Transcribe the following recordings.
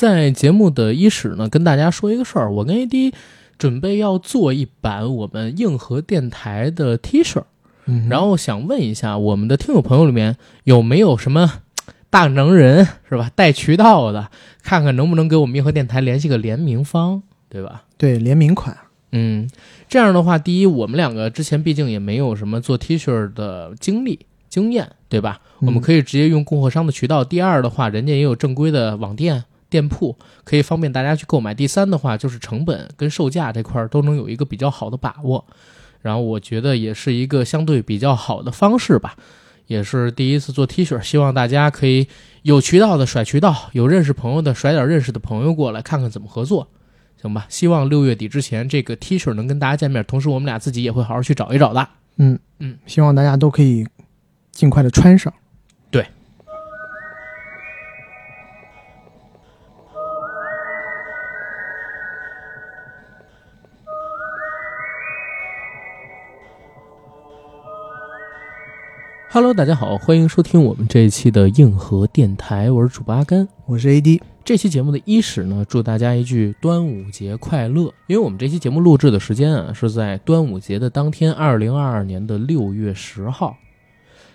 在节目的伊始呢，跟大家说一个事儿，我跟 AD 准备要做一版我们硬核电台的 T 恤，嗯然后想问一下我们的听友朋友里面有没有什么大能人是吧，带渠道的，看看能不能给我们硬核电台联系个联名方，对吧？对联名款，嗯，这样的话，第一，我们两个之前毕竟也没有什么做 T 恤的经历经验，对吧？嗯我们可以直接用供货商的渠道。第二的话，人家也有正规的网店店铺，可以方便大家去购买。第三的话，就是成本跟售价这块儿都能有一个比较好的把握。然后我觉得也是一个相对比较好的方式吧，也是第一次做 T 恤，希望大家可以有渠道的甩渠道，有认识朋友的甩点认识的朋友过来看看怎么合作。行吧，希望六月底之前这个 T 恤能跟大家见面，同时我们俩自己也会好好去找一找的。嗯嗯，希望大家都可以尽快的穿上。Hello，大家好，欢迎收听我们这一期的硬核电台，我是主播阿甘。我是 AD，这期节目的伊始呢，祝大家一句端午节快乐。因为我们这期节目录制的时间啊，是在端午节的当天，二零二二年的六月十号。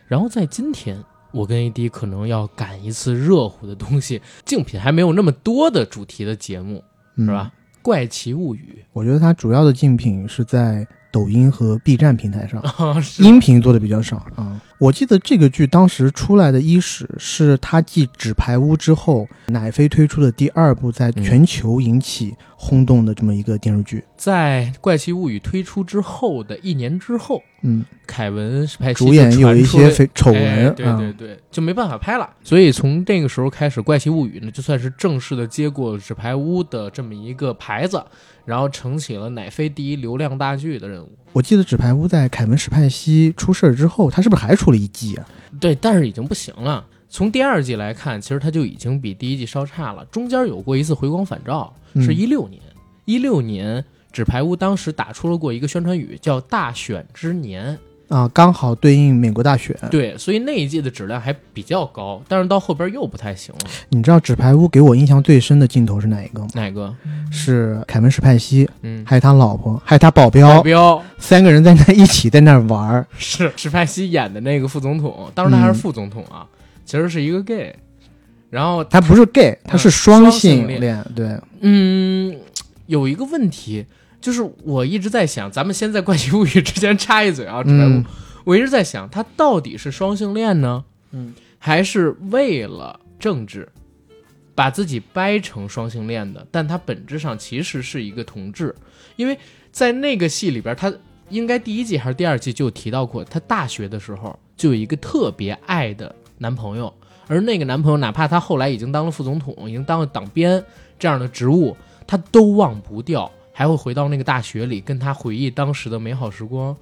然后在今天，我跟 AD 可能要赶一次热乎的东西，竞品还没有那么多的主题的节目，嗯是吧？？怪奇物语我觉得它主要的竞品是在抖音和 B 站平台上，音频做的比较少啊、我记得这个剧当时出来的伊始是它继《纸牌屋》之后，奶飞推出的第二部在全球引起轰动的这么一个电视剧。在《怪奇物语》推出之后的一年之后，嗯，凯文主演有一些非丑哎闻，对啊。对对，就没办法拍了。所以从这个时候开始，《怪奇物语》呢，就算是正式的接过纸牌屋的这么一个牌子，然后承起了奶飞第一流量大剧的任务。我记得《纸牌屋》在凯文史派西出事儿之后，他是不是还出了一季啊？对，但是已经不行了。从第二季来看，其实他就已经比第一季稍差了。中间有过一次回光返照，是嗯一六年。一六年，纸牌屋当时打出了过一个宣传语，叫“大选之年啊，刚好对应美国大选”。。对，所以那一季的质量还比较高，但是到后边又不太行了。你知道《纸牌屋》给我印象最深的镜头是哪一个吗？哪个？是凯文史派西，嗯，还有他老婆，还有他保镖保镖，三个人在那 一起在那玩儿。是史派西演的那个副总统，当时他还是嗯副总统啊，其实是一个 gay。然后他不是 gay，他是双双性恋性恋。对，嗯，有一个问题，就是我一直在想，咱们先在《怪奇物语》之前插一嘴啊，我一直在想，他到底是双性恋呢，嗯，还是为了政治，把自己掰成双性恋的？但他本质上其实是一个同志，因为在那个戏里边，他应该第一季还是第二季就有提到过，他大学的时候就有一个特别爱的男朋友，而那个男朋友哪怕他后来已经当了副总统，已经当了党鞭这样的职务，他都忘不掉，还会回到那个大学里跟他回忆当时的美好时光。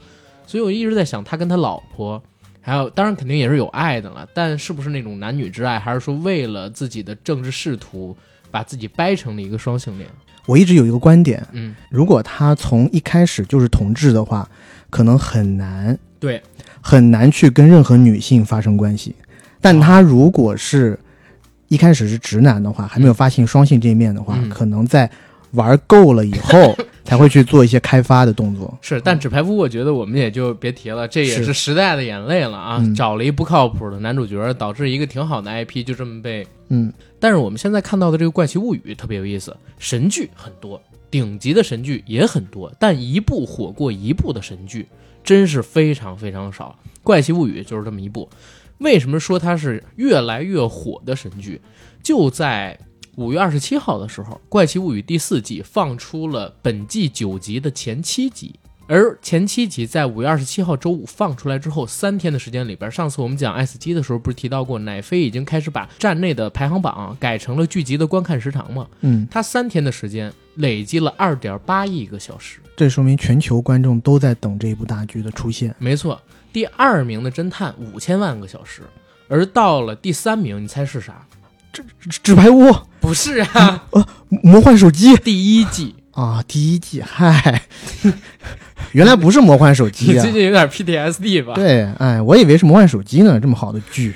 所以我一直在想，他跟他老婆，还有当然肯定也是有爱的了，但是不是那种男女之爱，还是说为了自己的政治仕途，把自己掰成了一个双性恋？我一直有一个观点，嗯，如果他从一开始就是同志的话，可能很难对，很难去跟任何女性发生关系。但他如果是一开始是直男的话，还没有发现双性这一面的话，嗯可能在玩够了以后 才会去做一些开发的动作。是，但纸牌屋我觉得我们也就别提了，这也是是时代的眼泪了啊！嗯找了一不靠谱的男主角，导致一个挺好的 IP 就这么被嗯，但是我们现在看到的这个《怪奇物语》特别有意思，神剧很多，顶级的神剧也很多，但一部火过一部的神剧真是非常非常少。《怪奇物语》就是这么一部。为什么说它是越来越火的神剧？就在五月二十七号的时候，《怪奇物语》第四季放出了本季九集的前七集。而前七集在五月二十七号周五放出来之后，三天的时间里边，上次我们讲 S 机的时候，不是提到过奶飞已经开始把站内的排行榜改成了剧集的观看时长吗？嗯，它三天的时间累积了二点八亿个小时。这说明全球观众都在等这一部大剧的出现。没错，第二名的侦探五千万个小时，而到了第三名，你猜是啥？纸纸牌屋、不是啊，魔幻手机，第一季啊，第一季，嗨，原来不是魔幻手机啊你 最！近有点 PTSD 吧？对，哎，我以为是魔幻手机呢，这么好的剧，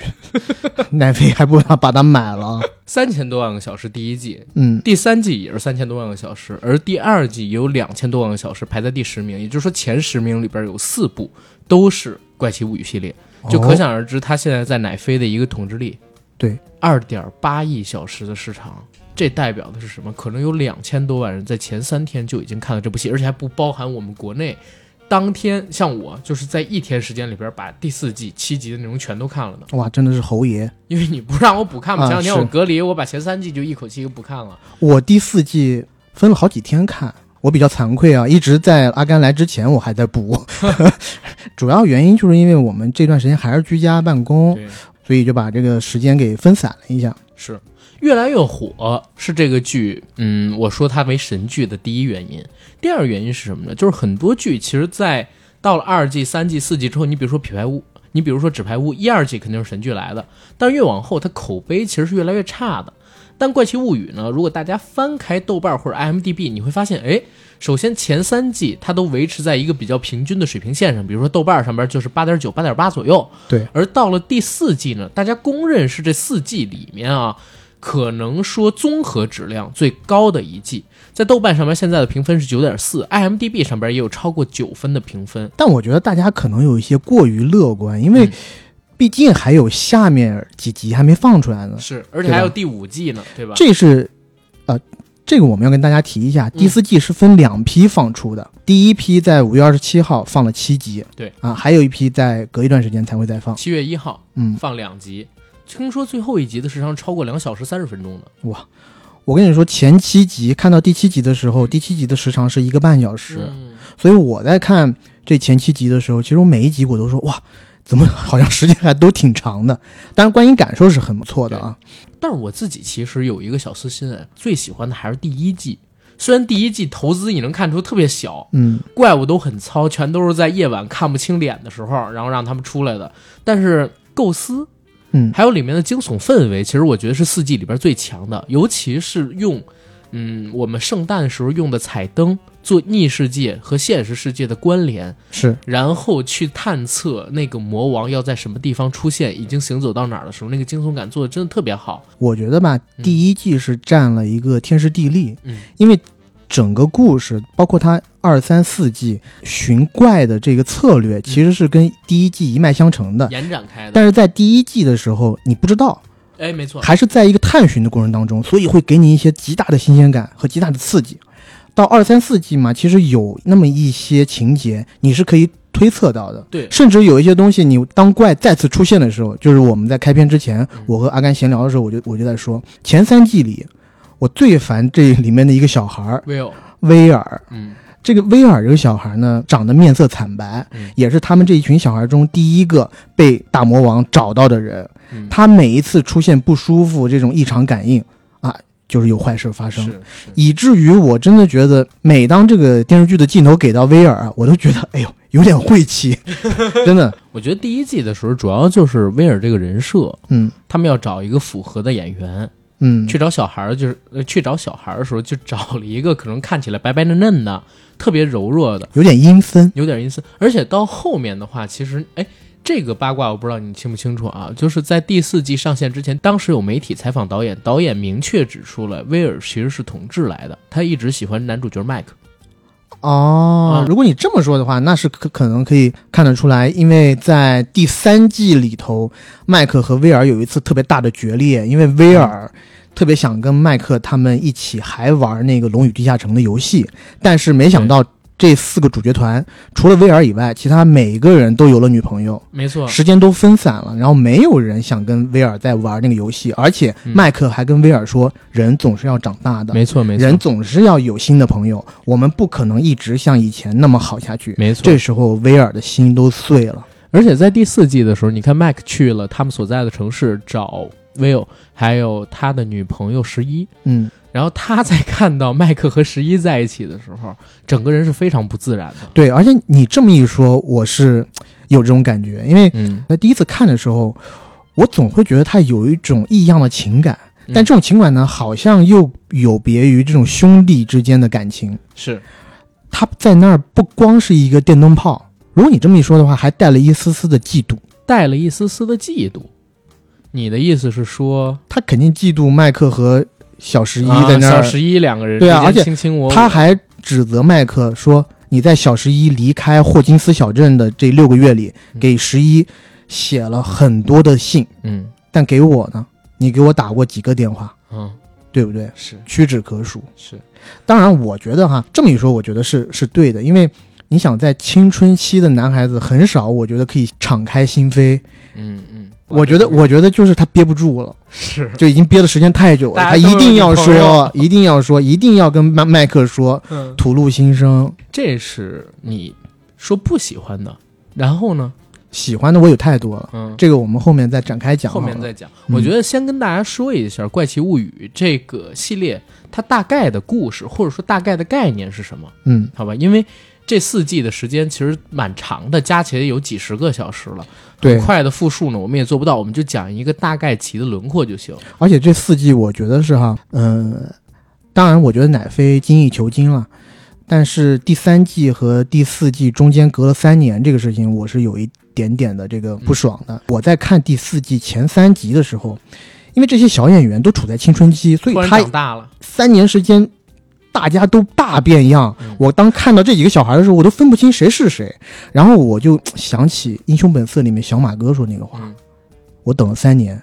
奈飞还不如把它买了。三千多万个小时第一季，嗯，第三季也是三千多万个小时，而第二季有两千多万个小时，排在第十名。也就是说，前十名里边有四部都是《怪奇物语》系列，就可哦想而知它现在在奶飞的一个统治力。对，二点八亿小时的时长，这代表的是什么？可能有两千多万人在前三天就已经看了这部戏，而且还不包含我们国内。当天像我就是在一天时间里边把第四季七集的内容全都看了的，哇，真的是侯爷。因为你不让我补看嘛，啊前两天我隔离，我把前三季就一口气就不看了。我第四季分了好几天看，我比较惭愧啊，一直在阿甘来之前我还在补。主要原因就是因为我们这段时间还是居家办公，对，所以就把这个时间给分散了一下。是越来越火，是这个剧，嗯，我说它为神剧的第一原因。第二原因是什么呢？就是很多剧其实，在到了二季、三季、四季之后，你比如说《纸牌屋》，你比如说《纸牌屋》一二季肯定是神剧来的，但越往后它口碑其实是越来越差的。但《怪奇物语》呢，如果大家翻开豆瓣或者 IMDB，你会发现，哎，首先前三季它都维持在一个比较平均的水平线上，比如说豆瓣上边就是八点九、八点八左右。对，而到了第四季呢，大家公认是这四季里面啊，可能说综合质量最高的一季。在豆瓣上面现在的评分是九点四，IMDB 上边也有超过九分的评分。但我觉得大家可能有一些过于乐观，因为嗯毕竟还有下面几集还没放出来呢。是，而且还有第五季呢，对吧？这是，呃，这个我们要跟大家提一下，第四季是分两批放出的，第一批在五月二十七号放了七集，对啊，还有一批在隔一段时间才会再放。七月一号嗯，放两集，听说最后一集的时长超过两小时三十分钟呢。我跟你说，前七集看到第七集的时候，第七集的时长是一个半小时，嗯所以我在看这前七集的时候，其实我每一集我都说哇。怎么好像时间还都挺长的？但是，观影感受是很不错的啊。但是我自己其实有一个小私心，哎，最喜欢的还是第一季。虽然第一季投资你能看出特别小，嗯，怪物都很糙，全都是在夜晚看不清脸的时候，然后让他们出来的。但是构思，嗯还有里面的惊悚氛围，其实我觉得是四季里边最强的，尤其是用，嗯，我们圣诞时候用的彩灯做逆世界和现实世界的关联，是。然后去探测那个魔王要在什么地方出现，已经行走到哪儿的时候，那个惊悚感做的真的特别好。我觉得吧，第一季是占了一个天时地利，嗯，因为整个故事，包括它二三四季寻怪的这个策略，其实是跟第一季一脉相承的。延展开的，但是在第一季的时候，你不知道，哎，没错，还是在一个探寻的过程当中，所以会给你一些极大的新鲜感和极大的刺激。到二三四季嘛，其实有那么一些情节你是可以推测到的，对。甚至有一些东西，你当怪再次出现的时候，就是我们在开篇之前，嗯。我和阿甘闲聊的时候，我就我就在说，前三季里我最烦这里面的一个小孩儿 Will，威尔。嗯这个威尔这个小孩呢，长得面色惨白，嗯。也是他们这一群小孩中第一个被大魔王找到的人。嗯，他每一次出现不舒服这种异常感应啊，就是有坏事发生，以至于我真的觉得，每当这个电视剧的镜头给到威尔啊，我都觉得哎呦有点晦气，真的，我觉得第一季的时候，主要就是威尔这个人设，嗯。他们要找一个符合的演员，嗯，去找小孩儿，就是呃去找小孩儿的时候，就找了一个可能看起来白白嫩嫩的，特别柔弱的，有点阴森，有点阴森。而且到后面的话，其实哎，这个八卦我不知道你清不清楚啊？就是在第四季上线之前，当时有媒体采访导演，导演明确指出了威尔其实是同志来的，他一直喜欢男主角麦克。哦。啊，如果你这么说的话，那是可可能可以看得出来，因为在第三季里头，麦克和威尔有一次特别大的决裂，因为威尔特别想跟麦克他们一起还玩那个《龙与地下城》的游戏，但是没想到这四个主角团除了威尔以外，其他每个人都有了女朋友，没错，时间都分散了，然后没有人想跟威尔在玩那个游戏，而且嗯麦克还跟威尔说，人总是要长大的。没错，没错，人总是要有新的朋友，我们不可能一直像以前那么好下去。没错。这时候威尔的心都碎了。而且在第四季的时候，你看麦克去了他们所在的城市找 Will，还有他的女朋友十一。嗯，然后他在看到麦克和十一在一起的时候，整个人是非常不自然的。对，而且你这么一说，我是有这种感觉，因为嗯，在第一次看的时候，我总会觉得他有一种异样的情感，但这种情感呢，好像又有别于这种兄弟之间的感情。是他在那儿不光是一个电灯泡，如果你这么一说的话，还带了一丝丝的嫉妒。带了一丝丝的嫉妒。你的意思是说，他肯定嫉妒麦克和小十一啊在那儿，小十一两个人对啊而且卿卿我我，他还指责麦克说：“你在小十一离开霍金斯小镇的这六个月里，嗯。给十一写了很多的信，嗯。但给我呢，你给我打过几个电话，嗯。对不对？是。屈指可数。是。当然，我觉得哈，这么一说，我觉得是是对的，因为你想在青春期的男孩子很少，我觉得可以敞开心扉。嗯嗯，我觉得，我觉得就是他憋不住了，是就已经憋的时间太久了，他一定要说，一定要说，一定要跟麦麦克说，嗯，吐露心声。这是你说不喜欢的，然后呢，喜欢的我有太多了，嗯，这个我们后面再展开讲。后面再讲。嗯我觉得先跟大家说一下《怪奇物语》这个系列它大概的故事或者说大概的概念是什么，嗯，好吧？因为这四季的时间其实蛮长的，加起来有几十个小时了。对很，快的复述呢，我们也做不到，我们就讲一个大概齐的轮廓就行。而且这四季我觉得是哈，嗯、当然我觉得乃飞精益求精了，但是第三季和第四季中间隔了三年这个事情，我是有一点点的这个不爽的。我在看第四季前三集的时候，因为这些小演员都处在青春期，所以突然他长大了，三年时间。大家都大变样嗯，我当看到这几个小孩的时候，我都分不清谁是谁。然后我就想起《英雄本色》里面小马哥说那个话，嗯我等了三年，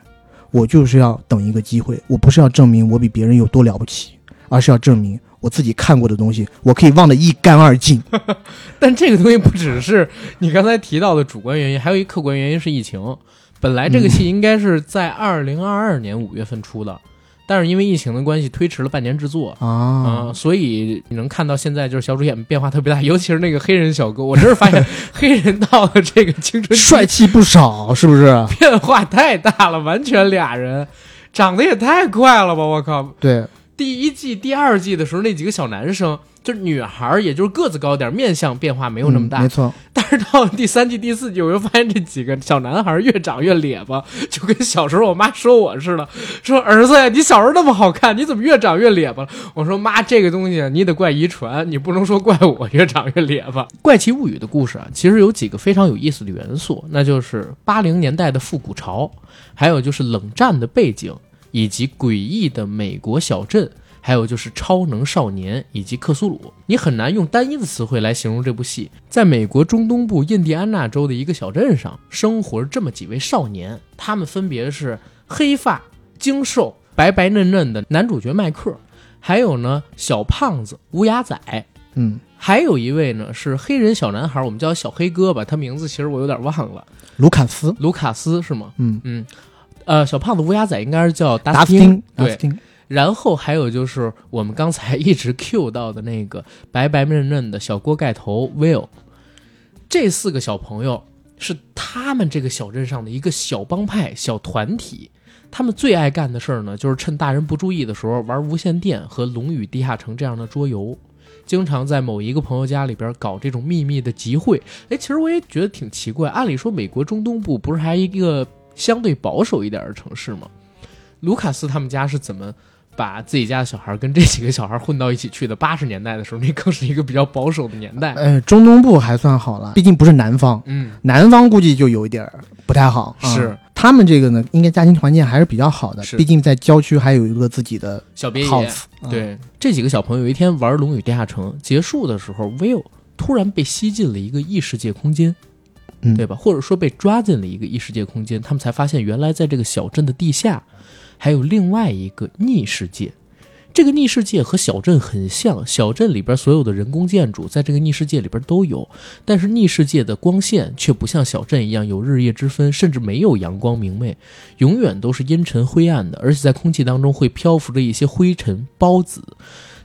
我就是要等一个机会，我不是要证明我比别人有多了不起，而是要证明我自己看过的东西，我可以忘得一干二净。但这个东西不只是你刚才提到的主观原因，还有一客观原因是疫情。本来这个戏应该是在二零二二年五月份出的，但是因为疫情的关系推迟了半年制作。啊、啊，所以你能看到现在就是小主演变化特别大，尤其是那个黑人小哥，我真是发现 黑人到了这个青春期帅气不少，是不是？变化太大了，完全俩人，长得也太快了吧！我靠，对，第一季、第二季的时候，那几个小男生，就是女孩儿，也就是个子高点儿，面相变化没有那么大。嗯没错。但是到了第三季、第四季，我又发现这几个小男孩儿越长越咧巴，就跟小时候我妈说我似的，说儿子呀，你小时候那么好看，你怎么越长越咧巴了？我说妈，这个东西你得怪遗传，你不能说怪我越长越咧巴。怪奇物语的故事啊，其实有几个非常有意思的元素，那就是八零年代的复古潮，还有就是冷战的背景，以及诡异的美国小镇。还有就是超能少年以及克苏鲁，你很难用单一的词汇来形容这部戏。在美国中东部印第安纳州的一个小镇上，生活着这么几位少年，他们分别是黑发、精瘦、白白嫩嫩的男主角麦克，还有呢小胖子乌鸦仔，嗯，还有一位呢是黑人小男孩，我们叫小黑哥吧，他名字其实我有点忘了，卢卡斯，卢卡斯是吗？嗯，嗯，呃，小胖子乌鸦仔应该是叫达达斯斯汀，对达斯，汀，然后还有就是我们刚才一直 Q 到的那个白白嫩嫩的小锅盖头 Will，这四个小朋友是他们这个小镇上的一个小帮派、小团体。他们最爱干的事儿呢，就是趁大人不注意的时候玩无线电和《龙与地下城》这样的桌游，经常在某一个朋友家里边搞这种秘密的集会。哎，其实我也觉得挺奇怪，按理说美国中东部不是还一个相对保守一点的城市吗？卢卡斯他们家是怎么把自己家的小孩跟这几个小孩混到一起去的？八十年代的时候，那更是一个比较保守的年代。呃，中东部还算好了，毕竟不是南方，嗯，南方估计就有一点儿不太好。啊是他们这个呢，应该家庭环境还是比较好的，毕竟在郊区还有一个自己的小别野。house。啊，对，这几个小朋友有一天玩《龙与地下城》结束的时候，Will 突然被吸进了一个异世界空间，嗯对吧？或者说被抓进了一个异世界空间，他们才发现原来在这个小镇的地下还有另外一个逆世界。这个逆世界和小镇很像，小镇里边所有的人工建筑在这个逆世界里边都有，但是逆世界的光线却不像小镇一样有日夜之分，甚至没有阳光明媚，永远都是阴沉灰暗的，而且在空气当中会漂浮着一些灰尘孢子。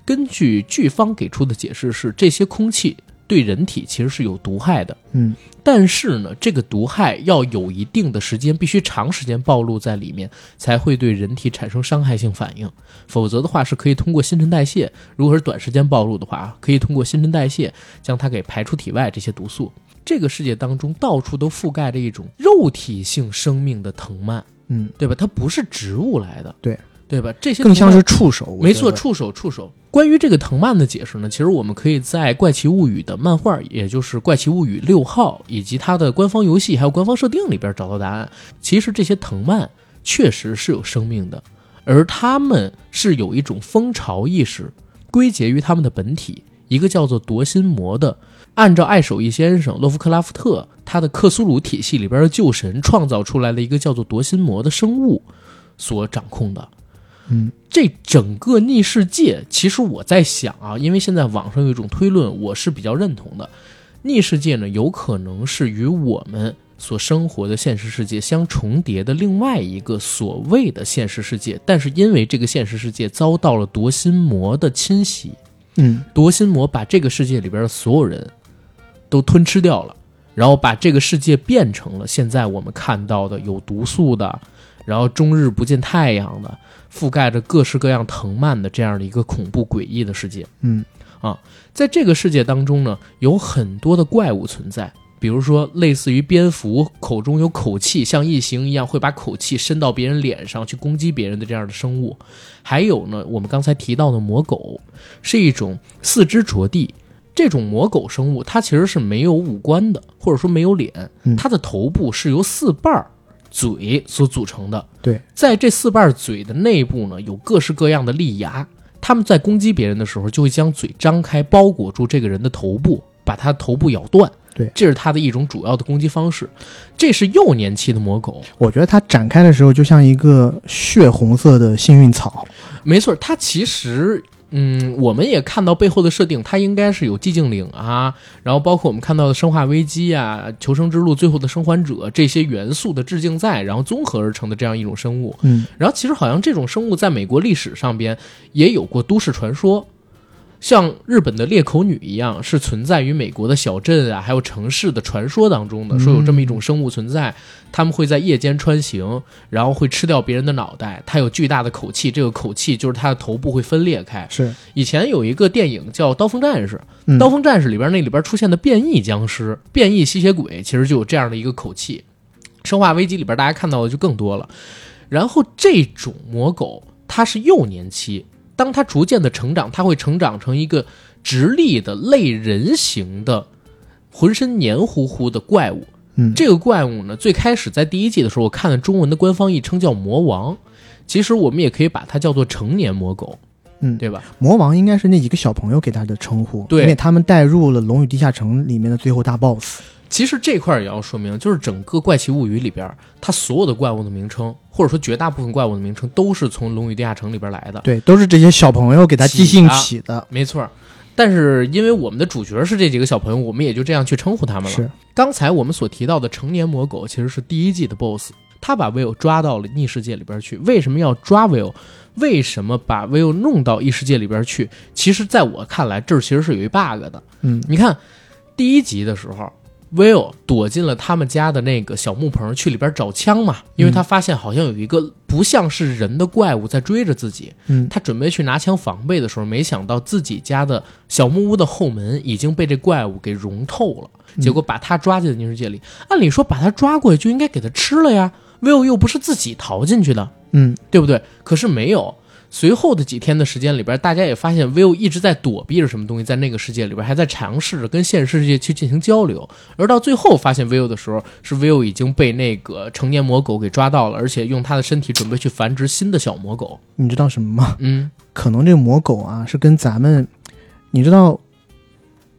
根据剧方给出的解释是，这些空气对人体其实是有毒害的，嗯，但是呢，这个毒害要有一定的时间，必须长时间暴露在里面，才会对人体产生伤害性反应。否则的话，是可以通过新陈代谢；如果是短时间暴露的话，可以通过新陈代谢将它给排出体外这些毒素。这个世界当中到处都覆盖着一种肉体性生命的藤蔓，嗯，对吧？它不是植物来的。对，对吧？这些更像是触手。没错，触手触手。关于这个藤蔓的解释呢，其实我们可以在《怪奇物语》的漫画，也就是《怪奇物语》六号以及它的官方游戏还有官方设定里边找到答案。其实这些藤蔓确实是有生命的，而它们是有一种蜂巢意识，归结于它们的本体，一个叫做夺心魔的。按照爱手艺先生洛夫克拉夫特他的克苏鲁体系里边的旧神创造出来的一个叫做夺心魔的生物所掌控的。嗯，这整个逆世界，其实我在想啊，因为现在网上有一种推论，我是比较认同的。逆世界呢，有可能是与我们所生活的现实世界相重叠的另外一个所谓的现实世界，但是因为这个现实世界遭到了夺心魔的侵袭，嗯，夺心魔把这个世界里边的所有人都吞吃掉了，然后把这个世界变成了现在我们看到的有毒素的，然后终日不见太阳的，覆盖着各式各样藤蔓的这样的一个恐怖诡异的世界。嗯，啊在这个世界当中呢，有很多的怪物存在，比如说类似于蝙蝠口中有口气，像异形一样会把口气伸到别人脸上去攻击别人的这样的生物。还有呢，我们刚才提到的魔狗，是一种四肢着地。这种魔狗生物，它其实是没有五官的，或者说没有脸嗯，它的头部是由四瓣儿嘴所组成的。对，在这四瓣嘴的内部呢，有各式各样的利牙。他们在攻击别人的时候，就会将嘴张开，包裹住这个人的头部，把他头部咬断。对这是它的一种主要的攻击方式。这是幼年期的魔狗，我觉得它展开的时候就像一个血红色的幸运草。没错，它其实。嗯，我们也看到背后的设定，它应该是有寂静岭啊，然后包括我们看到的《生化危机》啊，《求生之路》最后的生还者这些元素的致敬在，然后综合而成的这样一种生物。嗯，然后其实好像这种生物在美国历史上边也有过都市传说，像日本的裂口女一样，是存在于美国的小镇啊，还有城市的传说当中的，说有这么一种生物存在，他们会在夜间穿行，然后会吃掉别人的脑袋，它有巨大的口气，这个口气就是它的头部会分裂开。是，以前有一个电影叫《刀锋战士》，嗯刀锋战士》里边那里边出现的变异僵尸、变异吸血鬼，其实就有这样的一个口气。生化危机里边大家看到的就更多了。然后这种魔狗，它是幼年期，当他逐渐的成长，他会成长成一个直立的类人形的、浑身黏糊糊的怪物。嗯，这个怪物呢，最开始在第一季的时候，我看了中文的官方译称叫魔王，其实我们也可以把它叫做成年魔狗，嗯对吧？魔王应该是那几个小朋友给他的称呼，对因为他们带入了《龙与地下城》里面的最后大 BOSS。其实这块儿也要说明，就是整个《怪奇物语》里边，它所有的怪物的名称，或者说绝大部分怪物的名称，都是从《龙与地下城》里边来的。对，都是这些小朋友给他即兴起的。没错儿。但是因为我们的主角是这几个小朋友，我们也就这样去称呼他们了。是，刚才我们所提到的成年魔狗，其实是第一季的 BOSS，他把 Will 抓到了异世界里边去。为什么要抓 Will？为什么把 Will 弄到异世界里边去？其实，在我看来，这儿其实是有一 bug 的。嗯，你看，第一集的时候，Will 躲进了他们家的那个小木棚，去里边找枪嘛，因为他发现好像有一个不像是人的怪物在追着自己。嗯，他准备去拿枪防备的时候，没想到自己家的小木屋的后门已经被这怪物给融透了，嗯结果把他抓进了逆世界里。按理说把他抓过去就应该给他吃了呀，Will 又不是自己逃进去的，嗯，对不对？可是没有。随后的几天的时间里边，大家也发现 Will 一直在躲避着什么东西，在那个世界里边还在尝试着跟现实世界去进行交流。而到最后发现 Will 的时候，是 Will 已经被那个成年魔狗给抓到了，而且用他的身体准备去繁殖新的小魔狗。你知道什么吗？嗯，可能这个魔狗啊是跟咱们，你知道，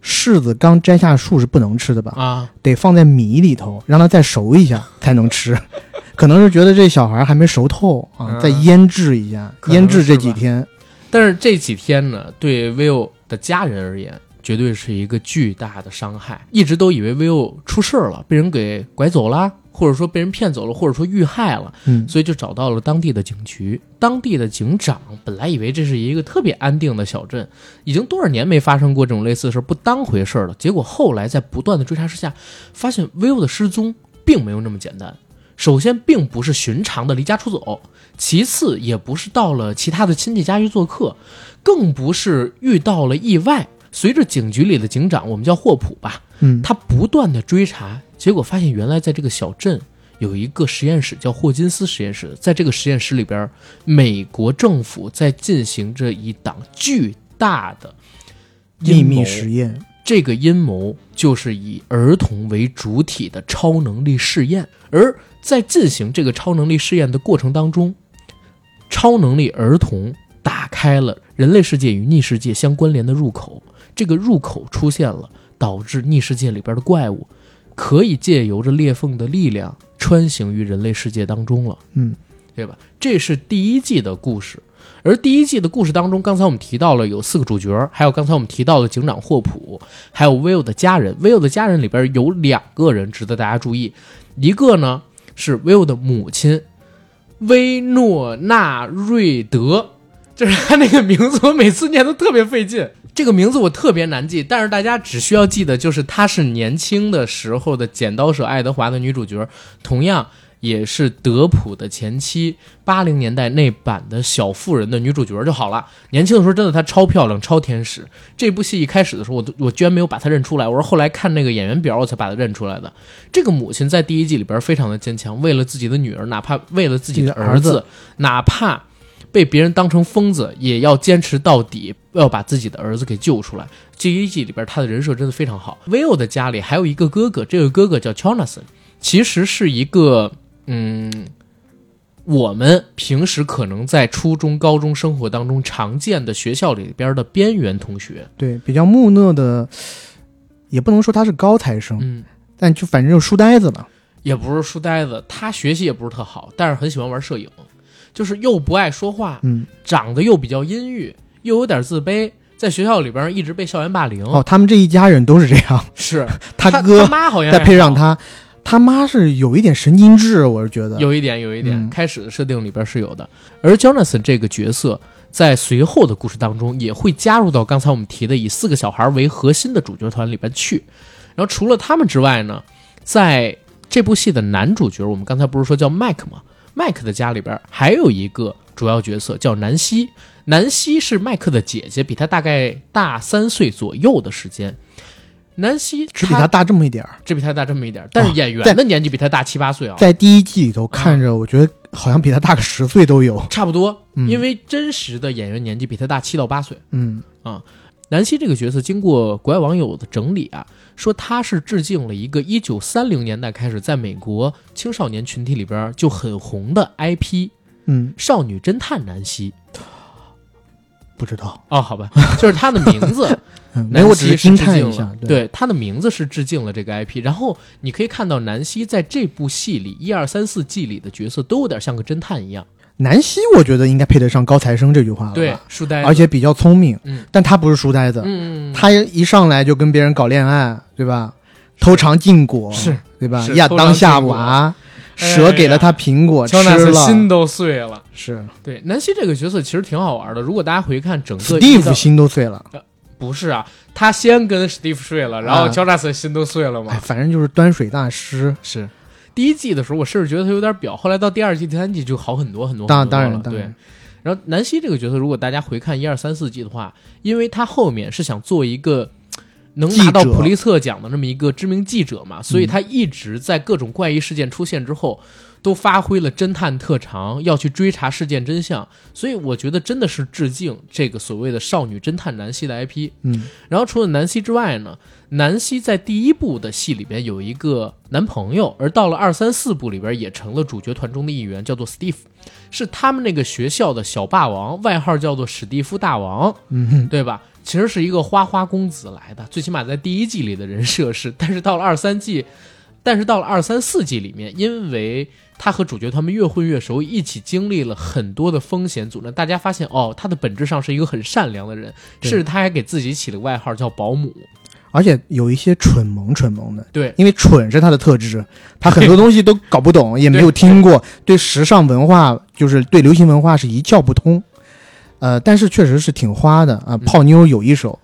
柿子刚摘下树是不能吃的吧？啊，得放在米里头，让它再熟一下才能吃。可能是觉得这小孩还没熟透啊，嗯再腌制一下，腌制这几天。但是这几天呢，对 Will 的家人而言，绝对是一个巨大的伤害。一直都以为 vivo 出事了，被人给拐走了，或者说被人骗走了，或者说遇害了，嗯，所以就找到了当地的警局。当地的警长本来以为这是一个特别安定的小镇，已经多少年没发生过这种类似的事儿，不当回事儿了。结果后来在不断的追查之下，发现 vivo 的失踪并没有那么简单。首先，并不是寻常的离家出走；其次，也不是到了其他的亲戚家去做客，更不是遇到了意外。随着警局里的警长，我们叫霍普吧，嗯，他不断的追查，结果发现原来在这个小镇有一个实验室叫霍金斯实验室，在这个实验室里边，美国政府在进行着一档巨大的秘密实验，这个阴谋就是以儿童为主体的超能力试验，而在进行这个超能力试验的过程当中，超能力儿童打开了人类世界与逆世界相关联的入口，这个入口出现了，导致逆世界里边的怪物可以借由着裂缝的力量穿行于人类世界当中了。嗯，对吧？这是第一季的故事，而第一季的故事当中，刚才我们提到了有四个主角，还有刚才我们提到的警长霍普，还有威尔的家人。威尔的家人里边有两个人值得大家注意，一个呢是威尔的母亲薇诺纳瑞德，就是他那个名字，我每次念都特别费劲。这个名字我特别难记，但是大家只需要记得，就是她是年轻的时候的剪刀手爱德华的女主角，同样也是德普的前妻，八零年代那版的小妇人的女主角就好了。年轻的时候真的她超漂亮，超天使。这部戏一开始的时候，我都我居然没有把她认出来，我是后来看那个演员表我才把她认出来的。这个母亲在第一季里边非常的坚强，为了自己的女儿，哪怕为了自己的儿子，哪怕被别人当成疯子，也要坚持到底，要把自己的儿子给救出来。这一季里边，他的人设真的非常好。威欧的家里还有一个哥哥，这个哥哥叫 Jonathan，其实是一个嗯，我们平时可能在初中、高中生活当中常见的学校里边的边缘同学。对，比较木讷的，也不能说他是高材生，嗯，但就反正就是书呆子吧。也不是书呆子，他学习也不是特好，但是很喜欢玩摄影，就是又不爱说话，嗯，长得又比较阴郁，又有点自卑，在学校里边一直被校园霸凌。哦，他们这一家人都是这样，是 他哥他哥妈好像再配上他，他妈是有一点神经质，我是觉得。有一点，有一点，嗯开始的设定里边是有的。而 Jonathan 这个角色在随后的故事当中也会加入到刚才我们提的以四个小孩为核心的主角团里边去。然后除了他们之外呢，在这部戏的男主角，我们刚才不是说叫麦克吗？麦克的家里边还有一个主要角色叫南希，南希是麦克的姐姐，比他大概大三岁左右的时间。南希只比他大这么一点儿，只比他大这么一点儿，但是哦演员的年纪比他大七八岁啊。在第一季里头看着，我觉得好像比他大个十岁都有。差不多，嗯因为真实的演员年纪比他大七到八岁。嗯啊，南希这个角色经过国外网友的整理啊，说他是致敬了一个一九三零年代开始在美国青少年群体里边就很红的 IP 嗯，少女侦探南希。不知道，哦，好吧，就是他的名字，南希惊是致敬了对，他的名字是致敬了这个 IP。然后你可以看到南希在这部戏里一二三四季里的角色都有点像个侦探一样，南希我觉得应该配得上高材生这句话了吧对，书呆子，而且比较聪明，嗯但他不是书呆子，嗯，嗯，他一上来就跟别人搞恋爱，对吧？偷尝禁果，是对吧？亚当夏娃，哎蛇给了他苹果吃乔纳森了，心都碎了。是对，南希这个角色其实挺好玩的。如果大家回看整个史蒂夫心都碎了。不是啊，他先跟史蒂夫睡了，然后啊乔纳森心都碎了哎，嘛。反正就是端水大师。是第一季的时候，我甚至觉得他有点表，后来到第二季、第三季就好很多很多当很多了。当然当然对。然后南希这个角色，如果大家回看一二三四季的话，因为他后面是想做一个能拿到普利策奖的这么一个知名记者嘛，所以他一直在各种怪异事件出现之后，都发挥了侦探特长，要去追查事件真相。所以我觉得真的是致敬这个所谓的少女侦探南希的 IP。嗯，然后除了南希之外呢，南希在第一部的戏里边有一个男朋友，而到了二三四部里边也成了主角团中的一员，叫做 Steve，是他们那个学校的小霸王，外号叫做史蒂夫大王，嗯，对吧？其实是一个花花公子来的，最起码在第一季里的人设是，但是到了二三季，但是到了二三四季里面，因为他和主角他们越混越熟，一起经历了很多的风险阻拦，大家发现哦，他的本质上是一个很善良的人，甚至他还给自己起了个外号叫保姆。而且有一些蠢萌蠢萌的，对，因为蠢是他的特质，他很多东西都搞不懂，也没有听过，对时尚文化就是对流行文化是一窍不通。呃，但是确实是挺花的啊，泡妞有一手。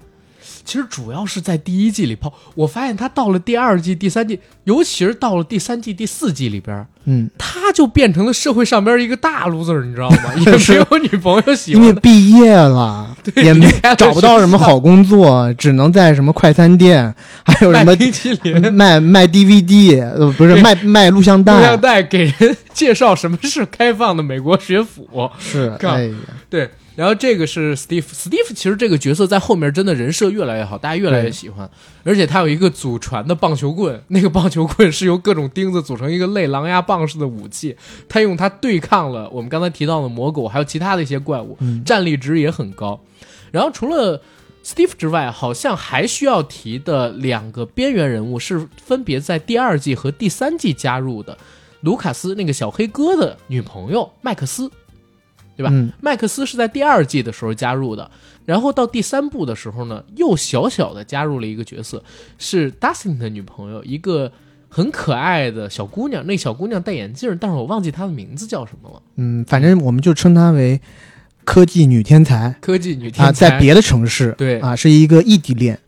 其实主要是在第一季里泡。我发现他到了第二季、第三季，尤其是到了第三季、第四季里边，嗯，他就变成了社会上边一个大 loser，你知道吗？也没有女朋友喜欢因为。毕业了，对也没 找不到什么好工作，只能在什么快餐店，还有什么卖冰淇淋、卖卖 DVD，呃，不是卖卖录像带录像带，给人介绍什么是开放的美国学府。是，靠哎呀，对，然后这个是 Steve，Steve 其实这个角色在后面真的人设越来越好，大家越来越喜欢，而且他有一个祖传的棒球棍，那个棒球棍是由各种钉子组成一个类狼牙棒式的武器，他用它对抗了我们刚才提到的魔狗，还有其他的一些怪物，嗯战力值也很高。然后除了 Steve 之外，好像还需要提的两个边缘人物是分别在第二季和第三季加入的，卢卡斯那个小黑哥的女朋友麦克斯。对吧？嗯麦克斯是在第二季的时候加入的，然后到第三部的时候呢，又小小的加入了一个角色，是 Dustin 的女朋友，一个很可爱的小姑娘。那小姑娘戴眼镜，但是我忘记她的名字叫什么了。嗯，反正我们就称她为科技女天才科技女天才，啊，在别的城市，对啊，是一个异地恋。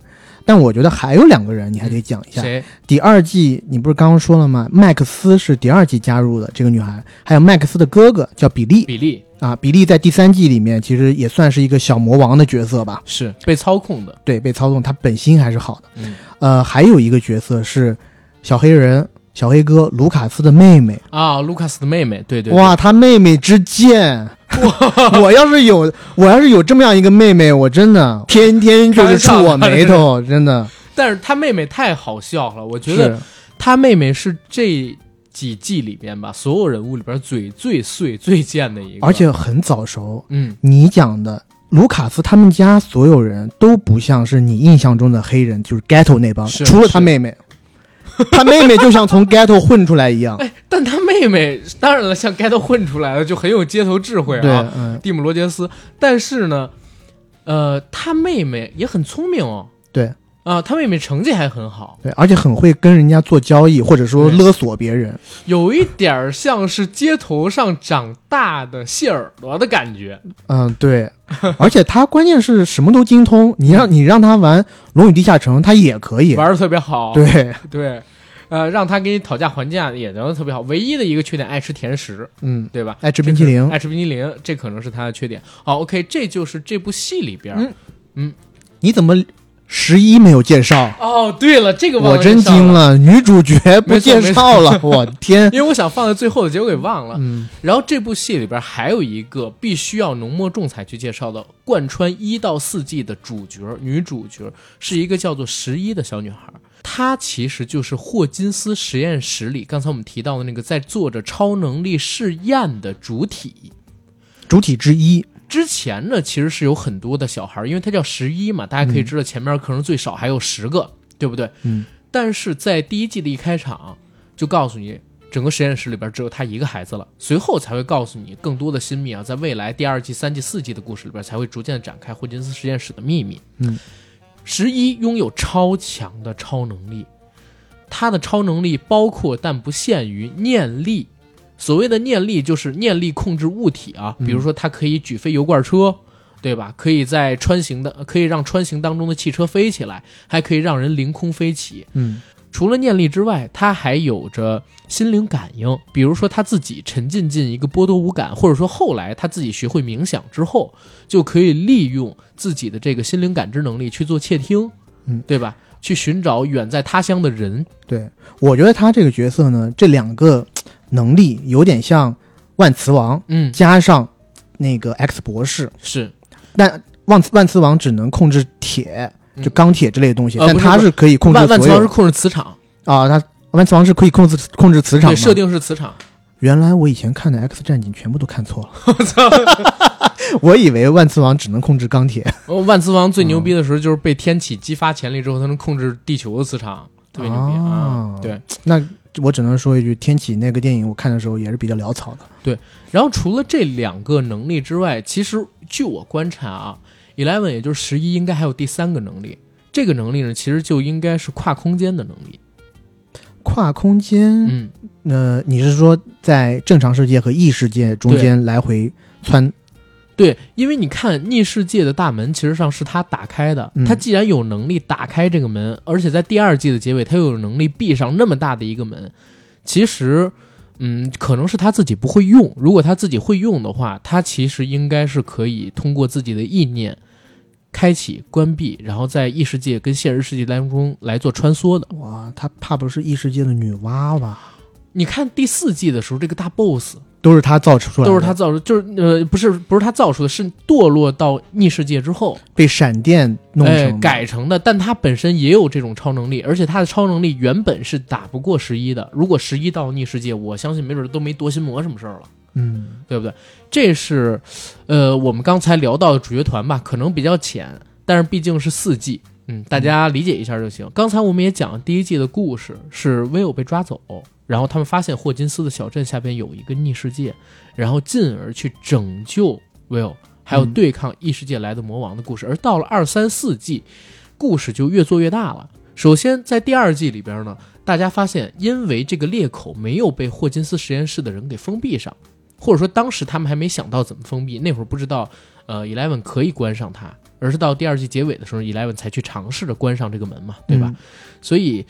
但我觉得还有两个人，你还得讲一下。谁？第二季你不是刚刚说了吗？麦克斯是第二季加入的这个女孩，还有麦克斯的哥哥叫比利比利啊。比利在第三季里面其实也算是一个小魔王的角色吧？是被操控的。对，被操纵，他本心还是好的。嗯呃，还有一个角色是小黑人小黑哥卢卡斯的妹妹。啊，卢卡斯的妹妹，对对对。哇，他妹妹之贱！我要是有我要是有这么样一个妹妹，我真的天天就是触我眉头，真的。但是他妹妹太好笑了，我觉得他妹妹是这几季里边吧，所有人物里边嘴最碎、最贱的一个，而且很早熟。嗯，你讲的卢卡斯他们家所有人都不像是你印象中的黑人，就是 ghetto 那帮，除了他妹妹，他妹妹就像从 ghetto 混出来一样。哎，但他妹妹当然了，像街头混出来的就很有街头智慧啊，，嗯，蒂姆·罗杰斯。但是呢，呃，他妹妹也很聪明哦，对啊，他妹妹成绩还很好，对，而且很会跟人家做交易，或者说勒索别人。有一点儿像是街头上长大的谢耳朵的感觉。嗯，对，而且他关键是什么都精通，你让 你让他玩《龙与地下城》，他也可以。玩的特别好，对，对，呃，让他给你讨价还价也能特别好。唯一的一个缺点，爱吃甜食，嗯，对吧？爱吃冰淇淋爱吃冰淇淋，这可能是他的缺点。好，OK，这就是这部戏里边嗯。嗯你怎么十一没有介绍？哦，对了，这个我真惊了，女主角不介绍了，我天！因为我想放在最后的，结果给忘了。嗯然后这部戏里边还有一个必须要浓墨重彩去介绍的，贯穿一到四季的主角女主角是一个叫做十一的小女孩。她其实就是霍金斯实验室里刚才我们提到的那个在做着超能力试验的主体。主体之一，之前呢，其实是有很多的小孩，因为他叫十一嘛，大家可以知道前面可能最少还有十个，对不对？嗯。但是在第一季的一开场就告诉你，整个实验室里边只有他一个孩子了，随后才会告诉你更多的新密啊，在未来第二季、三季、四季的故事里边才会逐渐展开霍金斯实验室的秘密。嗯，十一拥有超强的超能力，他的超能力包括但不限于念力。所谓的念力就是念力控制物体啊，比如说它可以举飞油罐车，对吧？可以在穿行的，可以让穿行当中的汽车飞起来，还可以让人凌空飞起。嗯除了念力之外，它还有着心灵感应，比如说他自己沉浸进一个波多无感，或者说后来他自己学会冥想之后，就可以利用自己的这个心灵感知能力去做窃听，嗯，对吧？去寻找远在他乡的人，对，我觉得他这个角色呢，这两个能力有点像万磁王嗯，加上那个 X 博士，是。但万磁万磁王只能控制铁，嗯。就钢铁之类的东西，但他是可以控制所万万磁王是控制磁场，啊，他万磁王是可以控制控制磁场对，设定是磁场。原来我以前看的 X 战警全部都看错了，我操！我以为万磁王只能控制钢铁，哦，万磁王最牛逼的时候就是被天启激发潜力之后，他能控制地球的磁场，特别牛逼。啊哦！对，那我只能说一句，天启那个电影我看的时候也是比较潦草的。对然后除了这两个能力之外，其实据我观察啊，Eleven 也就是十一，应该还有第三个能力。这个能力呢，其实就应该是跨空间的能力。跨空间，嗯，呃，你是说在正常世界和异世界中间来回穿对，因为你看逆世界的大门其实上是他打开的，嗯他既然有能力打开这个门，而且在第二季的结尾他又有能力闭上那么大的一个门，其实。嗯，可能是他自己不会用。如果他自己会用的话，他其实应该是可以通过自己的意念开启、关闭，然后在异世界跟现实世界当中来做穿梭的。哇，他怕不是异世界的女娲吧？你看第四季的时候，这个大 boss 都是他造出来的，都是他造出，就是呃，不是不是他造出的，是堕落到逆世界之后，被闪电弄成哎改成的。但他本身也有这种超能力，而且他的超能力原本是打不过十一的。如果十一到逆世界，我相信没准都没夺心魔什么事儿了。嗯对不对？这是，呃，我们刚才聊到的主角团吧，可能比较浅，但是毕竟是四季，嗯，大家理解一下就行。刚才我们也讲了第一季的故事，是威欧被抓走，然后他们发现霍金斯的小镇下边有一个逆世界，然后进而去拯救 Will，，还有嗯对抗异世界来的魔王的故事。而到了二三四季，故事就越做越大了。首先，在第二季里边呢，大家发现，因为这个裂口没有被霍金斯实验室的人给封闭上，或者说当时他们还没想到怎么封闭，那会儿不知道，呃，Eleven 可以关上它，而是到第二季结尾的时候，Eleven 才去尝试着关上这个门嘛，对吧？嗯所以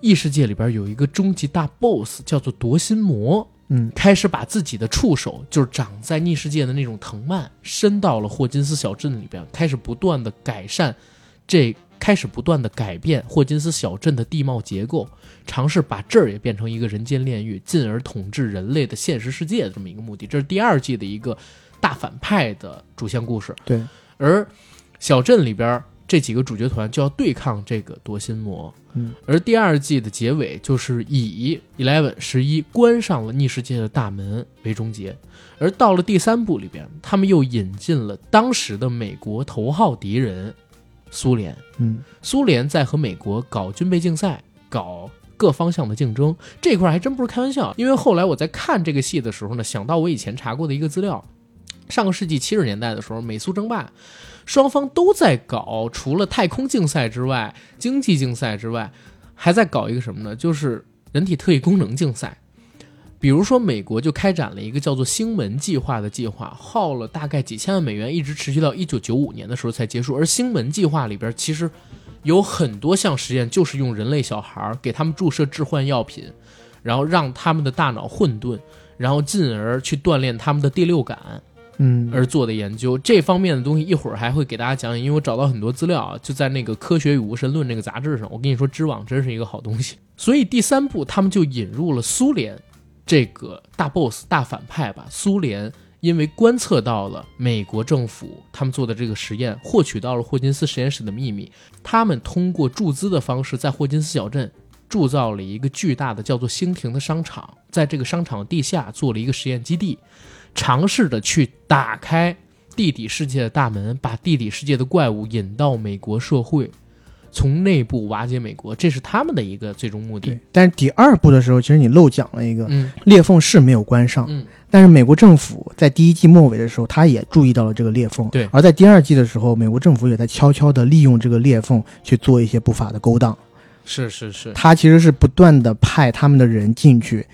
异世界里边有一个终极大 BOSS 叫做夺心魔，嗯。开始把自己的触手，就是长在逆世界的那种藤蔓，伸到了霍金斯小镇里边，开始不断的改善这，开始不断的改变霍金斯小镇的地貌结构，尝试把这儿也变成一个人间炼狱，进而统治人类的现实世界的这么一个目的。这是第二季的一个大反派的主线故事，对，而小镇里边这几个主角团就要对抗这个夺心魔。嗯，而第二季的结尾就是以 Eleven 十一关上了逆世界的大门为终结，而到了第三部里边，他们又引进了当时的美国头号敌人苏联。嗯苏联在和美国搞军备竞赛，搞各方向的竞争，这块儿还真不是开玩笑。因为后来我在看这个戏的时候呢，想到我以前查过的一个资料，上个世纪七十年代的时候，美苏争霸，双方都在搞，除了太空竞赛之外，经济竞赛之外，还在搞一个什么呢？就是人体特异功能竞赛。比如说，美国就开展了一个叫做“星门计划”的计划，耗了大概几千万美元，一直持续到一九九五年的时候才结束。而星门计划里边其实有很多项实验，就是用人类小孩儿给他们注射致幻药品，然后让他们的大脑混沌，然后进而去锻炼他们的第六感嗯，而做的研究。这方面的东西一会儿还会给大家讲讲，因为我找到很多资料啊，就在那个《科学与无神论》这个杂志上。我跟你说，知网真是一个好东西。所以第三部他们就引入了苏联这个大 boss 大反派吧。苏联因为观测到了美国政府他们做的这个实验，获取到了霍金斯实验室的秘密，他们通过注资的方式，在霍金斯小镇铸造了一个巨大的叫做星庭的商场，在这个商场地下做了一个实验基地，尝试着去打开地底世界的大门，把地底世界的怪物引到美国社会，从内部瓦解美国，这是他们的一个最终目的。。但是第二部的时候，其实你漏讲了一个嗯裂缝是没有关上，嗯，但是美国政府在第一季末尾的时候，他也注意到了这个裂缝。对而在第二季的时候，美国政府也在悄悄地利用这个裂缝去做一些不法的勾当。是是是，他其实是不断的派他们的人进去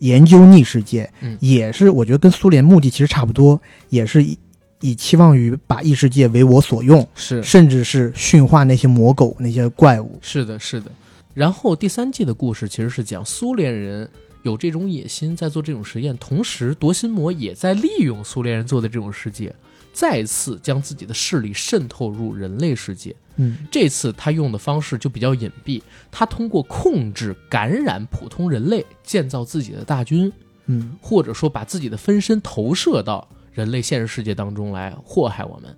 研究逆世界，嗯也是我觉得跟苏联目的其实差不多，也是以以期望于把异世界为我所用，是甚至是驯化那些魔狗那些怪物。是的，是的。然后第三季的故事其实是讲苏联人有这种野心，在做这种实验，同时夺心魔也在利用苏联人做的这种世界，再次将自己的势力渗透入人类世界。嗯这次他用的方式就比较隐蔽，他通过控制、感染普通人类，建造自己的大军，嗯或者说把自己的分身投射到人类现实世界当中来祸害我们。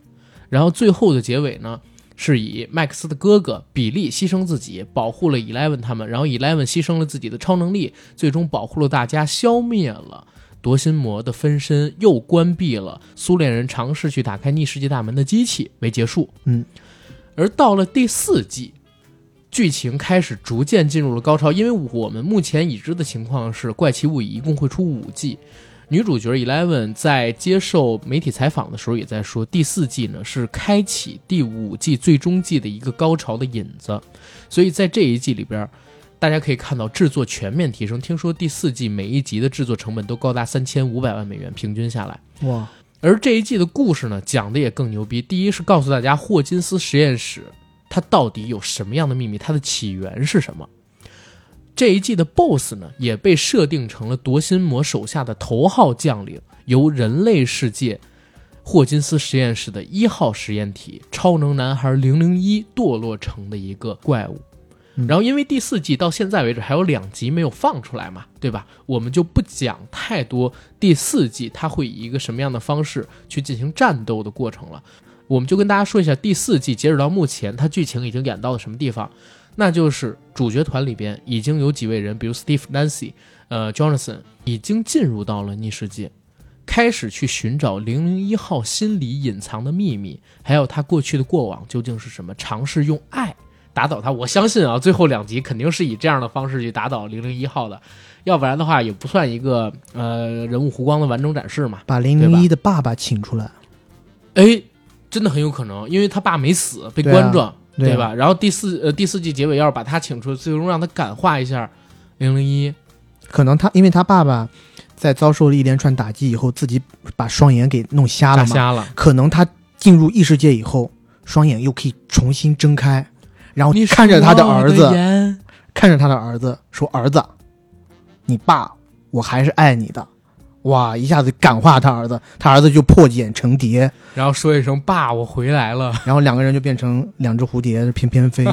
然后最后的结尾呢，是以麦克斯的哥哥比利牺牲自己，保护了 Eleven 他们，然后 Eleven 牺牲了自己的超能力，最终保护了大家，消灭了夺心魔的分身，又关闭了苏联人尝试去打开逆世界大门的机器为结束。嗯，而到了第四季。剧情开始逐渐进入了高潮，因为我们目前已知的情况是，《怪奇物语》一共会出五季，女主角 Eleven 在接受媒体采访的时候也在说，第四季呢是开启第五季最终季的一个高潮的引子，所以在这一季里边，大家可以看到制作全面提升。听说第四季每一集的制作成本都高达三千五百万美元，平均下来。哇，而这一季的故事呢，讲的也更牛逼。第一是告诉大家霍金斯实验室它到底有什么样的秘密，它的起源是什么。这一季的 BOSS 呢，也被设定成了夺心魔手下的头号将领，由人类世界霍金斯实验室的一号实验体超能男孩零零一堕落成的一个怪物。然后，因为第四季到现在为止还有两集没有放出来嘛，对吧？我们就不讲太多第四季它会以一个什么样的方式去进行战斗的过程了。我们就跟大家说一下第四季截止到目前它剧情已经演到了什么地方，那就是主角团里边已经有几位人，比如 Steve、Nancy、呃 Jonathan 已经进入到了逆世界，开始去寻找零零一号心里隐藏的秘密，还有他过去的过往究竟是什么，尝试用爱。打倒他，我相信啊，最后两集肯定是以这样的方式去打倒零零一号的，要不然的话也不算一个呃人物弧光的完整展示嘛。把零零一的爸爸请出来，哎，真的很有可能，因为他爸没死，被对啊关着，对啊吧？然后第四呃第四季结尾要是把他请出来，最终让他感化一下零零一，可能他因为他爸爸在遭受了一连串打击以后，自己把双眼给弄瞎了嘛，瞎了。可能他进入异世界以后，双眼又可以重新睁开，然后你看着他的儿子，看着他的儿子说：“儿子，你爸，我还是爱你的。”哇，一下子感化他儿子，他儿子就破茧成蝶，然后说一声“爸，我回来了然后两个人就变成两只蝴蝶翩翩飞，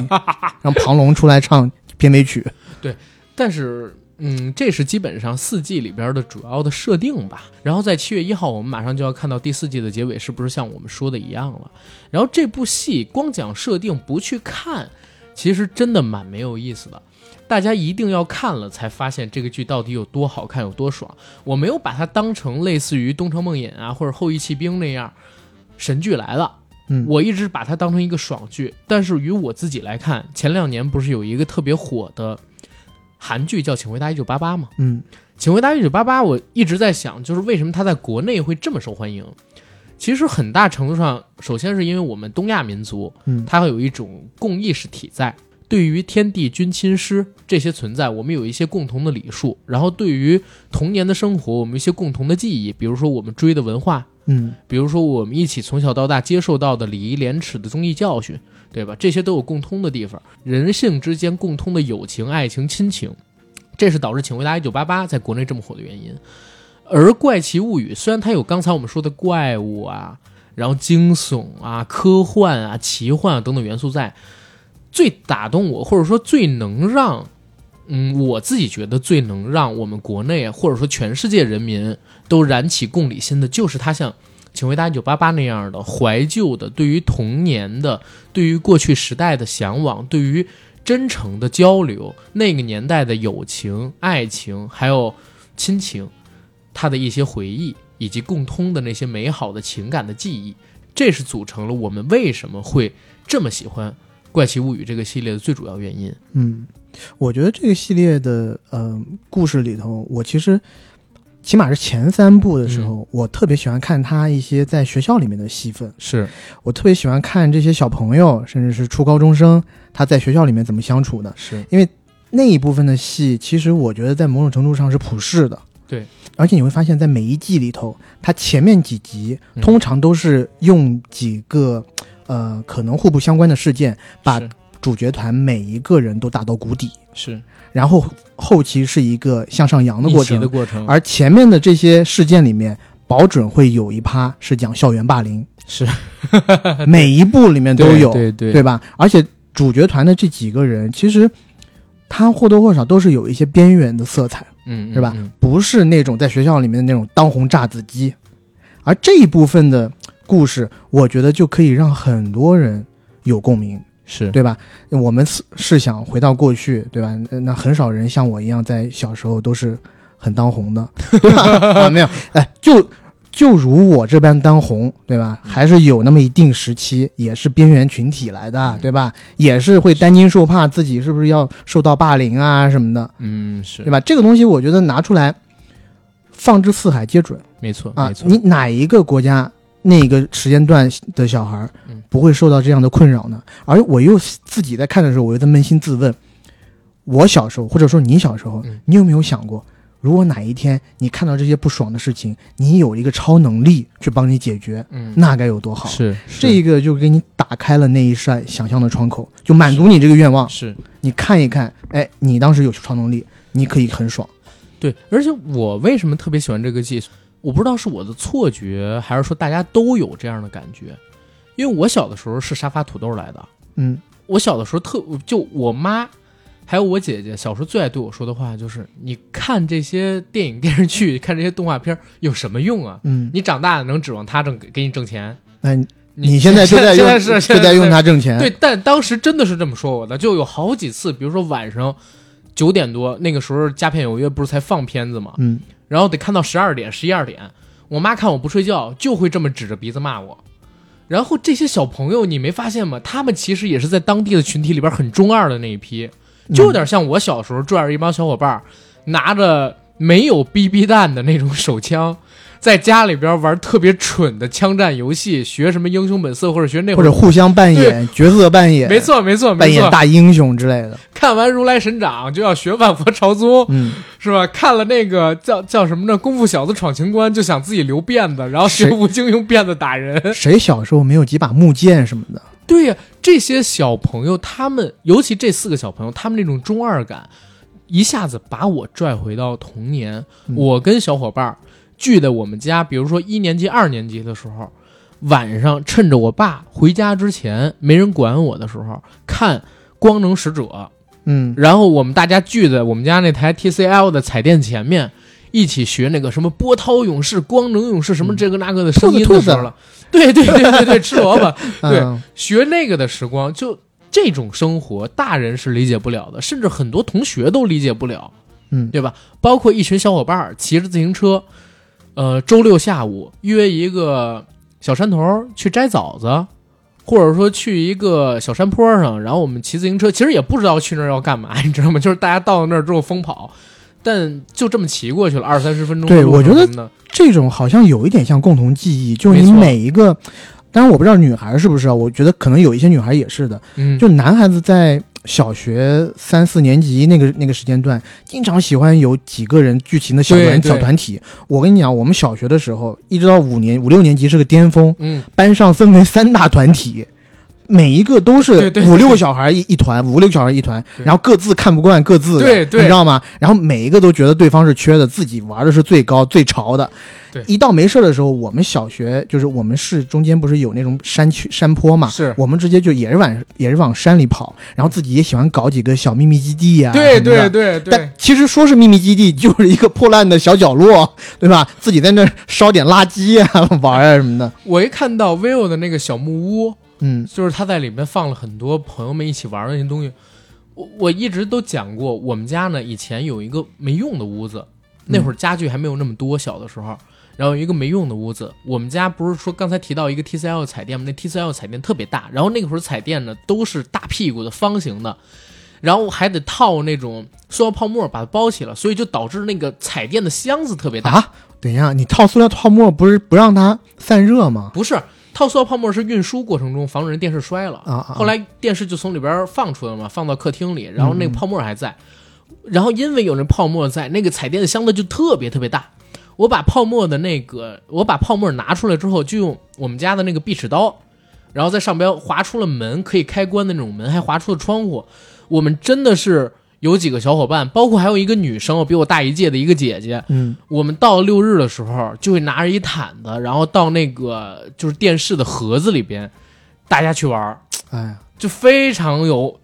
让庞龙出来唱片尾曲。”。对但是，嗯，这是基本上四季里边的主要的设定吧。然后在七月一号，我们马上就要看到第四季的结尾，是不是像我们说的一样了？然后这部戏光讲设定不去看，其实真的蛮没有意思的。大家一定要看了才发现这个剧到底有多好看，有多爽。我没有把它当成类似于《东城梦魇》啊或者《后羿弃兵》那样神剧来了。嗯，我一直把它当成一个爽剧，但是于我自己来看，前两年不是有一个特别火的韩剧叫《请回答一九八八》吗？嗯《请回答一九八八》，我一直在想，就是为什么它在国内会这么受欢迎？其实很大程度上，首先是因为我们东亚民族，嗯它有一种共意识体在，对于天地君亲师这些存在，我们有一些共同的礼数，然后对于童年的生活，我们一些共同的记忆，比如说我们追的文化，嗯比如说我们一起从小到大接受到的礼仪廉耻的综艺教训，对吧？这些都有共通的地方，人性之间共通的友情、爱情、亲情，这是导致《请回答一九八八》在国内这么火的原因。而《怪奇物语》虽然它有刚才我们说的怪物啊，然后惊悚啊、科幻啊、奇幻啊等等元素在，最打动我，或者说最能让，嗯，我自己觉得最能让我们国内，或者说全世界人民都燃起共理心的，就是它像《请回答一九八八》那样的怀旧的，对于童年的、对于过去时代的向往，对于真诚的交流，那个年代的友情、爱情，还有亲情，他的一些回忆，以及共通的那些美好的情感的记忆，这是组成了我们为什么会这么喜欢《怪奇物语》这个系列的最主要原因。嗯，我觉得这个系列的呃故事里头，我其实起码是前三部的时候，我特别喜欢看他一些在学校里面的戏份。是，我特别喜欢看这些小朋友，甚至是初高中生，他在学校里面怎么相处的。是，因为那一部分的戏，其实我觉得在某种程度上是普世的。对，而且你会发现在每一季里头，他前面几集嗯通常都是用几个、呃可能互不相关的事件，把是主角团每一个人都打到谷底，是。然后后期是一个向上扬的过程。的。过程，而前面的这些事件里面，保准会有一趴是讲校园霸凌，是。每一部里面都有，对对对。吧？而且主角团的这几个人，其实他或多或少都是有一些边缘的色彩，嗯，是吧？嗯？不是那种在学校里面的那种当红炸子鸡。而这一部分的故事，我觉得就可以让很多人有共鸣，是对吧？我们是是想回到过去，对吧？那那很少人像我一样在小时候都是很当红的，对吧？啊，没有，哎，就就如我这般当红，对吧？还是有那么一定时期，也是边缘群体来的，对吧？也是会担惊受怕，自己是不是要受到霸凌啊什么的，嗯是对吧？这个东西我觉得拿出来放之四海皆准没错啊没！错，你哪一个国家那个时间段的小孩不会受到这样的困扰呢？而我又自己在看的时候，我又在扪心自问：我小时候，或者说你小时候嗯，你有没有想过，如果哪一天你看到这些不爽的事情，你有一个超能力去帮你解决，嗯，那该有多好！是这个就给你打开了那一扇想象的窗口，就满足你这个愿望。是你看一看，哎，你当时有超能力，你可以很爽。对，而且我为什么特别喜欢这个季？我不知道是我的错觉，还是说大家都有这样的感觉。因为我小的时候是沙发土豆来的，嗯，我小的时候特就我妈还有我姐姐小时候最爱对我说的话就是：你看这些电影电视剧，看这些动画片有什么用啊？嗯，你长大了能指望他挣给你挣钱？那你你现在就在用，现在是就在用它挣钱。对，但当时真的是这么说我的，就有好几次，比如说晚上九点多，那个时候佳片有约不是才放片子嘛，嗯，然后得看到十二点、十一二点，我妈看我不睡觉，就会这么指着鼻子骂我。然后这些小朋友，你没发现吗？他们其实也是在当地的群体里边很中二的那一批，就有点像我小时候拽着一帮小伙伴，拿着没有 BB 弹的那种手枪，在家里边玩特别蠢的枪战游戏，学什么英雄本色或者学那或者互相扮演角色扮演，没错没错扮演。大英雄之类的。看完如来神掌就要学万佛朝宗，嗯，是吧？看了那个叫叫什么呢？功夫小子闯情关，就想自己留辫子，然后学吴京用辫子打人。谁小时候没有几把木剑什么的？对呀、这些小朋友，他们尤其这四个小朋友，他们那种中二感，一下子把我拽回到童年。嗯我跟小伙伴儿聚在我们家，比如说一年级、二年级的时候，晚上趁着我爸回家之前没人管我的时候，看《光能使者》。嗯，然后我们大家聚在我们家那台 TCL 的彩电前面，一起学那个什么波涛勇士、光能勇士什么这个那个的声音的时候了。对对对对对，吃萝卜，对嗯学那个的时光，就这种生活，大人是理解不了的，甚至很多同学都理解不了，嗯对吧？包括一群小伙伴儿骑着自行车，呃，周六下午约一个小山头去摘枣子。或者说去一个小山坡上，然后我们骑自行车，其实也不知道去那儿要干嘛，你知道吗？就是大家到了那儿之后疯跑，但就这么骑过去了，二三十分钟对我觉得这种好像有一点像共同记忆，就是你每一个，当然我不知道女孩是不是啊，我觉得可能有一些女孩也是的，嗯，就男孩子在小学三四年级那个那个时间段，经常喜欢有几个人聚集的小团小团体。我跟你讲，我们小学的时候，一直到五年五六年级是个巅峰，嗯，班上分为三大团体。每一个都是五六个小孩一一团，五六个小孩一团，然后各自看不惯各自的，对对你知道吗？然后每一个都觉得对方是缺的，自己玩的是最高最潮的。对一到没事的时候，我们小学就是我们市中间不是有那种山区山坡嘛，是我们直接就也是往也是往山里跑，然后自己也喜欢搞几个小秘密基地呀、对对对对但，其实说是秘密基地，就是一个破烂的小角落，对吧？自己在那烧点垃圾呀、玩啊什么的。我一看到 vivo 的那个小木屋，嗯就是他在里面放了很多朋友们一起玩的那些东西。我我一直都讲过，我们家呢以前有一个没用的屋子，那会儿家具还没有那么多，小的时候，然后有一个没用的屋子。我们家不是说刚才提到一个 TCL 彩电吗？那 TCL 彩电特别大，然后那个时候彩电呢都是大屁股的方形的，然后还得套那种塑料泡沫把它包起来，所以就导致那个彩电的箱子特别大。啊，等一下，你套塑料泡沫不是不让它散热吗？不是套塑料泡沫是运输过程中防止人电视摔了，啊啊！后来电视就从里边放出来了嘛，放到客厅里，然后那个泡沫还在，然后因为有那泡沫在，那个彩电的箱子就特别特别大。我把泡沫的那个，我把泡沫拿出来之后，就用我们家的那个壁纸刀，然后在上边划出了门，可以开关的那种门，还划出了窗户。我们真的是有几个小伙伴，包括还有一个女生，比我大一届的一个姐姐，嗯我们到六日的时候，就会拿着一毯子，然后到那个就是电视的盒子里边，大家去玩儿，哎呀，就非常有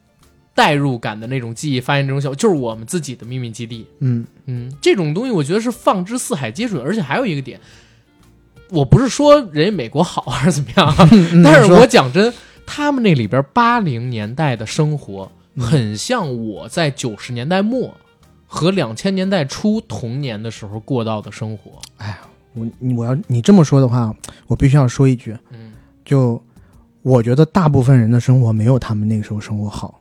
代入感的那种记忆。发现这种小，就是我们自己的秘密基地。嗯嗯，这种东西我觉得是放之四海皆准，而且还有一个点，我不是说人家美国好还是怎么样 但是我讲真，他们那里边八零年代的生活，嗯很像我在九十年代末和两千年代初童年的时候过到的生活。我你我要你这么说的话，我必须要说一句，嗯，就我觉得大部分人的生活没有他们那个时候生活好，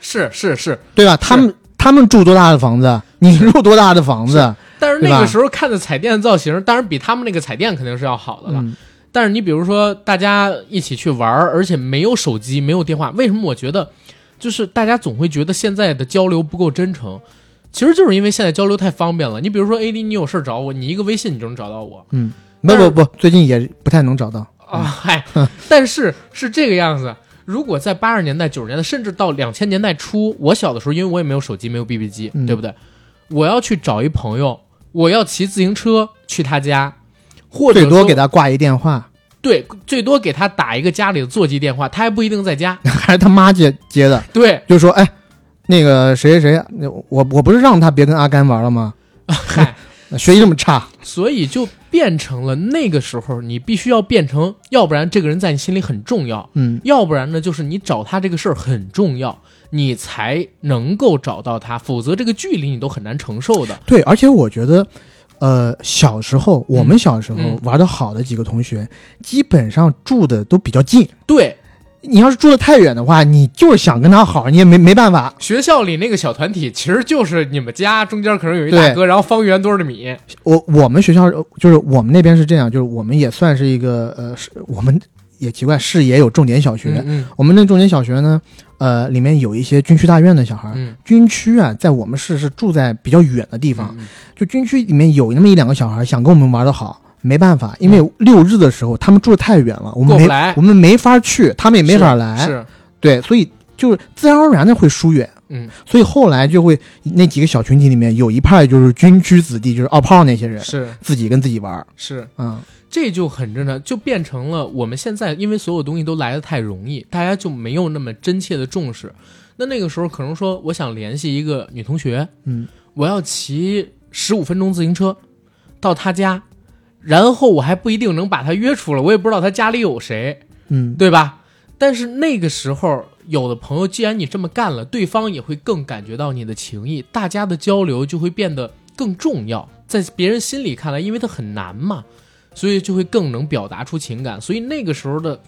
是是是，对吧？他们他们住多大的房子，你住多大的房子？但是那个时候看的彩电造型，当然比他们那个彩电肯定是要好的了。嗯但是你比如说，大家一起去玩，而且没有手机，没有电话，为什么我觉得就是大家总会觉得现在的交流不够真诚？其实就是因为现在交流太方便了。你比如说 A D，你有事儿找我，你一个微信你就能找到我嗯，不不不，最近也不太能找到。啊。嗨，但是是这个样子。如果在八十年代、九十年代，甚至到两千年代初，我小的时候，因为我也没有手机，没有 BB 机，嗯对不对？我要去找一朋友，我要骑自行车去他家，或者最多说给他挂一电话，对，最多给他打一个家里的座机电话，他还不一定在家。还是他妈接接的，对，就说哎，那个谁谁谁，那我我不是让他别跟阿甘玩了吗？嗨，学习这么差，所以就变成了那个时候，你必须要变成，要不然这个人在你心里很重要，嗯，要不然呢，就是你找他这个事儿很重要，你才能够找到他，否则这个距离你都很难承受的。对，而且我觉得，呃，小时候我们小时候嗯玩的好的几个同学，基本上住的都比较近。对，你要是住的太远的话，你就是想跟他好，你也没没办法。学校里那个小团体其实就是你们家中间可能有一大哥，然后方圆多少米，我我们学校呃就是我们那边是这样，就是我们也算是一个呃，是我们也奇怪市也有重点小学。嗯我们那重点小学呢，呃，里面有一些军区大院的小孩。嗯。军区啊，在我们市是住在比较远的地地方，就军区里面有那么一两个小孩想跟我们玩的好，没办法，因为六日的时候他们住的太远了，我们没来。我们没法去，他们也没法来，是，对，所以就是自然而然的会疏远。嗯，所以后来就会那几个小群体里面有一派就是军区子弟，就是奥炮那些人，是。自己跟自己玩儿，是，嗯，这就很正常，就变成了我们现在因为所有东西都来得太容易，大家就没有那么真切的重视。那那个时候可能说，我想联系一个女同学，嗯，我要骑十五分钟自行车到她家，然后我还不一定能把她约出来，我也不知道她家里有谁，嗯，对吧？但是那个时候，有的朋友，既然你这么干了，对方也会更感觉到你的情谊，大家的交流就会变得更重要。在别人心里看来，因为他很难嘛，所以就会更能表达出情感。所以那个时候的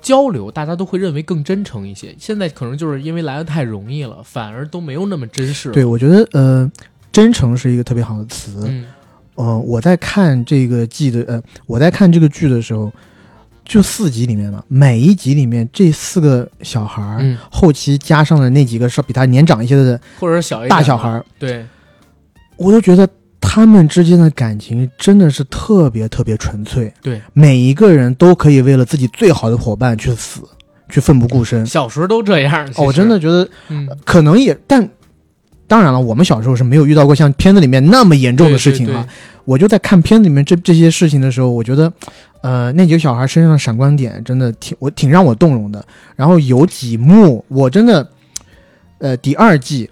交流，大家都会认为更真诚一些。现在可能就是因为来的太容易了，反而都没有那么真实了。对，我觉得呃，真诚是一个特别好的词。嗯，呃，我在看这个季的呃，我在看这个剧的时候，就四集里面嘛，每一集里面这四个小孩儿，嗯，后期加上了那几个稍比他年长一些的或者小一大小孩，儿，对，我都觉得他们之间的感情真的是特别特别纯粹。对，每一个人都可以为了自己最好的伙伴去死，去奋不顾身。小时候都这样。哦，我真的，觉得嗯，可能也，但当然了，我们小时候是没有遇到过像片子里面那么严重的事情啊。对对对我就在看片子里面这这些事情的时候，我觉得，呃，那几个小孩身上的闪光点真的挺我挺让我动容的。然后有几幕我真的，呃，第二季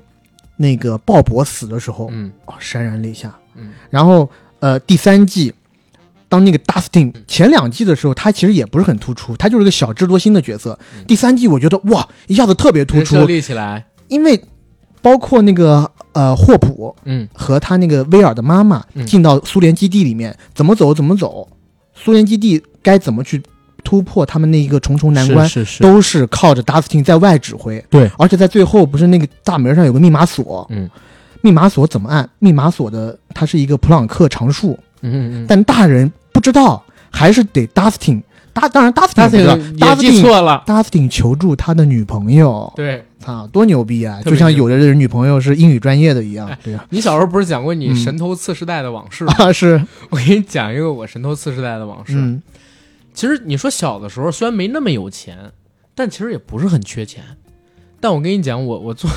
那个鲍勃死的时候，嗯哦，潸然泪下。嗯，然后呃，第三季。当那个 Dustin 前两季的时候，他其实也不是很突出，他就是个小智多星的角色。嗯第三季我觉得哇，一下子特别突出，立起来，因为包括那个呃霍普嗯和他那个威尔的妈妈嗯进到苏联基地里面，怎么走怎么走，苏联基地该怎么去突破他们那一个重重难关，是是都是靠着 Dustin 在外指挥。对，而且在最后不是那个大门上有个密码锁，嗯密码锁怎么按？密码锁的它是一个普朗克常数，嗯嗯嗯，但大人不知道，还是得 Dustin。大当然这不知道个也记错了，Dustin 求助他的女朋友。对。操，多牛逼啊！就像有的人女朋友是英语专业的一样哎，对呀、你小时候不是讲过你嗯神偷次世代的往事吗？啊，是，我给你讲一个我神偷次世代的往事。嗯其实你说小的时候虽然没那么有钱，但其实也不是很缺钱。但我跟你讲，我我做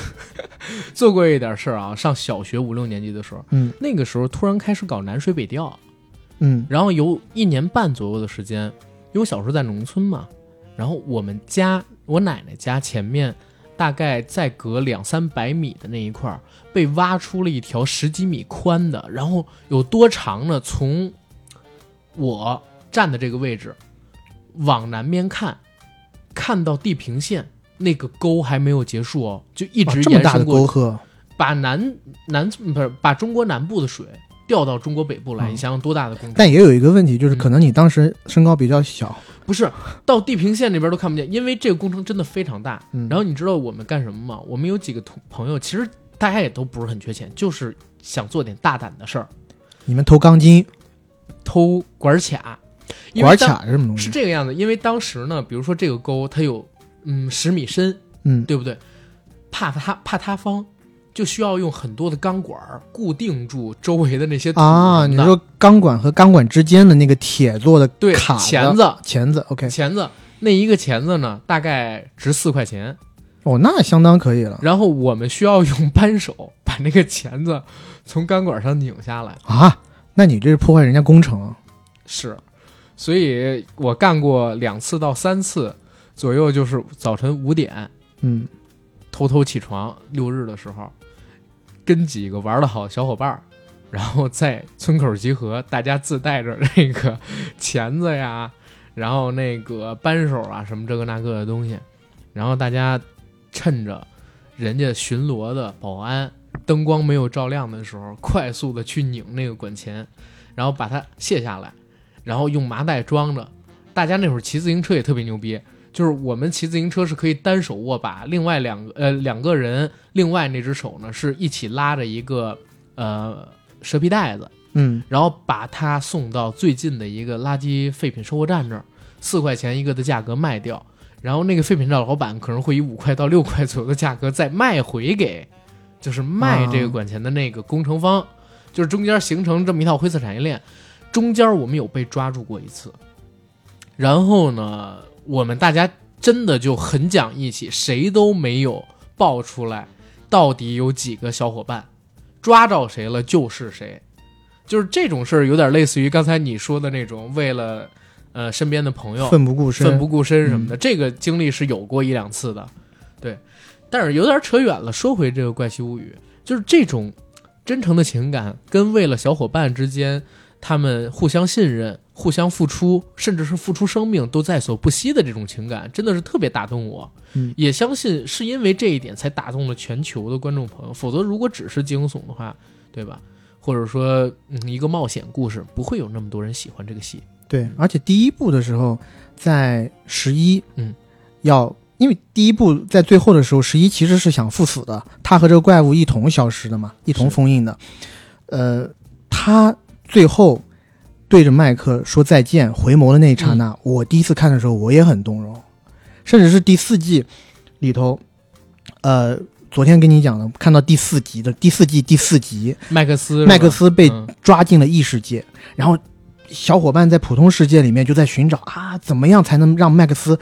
做过一点事儿啊。上小学五六年级的时候，嗯那个时候突然开始搞南水北调，嗯然后有一年半左右的时间，因为我小时候在农村嘛，然后我们家我奶奶家前面大概再隔两三百米的那一块儿，被挖出了一条十几米宽的，然后有多长呢？从我站的这个位置往南边看，看到地平线那个沟还没有结束哦，就一直哇这么大的延伸过把南南不是把中国南部的水调到中国北部来，嗯你想想多大的工程？但也有一个问题，就是嗯可能你当时身高比较小，不是到地平线那边都看不见，因为这个工程真的非常大。嗯然后你知道我们干什么吗？我们有几个同朋友，其实大家也都不是很缺钱，就是想做点大胆的事儿，你们偷钢筋、偷管卡。因为管卡是什么东西？是这个样子，因为当时呢，比如说这个沟它有嗯十米深，嗯对不对？怕塌怕塌方，就需要用很多的钢管固定住周围的那些土啊，你说钢管和钢管之间的那个铁做的对卡钳子，钳子，OK，钳子那一个钳子呢，大概值四块钱。哦，那相当可以了然后我们需要用扳手把那个钳子从钢管上拧下来。啊。那你这是破坏人家工程啊！是，所以我干过两次到三次左右，就是早晨五点嗯，偷偷起床，六日的时候，跟几个玩的好的小伙伴儿，然后在村口集合，大家自带着那个钳子呀，然后那个扳手啊，什么这个那个的东西，然后大家趁着人家巡逻的保安灯光没有照亮的时候，快速的去拧那个管钳，然后把它卸下来，然后用麻袋装着。大家那会儿骑自行车也特别牛逼，就是我们骑自行车是可以单手握把，另外两个呃两个人，另外那只手呢是一起拉着一个呃蛇皮袋子，嗯，然后把它送到最近的一个垃圾废品收货站这儿，四块钱一个的价格卖掉，然后那个废品站老板可能会以五块到六块左右的价格再卖回给，就是卖这个管钱的那个工程方，就是中间形成这么一套灰色产业链。中间我们有被抓住过一次，然后呢，我们大家真的就很讲义气，谁都没有爆出来到底有几个小伙伴，抓着谁了就是谁。就是这种事儿，有点类似于刚才你说的那种，为了呃身边的朋友奋不顾身，奋不顾身什么的，这个经历是有过一两次的，对。但是有点扯远了，说回这个《怪奇物语》，就是这种真诚的情感，跟为了小伙伴之间，他们互相信任、互相付出，甚至是付出生命都在所不惜的这种情感，真的是特别打动我。嗯也相信是因为这一点才打动了全球的观众朋友，否则如果只是惊悚的话，对吧？或者说，嗯，一个冒险故事，不会有那么多人喜欢这个戏。对，而且第一部的时候，在十一，嗯，要因为第一部在最后的时候，十一其实是想赴死的，他和这个怪物一同消失的嘛，一同封印的。呃，他最后对着麦克说再见，回眸的那一刹那，我第一次看的时候，我也很动容，甚至是第四季里头，呃，昨天跟你讲的，看到第四集的第四季第四集，麦克斯，麦克斯被嗯。抓进了异世界，然后小伙伴在普通世界里面就在寻找啊，怎么样才能让麦克斯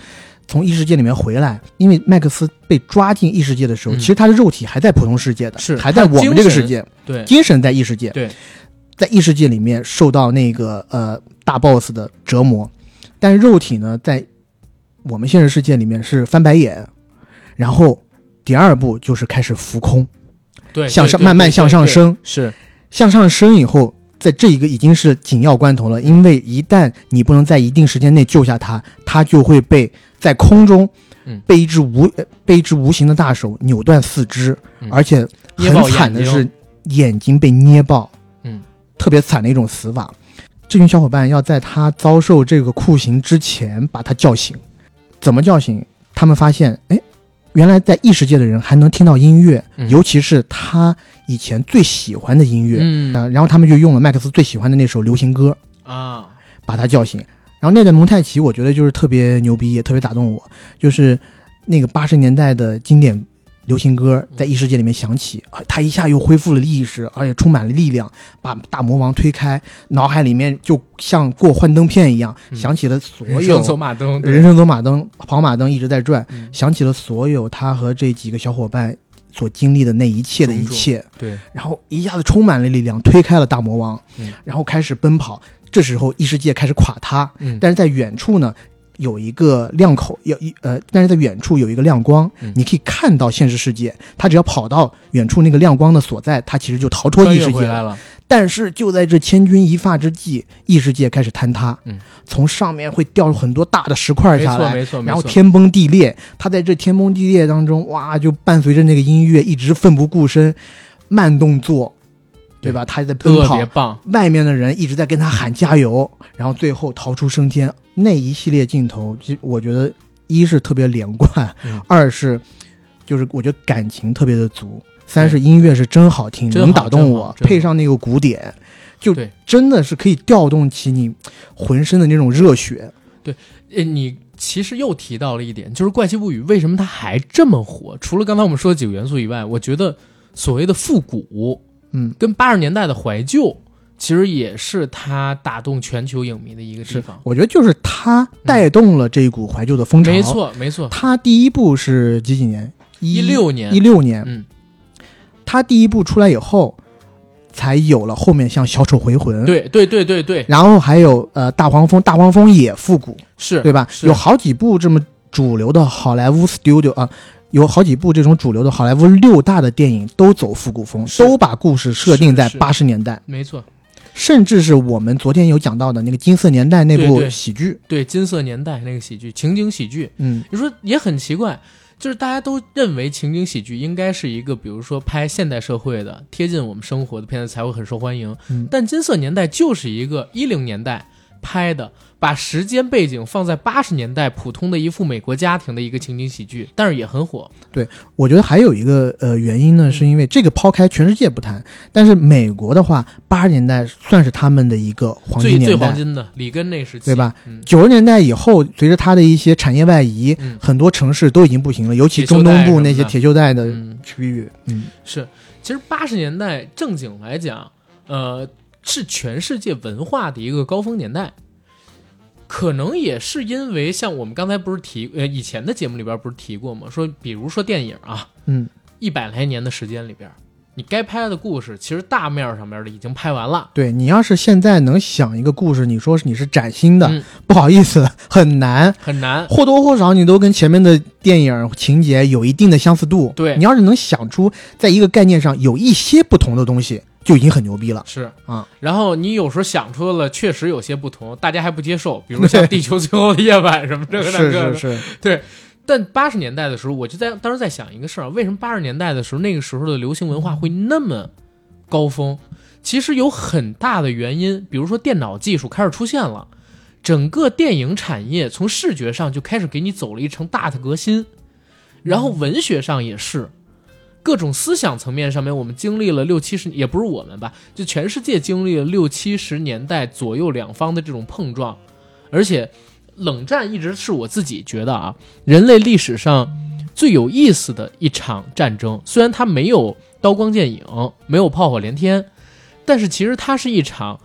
从异世界里面回来？因为麦克斯被抓进异世界的时候，嗯。其实他的肉体还在普通世界的，是还在我们这个世界，对。精神在异世界，对，在异世界里面受到那个呃大 boss 的折磨，但是肉体呢，在我们现实世界里面是翻白眼，然后第二步就是开始浮空，对，向上慢慢向上，升。是。向上升以后，在这一个已经是紧要关头了，因为一旦你不能在一定时间内救下他，他就会被在空中嗯。被一只无、呃被一只无形的大手扭断四肢，嗯。而且很惨的是眼睛被捏爆，嗯，特别惨的一种死法。这群小伙伴要在他遭受这个酷刑之前把他叫醒，怎么叫醒？他们发现，哎，原来在异世界的人还能听到音乐，嗯尤其是他以前最喜欢的音乐。嗯呃，然后他们就用了麦克斯最喜欢的那首流行歌，啊，把他叫醒。然后那个蒙太奇，我觉得就是特别牛逼，也特别打动我，就是那个八十年代的经典流行歌在异世界里面响起，啊，他一下又恢复了意识，而且充满了力量，把大魔王推开，脑海里面就像过幻灯片一样，嗯。响起了所有人生走马灯，对。人生走马灯、跑马灯一直在转，嗯。想起了所有他和这几个小伙伴所经历的那一切的一切。对，然后一下子充满了力量，推开了大魔王，嗯。然后开始奔跑。这时候异世界开始垮塌，嗯，但是在远处呢有一个亮口，要一呃，但是在远处有一个亮光，嗯你可以看到现实世界。他只要跑到远处那个亮光的所在，他其实就逃脱穿越异世界了。回来了，但是就在这千钧一发之际，异世界开始坍塌，嗯，从上面会掉很多大的石块没错下来，没错没错，然后天崩地裂，他在这天崩地裂当中，哇，就伴随着那个音乐一直奋不顾身，慢动作，对吧？他在奔跑特别，棒，外面的人一直在跟他喊加油，然后最后逃出升天。那一系列镜头，其实我觉得一是特别连贯，嗯二是就是我觉得感情特别的足，三是音乐是真好听，能打动我，配上那个鼓点，就真的是可以调动起你浑身的那种热血。呃，你其实又提到了一点，就是《怪奇物语》为什么它还这么火？除了刚才我们说的几个元素以外，我觉得所谓的复古，嗯，跟八十年代的怀旧，其实也是他打动全球影迷的一个地方。我觉得就是他带动了这一股怀旧的风潮。没，错，没错，他第一部是几几年？一六年一六年。嗯，他第一部出来以后，才有了后面像《小丑回魂》，，对对对对对，然后还有呃大黄蜂，大黄蜂也复古，是对吧？是有好几部这么主流的好莱坞 studio 啊。有好几部这种主流的好莱坞六大的电影都走复古风，都把故事设定在八十年代，没错。甚至是我们昨天有讲到的那个金色年代那部喜剧，对金色年代那个喜剧，情景喜剧，嗯，你说也很奇怪，就是大家都认为情景喜剧应该是一个，比如说拍现代社会的、贴近我们生活的片子才会很受欢迎。嗯。但金色年代就是一个一零年代拍的，把时间背景放在八十年代普通的一副美国家庭的一个情景喜剧，但是也很火。对我觉得还有一个呃原因呢，是因为这个抛开全世界不谈，但是美国的话，八十年代算是他们的一个黄最最金年代，黄金的里根那时期，对吧？嗯，九十年代以后，随着它的一些产业外移，嗯。很多城市都已经不行了，尤其中东部那些铁锈带的。嗯区域，嗯。是，其实八十年代正经来讲，呃，是全世界文化的一个高峰年代。可能也是因为像我们刚才不是提，呃，以前的节目里边不是提过吗？说，比如说电影啊，嗯，一百来年的时间里边，你该拍的故事，其实大面上面的已经拍完了。对你要是现在能想一个故事，你说是你是崭新的，嗯不好意思，很难。很难。或多或少你都跟前面的电影情节有一定的相似度。对你要是能想出在一个概念上有一些不同的东西，就已经很牛逼了。是啊，然后你有时候想出了，确实有些不同，大家还不接受，比如像《地球最后的夜晚》什么这个那是个的。是是，但八十年代的时候，我就在当时在想一个事儿啊，为什么八十年代的时候那个时候的流行文化会那么高峰？其实有很大的原因，比如说电脑技术开始出现了，整个电影产业从视觉上就开始给你走了一程大的革新，然后文学上也是。各种思想层面上面，我们经历了六七十，也不是我们吧，就全世界经历了六七十年代左右两方的这种碰撞，而且冷战一直是我自己觉得啊，人类历史上最有意思的一场战争。虽然它没有刀光剑影，没有炮火连天，但是其实它是一场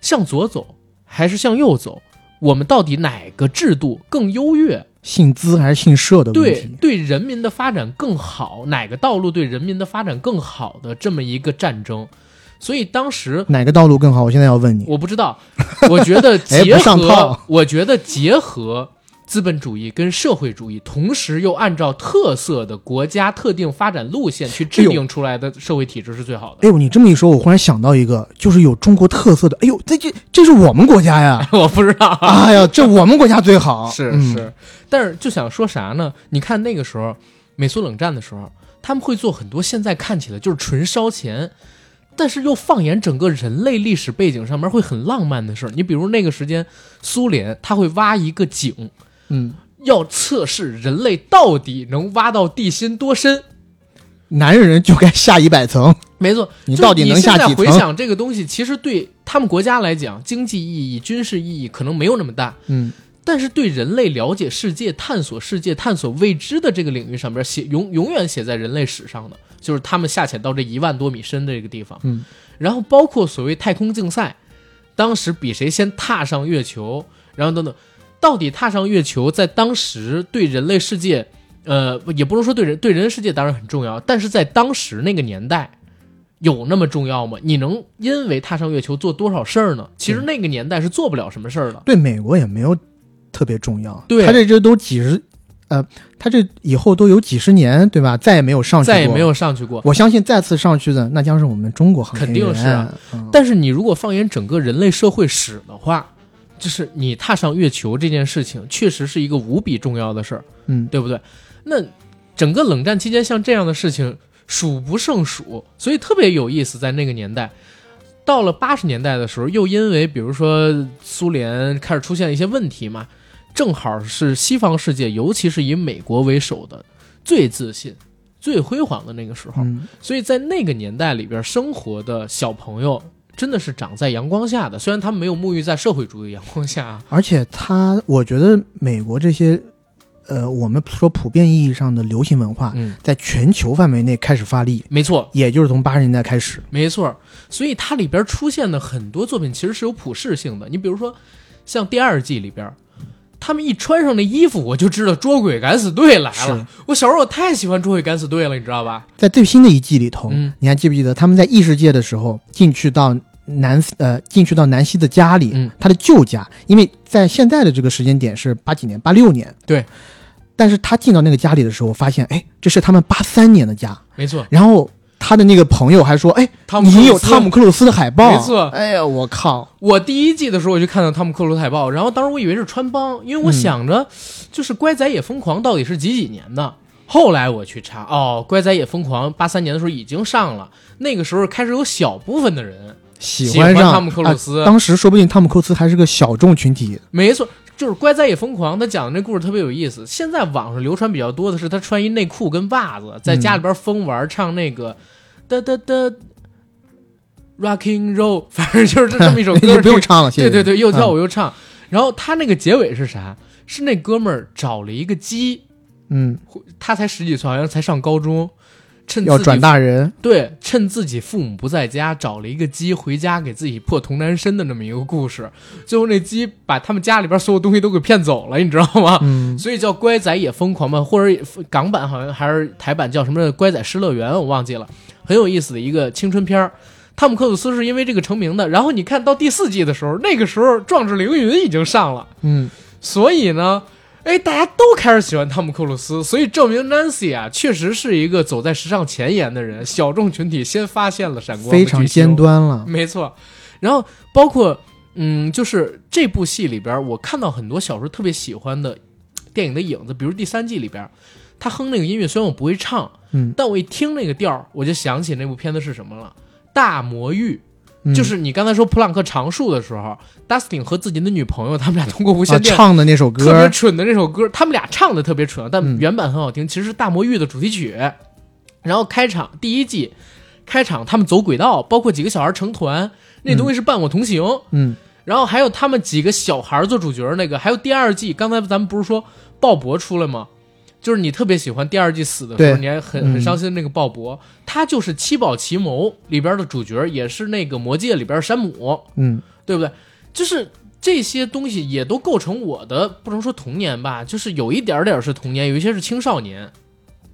向左走还是向右走，我们到底哪个制度更优越？姓资还是姓社的问对题。对人民的发展更好，哪个道路对人民的发展更好的这么一个战争。所以当时哪个道路更好？我现在要问你。我不知道，我觉得 哎结合，我觉得结合资本主义跟社会主义，同时又按照特色的国家特定发展路线去制定出来的社会体制是最好的。哎呦，你这么一说，我忽然想到一个，就是有中国特色的。哎呦，这这这是我们国家呀！我不知道，哎呀，这我们国家最好。是嗯是，但是就想说啥呢？你看那个时候，美苏冷战的时候，他们会做很多现在看起来就是纯烧钱，但是又放眼整个人类历史背景上面会很浪漫的事儿。你比如那个时间，苏联他会挖一个井，嗯，要测试人类到底能挖到地心多深。男人就该下一百层。没错，你到底能下几层回想这个东西，其实对他们国家来讲，经济意义、军事意义可能没有那么大，嗯，但是对人类了解世界、探索世界、探索未知的这个领域上边写永永远写在人类史上的，就是他们下潜到这一万多米深的这个地方。嗯，然后包括所谓太空竞赛，当时比谁先踏上月球，然后等等，到底踏上月球在当时对人类世界，呃，也不能说对人对人类世界当然很重要，但是在当时那个年代。有那么重要吗？你能因为踏上月球做多少事儿呢？其实那个年代是做不了什么事儿的。对美国也没有特别重要。对他这这都几十，呃，他这以后都有几十年，对吧？再也没有上去过，再也没。有上去过。我相信再次上去的那将是我们中国航天肯。定是啊嗯但是你如果放眼整个人类社会史的话，就是你踏上月球这件事情，确实是一个无比重要的事儿，嗯，对不对？那整个冷战期间，像这样的事情数不胜数，所以特别有意思。在那个年代，到了八十年代的时候，又因为比如说苏联开始出现一些问题嘛，正好是西方世界，尤其是以美国为首的最自信、最辉煌的那个时候。嗯，所以在那个年代里边生活的小朋友，真的是长在阳光下的。虽然他们没有沐浴在社会主义阳光下啊，而且他，我觉得美国这些呃，我们说普遍意义上的流行文化，嗯，在全球范围内开始发力，没错，也就是从八十年代开始。没错。所以它里边出现的很多作品其实是有普适性的。你比如说，像第二季里边，他们一穿上那衣服，我就知道捉鬼敢死队来了。我小时候我太喜欢捉鬼敢死队了，你知道吧？在最新的一季里头，嗯你还记不记得他们在异世界的时候进去到南呃进去到南希的家里，嗯他的旧家，因为在现在的这个时间点是八几年，八六年，对。但是他进到那个家里的时候，发现哎，这是他们八三年的家。没错，然后他的那个朋友还说，哎，汤姆你有克鲁斯。汤姆克鲁斯的海报，没错。哎呀，我靠，我第一季的时候我就看到汤姆克鲁斯海报，然后当时我以为是穿帮，因为我想着就是《乖仔也疯狂》到底是几几年的。后来我去查，哦，《乖仔也疯狂》八三年的时候已经上了，那个时候开始有小部分的人喜喜欢上汤姆克鲁斯。啊当时说不定汤姆克鲁斯还是个小众群体。没错，就是《乖仔也疯狂》，他讲的那故事特别有意思。现在网上流传比较多的是他穿一内裤跟袜子，在家里边疯玩，唱那个哒哒哒 Rocking Roll，反正就是这么一首 歌，你不用唱了，谢谢对对对，又跳嗯舞又唱。然后他那个结尾是啥？是那哥们儿找了一个鸡，嗯，他才十几岁，好像才上高中，趁要转大人，对，趁自己父母不在家，找了一个鸡回家给自己破童男身的那么一个故事。最后那鸡把他们家里边所有东西都给骗走了，你知道吗？嗯，所以叫乖仔也疯狂嘛，或者港版好像还是台版叫什么乖仔失乐园，我忘记了，很有意思的一个青春片儿。汤姆克鲁斯是因为这个成名的，然后你看到第四季的时候，那个时候《壮志凌云》已经上了，嗯，所以呢，哎，大家都开始喜欢汤姆克鲁斯，所以证明 Nancy 啊，确实是一个走在时尚前沿的人，小众群体先发现了闪光，非常尖，端了。没错。然后包括嗯，就是这部戏里边，我看到很多小时候特别喜欢的电影的影子，比如第三季里边，他哼那个音乐，虽然我不会唱，嗯，但我一听那个调儿，我就想起那部片子是什么了，《大魔域》。嗯就是你刚才说普朗克常数的时候，Dustin 和自己的女朋友，他们俩通过无啊线电、唱的那首歌特别，蠢的那首歌，他们俩唱的特别蠢，但嗯原版很好听，其实是《大魔域》的主题曲。然后开场第一季开场，他们走轨道，包括几个小孩成团，那东西是伴我同行。嗯，然后还有他们几个小孩做主角那个，还有第二季，刚才咱们不是说鲍勃出来吗？就是你特别喜欢第二季死的时候，你还很嗯很伤心的那个鲍勃，他就是《七宝奇谋》里边的主角，也是那个《魔戒》里边的山姆。嗯，对不对？就是这些东西也都构成我的，不能说童年吧，就是有一点点是童年，有一些是青少年。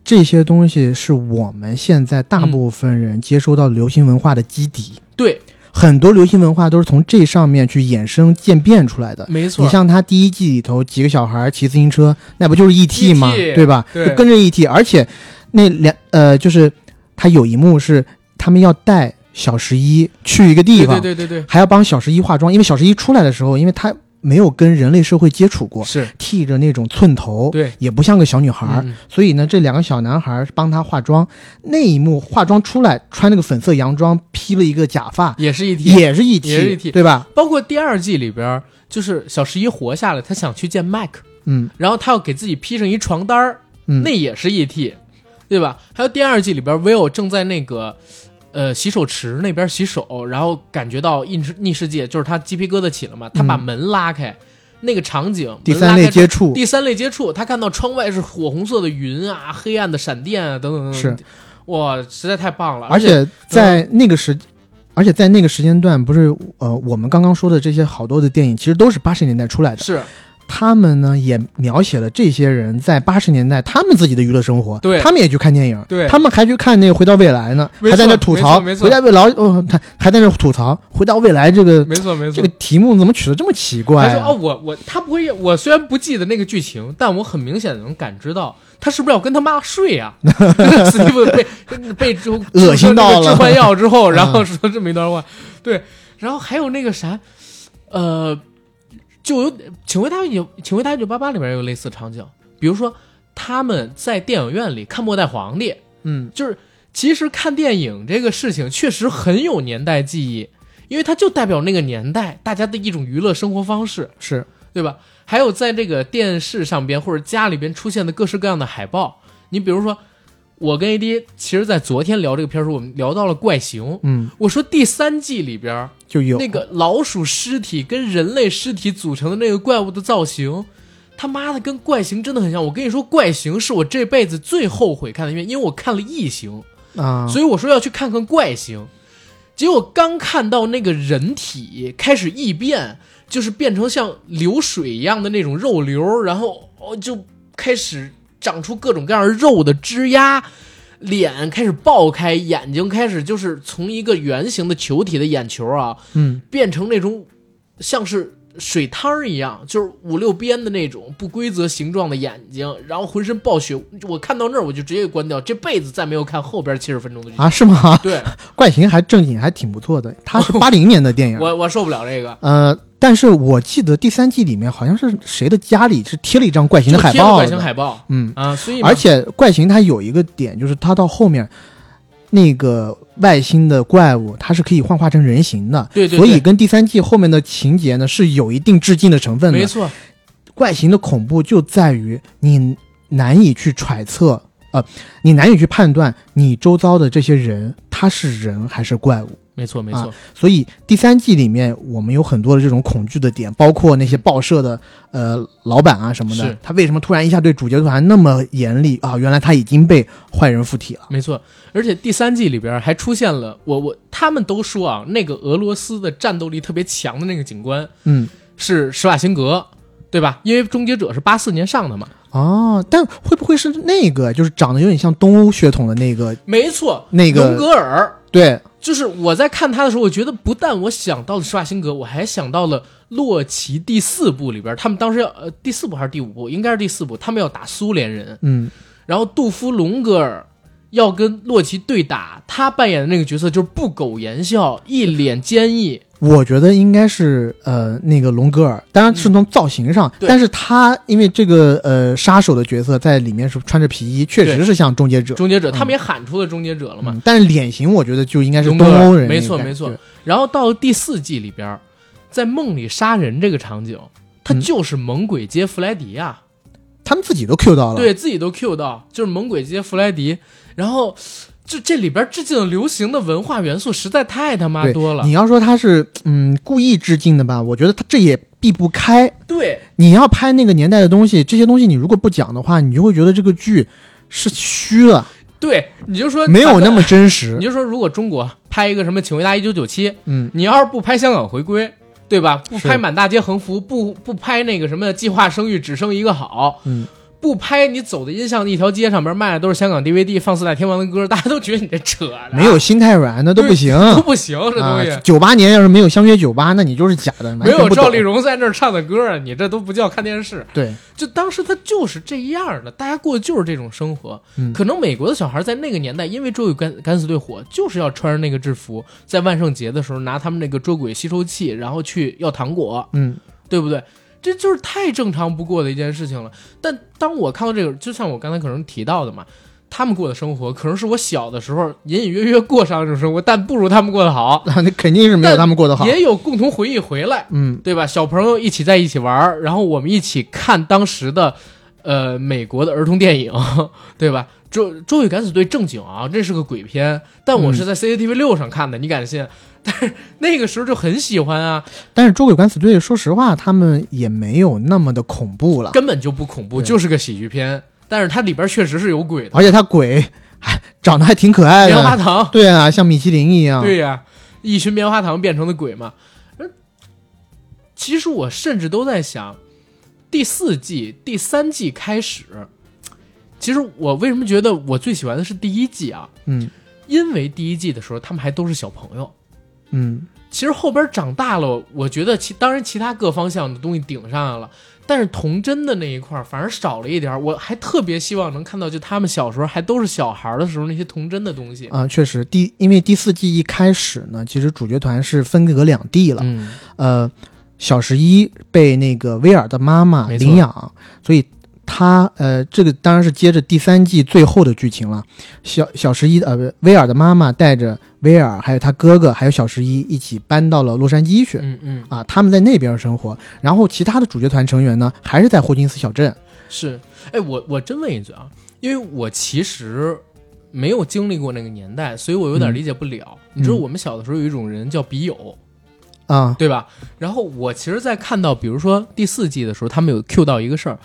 这些东西是我们现在大部分人接收到流行文化的基底，对，很多流行文化都是从这上面去衍生渐变出来的。没错。你像他第一季里头几个小孩骑自行车，那不就是 E.T. 吗.对吧？对就跟着 E.T.，而且那两呃，就是他有一幕是他们要带小十一去一个地对方，对对对还要帮小十一化妆，因为小十一出来的时候，因为他没有跟人类社会接触过，，是，剃着那种寸头，对，也不像个小女孩儿，嗯所以呢，这两个小男孩帮她化妆。那一幕化妆出来，穿那个粉色洋装，披了一个假发，也是一体。也是一也是一体对吧？包括第二季里边，就是小十一活下来，他想去见麦克，嗯然后他要给自己披上一床单儿，嗯，那也是 E.T.，对吧？还有第二季里边，Will 正在那个呃洗手池那边洗手，然后感觉到异世逆世界，就是他鸡皮疙瘩起了嘛，他把嗯门拉开，那个场景，第三类接触，第三类接触，他看到窗外是火红色的云啊，黑暗的闪电啊，等等等等，是，哇，实在太棒了！而且且在那个时，而且在那个时间段，不是呃，我们刚刚说的这些好多的电影，其实都是八十年代出来的。是他们呢，也描写了这些人在八十年代他们自己的娱乐生活。对他们也去看电影，对他们还去看那个《回到未来》呢，还在那吐槽没错回到未来》哦，他还在那吐槽《回到未来》这个没错没错。这个题目怎么取得这么奇怪、啊？他说哦，我我他不会，我虽然不记得那个剧情，但我很明显的能感知到他是不是要跟他妈睡啊？史蒂夫被被之后恶心到了吃那个致幻药之后，嗯然后 说这么一段话，对，然后还有那个啥，呃，就有《请回答一九》《请回答一九八八》里边有类似场景，比如说他们在电影院里看《末代皇帝》，嗯，就是其实看电影这个事情确实很有年代记忆，因为它就代表那个年代大家的一种娱乐生活方式，是。对吧？还有在这个电视上边或者家里边出现的各式各样的海报，你比如说，我跟 AD 其实，在昨天聊这个片儿时，候，我们聊到了怪形。嗯，我说第三季里边就有那个老鼠尸体跟人类尸体组成的那个怪物的造型，他妈的跟怪形真的很像。我跟你说，怪形是我这辈子最后悔看的片，因为我看了异形，啊，所以我说要去看看怪形。结果刚看到那个人体开始异变，就是变成像流水一样的那种肉瘤，然后哦就开始长出各种各样肉的枝丫，脸开始爆开，眼睛开始就是从一个圆形的球体的眼球啊，嗯。变成那种像是水汤儿一样，就是五六边的那种不规则形状的眼睛，然后浑身暴雪。我看到那儿我就直接关掉，这辈子再没有看后边七十分钟的剧。啊，是吗？对 怪形还正经还挺不错的，它是八零年的电影。我我受不了这个，呃，但是我记得第三季里面好像是谁的家里是贴了一张怪形的海报怪形海报嗯，啊，所以而且怪形它有一个点，就是它到后面那个外星的怪物，它是可以幻化成人形的，对对对所以跟第三季后面的情节呢是有一定致敬的成分的。没错，怪形的恐怖就在于你难以去揣测，呃，你难以去判断你周遭的这些人他是人还是怪物。没错，没错，所以第三季里面我们有很多的这种恐惧的点，包括那些报社的呃老板啊什么的，他为什么突然一下对主角团那么严厉啊？原来他已经被坏人附体了。没错。而且第三季里边还出现了我我他们都说啊，那个俄罗斯的战斗力特别强的那个警官嗯，是施瓦辛格，对吧？因为《终结者》是八四年上的嘛。哦，但会不会是那个就是长得有点像东欧血统的那个？没错，那个隆格尔。对，就是我在看他的时候，我觉得不但我想到了施瓦辛格，我还想到了洛奇第四部里边，他们当时要呃第四部还是第五部，应该是第四部，他们要打苏联人，嗯，然后杜夫龙格尔要跟洛奇对打，他扮演的那个角色就是不苟言笑，一脸坚毅，我觉得应该是呃那个龙格尔，当然是从造型上，对但是他因为这个呃杀手的角色在里面是穿着皮衣，确实是像终结者。终结者，他们也喊出了终结者了嘛。嗯，但是脸型我觉得就应该是东欧人没，错没错然后到了第四季里边，在梦里杀人这个场景，他嗯就是猛鬼街弗莱迪啊。他们自己都 Q 到了。对自己都 Q 到，就是猛鬼街弗莱迪，然后就这里边致敬流行的文化元素实在太他妈多了你。要说他是嗯故意致敬的吧，我觉得他这也避不开。对，你要拍那个年代的东西，这些东西你如果不讲的话，你就会觉得这个剧是虚了，对，你就说没有那么，真实你。就说如果中国拍一个什么《请回答一九九七》，嗯，你要是不拍香港回归，对吧？不拍满大街横幅，不不拍那个什么计划生育只生一个好，嗯，不拍你走的音像的一条街上边卖的都是香港 DVD 放四大天王的歌，大家都觉得你这扯的，没有心太软那都不行。都不行，这东西。啊，九八年要是没有相约九八，那你就是假的，没有赵丽。蓉在那儿唱的歌啊，你这都不叫看电视。对，就当时他就是这样的，大家过的就是这种生活。嗯可能美国的小孩在那个年代，因为捉鬼敢敢死队火，就是要穿着那个制服，在万圣节的时候拿他们那个捉鬼吸收器，然后去要糖果，嗯，对不对？这就是太正常不过的一件事情了。但当我看到这个，就像我刚才可能提到的嘛，他们过的生活可能是我小的时候隐隐约约过上这种生活，但不如他们过得好，那肯定是没有他们过得好。也有共同回忆回来。嗯，对吧？小朋友一起在一起玩，然后我们一起看当时的，呃，美国的儿童电影，对吧？捉捉鬼敢死队正经啊，这是个鬼片，但我是在 CCTV 六上看的，你敢信？但是那个时候就很喜欢啊，但是《捉鬼敢死队》说实话，他们也没有那么的恐怖了，根本就不恐怖，就是个喜剧片。但是它里边确实是有鬼的，而且它鬼还长得还挺可爱的棉花。糖，对啊，像米其林一样。对呀、一群棉花糖变成的鬼嘛。而其实我甚至都在想，第四季、第三季开始，其实我为什么觉得我最喜欢的是第一季啊？嗯因为第一季的时候他们还都是小朋友，嗯，其实后边长大了，我觉得其当然其他各方向的东西顶上来了，但是童真的那一块儿反而少了一点儿。我还特别希望能看到，就他们小时候还都是小孩儿的时候那些童真的东西。啊、确实，第因为第四季一开始呢，其实主角团是分隔两地了。嗯，呃，小十一被那个威尔的妈妈领养，所以他呃，这个当然是接着第三季最后的剧情了。小小十一呃，不威尔的妈妈带着威尔还有他哥哥还有小十一一起搬到了洛杉矶去。嗯嗯，啊，他们在那边生活，然后其他的主角团成员呢，还是在霍金斯小镇。是，哎，我我真问一句啊，因为我其实没有经历过那个年代，所以我有点嗯理解不了。你知道嗯我们小的时候有一种人叫笔友，啊，对吧？然后我其实，在看到比如说第四季的时候，他们有 Q 到一个事儿，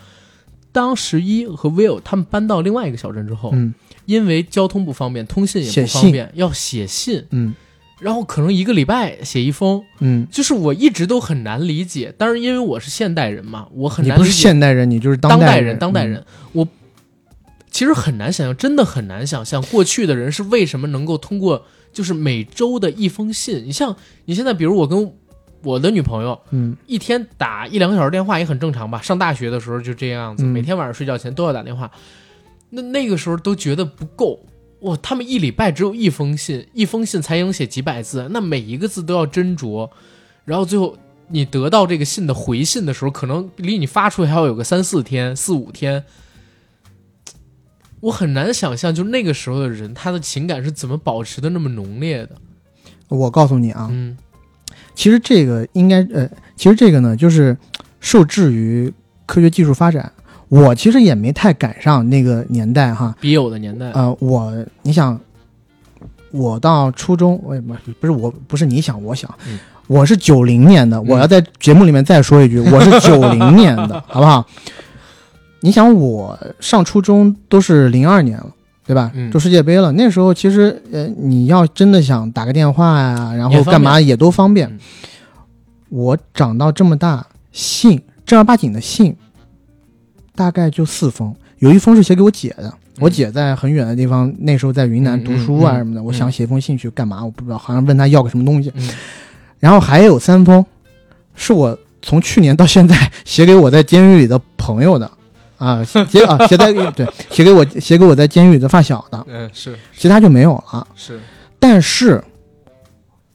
当十一和 Will 他们搬到另外一个小镇之后，嗯。因为交通不方便，通信也不方便，要写信，嗯。然后可能一个礼拜写一封，嗯，就是我一直都很难理解。当然，因为我是现代人嘛，我很你不是难理解现代人，你就是当代人，当代嗯人，我其实很难想象，真的很难想象过去的人是为什么能够通过就是每周的一封信。你像你现在，比如我跟我的女朋友嗯一天打一两个小时电话也很正常吧？上大学的时候就这样子，嗯每天晚上睡觉前都要打电话。那那个时候都觉得不够哇，他们一礼拜只有一封信，一封信才能写几百字，那每一个字都要斟酌，然后最后你得到这个信的回信的时候，可能离你发出去还要有个三四天、四五天。我很难想象，就那个时候的人，他的情感是怎么保持的那么浓烈的。我告诉你啊，嗯其实这个应该呃，其实这个呢，就是受制于科学技术发展。我其实也没太赶上那个年代哈，笔友的年代，呃，我你想，我到初中，我也不不是我不是你想我想，嗯我是九零年的，我要在节目里面再说一句，我是九零年的，好不好？你想我上初中都是零二年了。对吧？嗯都世界杯了，那时候其实呃，你要真的想打个电话呀、然后干嘛也都方便。嗯我长到这么大，信正儿八经的信，大概就四封，有一封是写给我姐的。我姐在很远的地方，那时候在云南读书啊什么的，嗯我想写封信去干嘛？我不知道，好像问她要个什么东西。嗯然后还有三封，是我从去年到现在写给我在监狱里的朋友的，啊，写啊写在对写给我写给我在监狱里的发小的，嗯，是其他就没有了。是，但是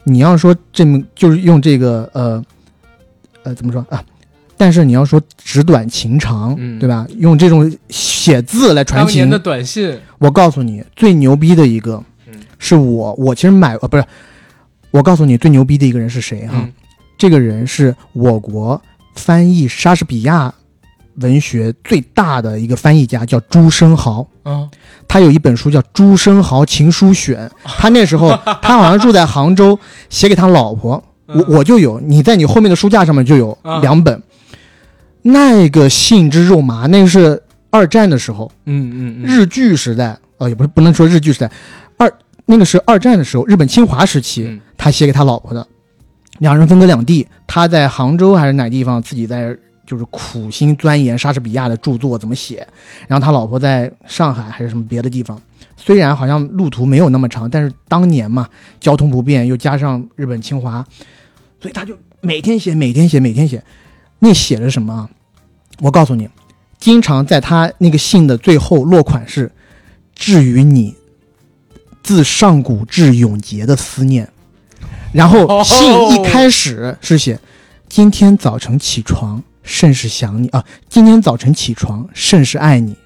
你要说这么就是用这个呃呃怎么说啊？但是你要说纸短情长，嗯对吧？用这种写字来传情的，短信，我告诉你，最牛逼的一个嗯是我，我其实买呃不是，我告诉你最牛逼的一个人是谁哈？嗯这个人是我国翻译莎士比亚文学最大的一个翻译家，叫朱生豪。嗯，他有一本书叫《朱生豪情书选》，他那时候他好像住在杭州，写给他老婆，我我就有，你在你后面的书架上面就有啊。两本，那个信之肉麻，那个是二战的时候，嗯嗯嗯，日据时代，呃，也不是不能说日据时代，二那个是二战的时候，日本侵华时期，嗯。他写给他老婆的，两人分隔两地，他在杭州还是哪地方自己在就是苦心钻研莎士比亚的著作怎么写，然后他老婆在上海还是什么别的地方，虽然好像路途没有那么长，但是当年嘛交通不便，又加上日本侵华，所以他就每天写，每天写，每天写，那写的什么？我告诉你，经常在他那个信的最后落款是“至于你自上古至永劫的思念”，然后信一开始是写“今天早晨起床甚是想你啊，今天早晨起床甚是爱你”，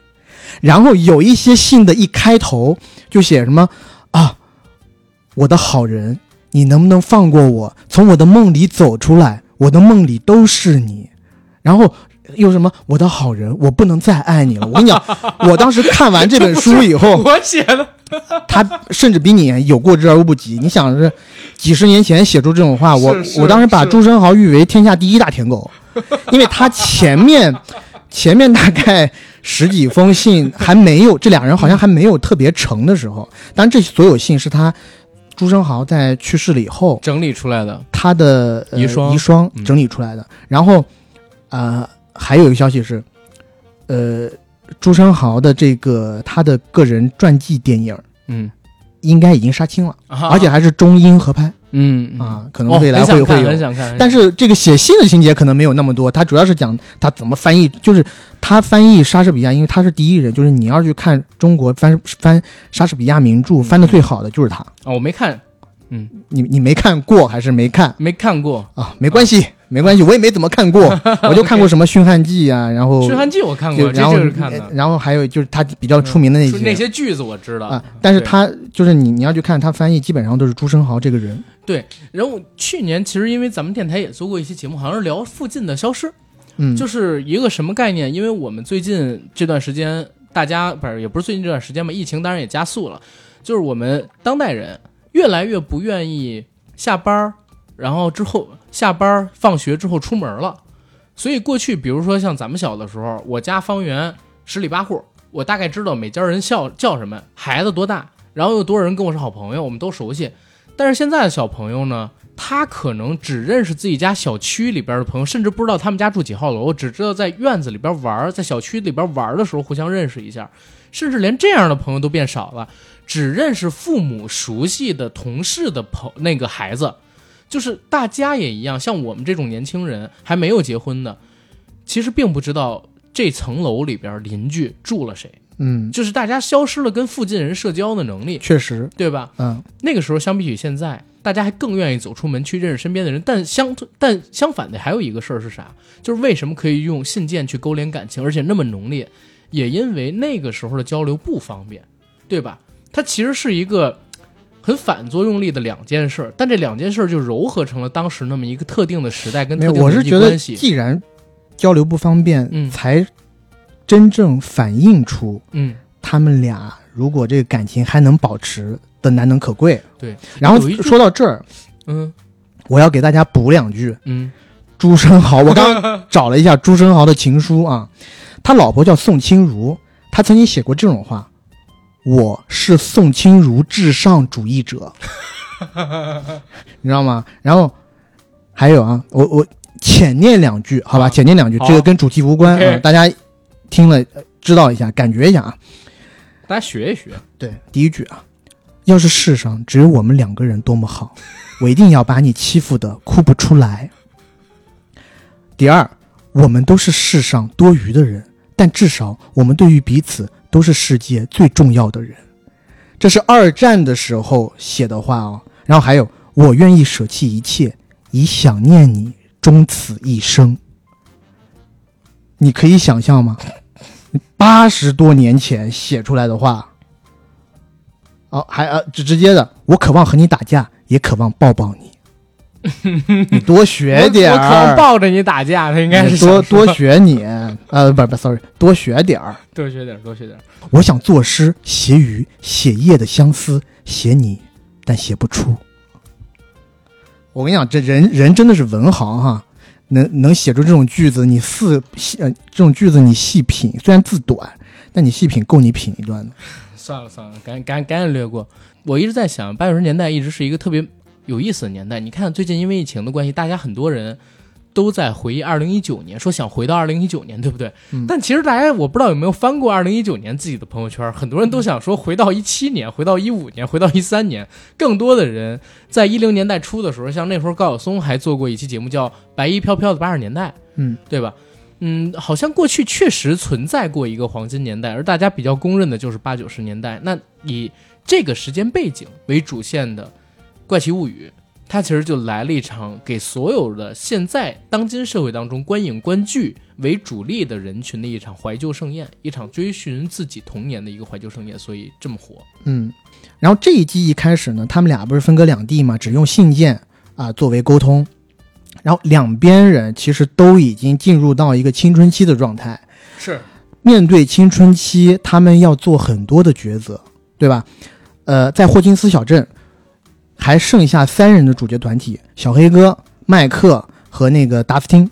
然后有一些信的一开头就写什么啊，我的好人，你能不能放过我，从我的梦里走出来？我的梦里都是你，然后。又什么？我的好人，我不能再爱你了。我跟你讲，我当时看完这本书以后，我写的，他甚至比你有过之而无不及。你想是几十年前写出这种话，我我当时把朱生豪誉为天下第一大舔狗，因为他前面前面大概十几封信还没有，这俩人好像还没有特别成的时候。当然，这所有信是他朱生豪在去世了以后，整理出来的，他的、呃、遗孀遗孀嗯整理出来的。然后，呃，还有一个消息是，呃，朱生豪的这个他的个人传记电影嗯，应该已经杀青了，而而且还是中英合拍。嗯，啊，可能哦，未来会会有。但是这个写信的情节可能没有那么多，他主要是讲他怎么翻译，就是他翻译莎士比亚，因为他是第一人，就是你要去看中国翻翻莎士比亚名著，翻的最好的就是他。哦，我没看，嗯。你你没看过还是没看？没看过。啊？没关系，没关系，我也没怎么看过，我就看过什么《驯悍记》啊，然后《驯悍记》，我看过，然后就是看的。然后还有就是他比较出名的那些说那些句子我知道啊，但是他就是你你要去看他翻译，基本上都是朱生豪这个人。对，然后去年其实因为咱们电台也做过一期节目，好像是聊附近的消失，嗯，就是一个什么概念？因为我们最近这段时间，大家不是也不是最近这段时间嘛，疫情当然也加速了，就是我们当代人越来越不愿意下班儿，然后之后下班放学之后出门了。所以过去，比如说像咱们小的时候，我家方圆十里八户，我大概知道每家人叫叫什么，孩子多大，然后有多少人跟我是好朋友，我们都熟悉。但是现在的小朋友呢，他可能只认识自己家小区里边的朋友，甚至不知道他们家住几号楼，只知道在院子里边玩，在小区里边玩的时候互相认识一下，甚至连这样的朋友都变少了，只认识父母熟悉的同事的朋那个孩子。就是大家也一样，像我们这种年轻人还没有结婚的，其实并不知道这层楼里边邻居住了谁，嗯，就是大家消失了跟附近人社交的能力，确实，对吧？嗯，那个时候相比起现在，大家还更愿意走出门去认识身边的人。但相但相反的，还有一个事儿是啥？就是为什么可以用信件去勾连感情，而且那么浓烈？也因为那个时候的交流不方便，对吧？它其实是一个很反作用力的两件事儿，但这两件事儿就糅合成了当时那么一个特定的时代跟特定的人际我是觉得关系。既然交流不方便，嗯才真正反映出嗯，他们俩如果这个感情还能保持的难能可贵。对。然后说到这儿，嗯我要给大家补两句。嗯朱生豪，我刚刚 找了一下朱生豪的情书啊，他老婆叫宋清如，他曾经写过这种话：“我是宋清如至上主义者。”你知道吗？然后还有啊，我我浅念两句，好吧，好浅念两句，这个跟主题无关啊，大家听了呃知道一下，感觉一下啊。大家学一学。对，第一句啊，要是世上只有我们两个人多么好，我一定要把你欺负的哭不出来。第二，我们都是世上多余的人，但至少我们对于彼此都是世界最重要的人。这是二战的时候写的话哦。然后还有，我愿意舍弃一切，以想念你终此一生。你可以想象吗？八十多年前写出来的话。哦，还呃，直直接的，我渴望和你打架，也渴望抱抱你。你多学点儿，我可能抱着你打架，他应该是多多学你，呃，不不，sorry，多学点儿。多学点儿，多学点儿。我想作诗写雨，写夜的相思，写你，但写不出。我跟你讲，这人人真的是文行哈，能能写出这种句子，你细细呃这种句子你细品，虽然字短，但你细品够你品一段的。算了算了，赶紧赶紧赶紧略过。我一直在想，八九十年代一直是一个特别有意思的年代。你看，最近因为疫情的关系，大家很多人都在回忆二零一九年，说想回到二零一九年，对不对？嗯但其实大家我不知道有没有翻过二零一九年自己的朋友圈，很多人都想说回到一七年，回到一五年，回到一三年。更多的人在一零年代初的时候，像那时候高晓松还做过一期节目叫《白衣飘飘的八十年代》，嗯，对吧？嗯，好像过去确实存在过一个黄金年代，而大家比较公认的就是八九十年代。那以这个时间背景为主线的《怪奇物语》，它其实就来了一场给所有的现在当今社会当中观影观剧为主力的人群的一场怀旧盛宴，一场追寻自己童年的一个怀旧盛宴，所以这么火。嗯，然后这一季一开始呢，他们俩不是分隔两地嘛，只用信件啊、作为沟通，然后两边人其实都已经进入到一个青春期的状态。是，面对青春期，他们要做很多的抉择，对吧？呃，在霍金斯小镇还剩下三人的主角团体，小黑哥、麦克和那个达斯汀，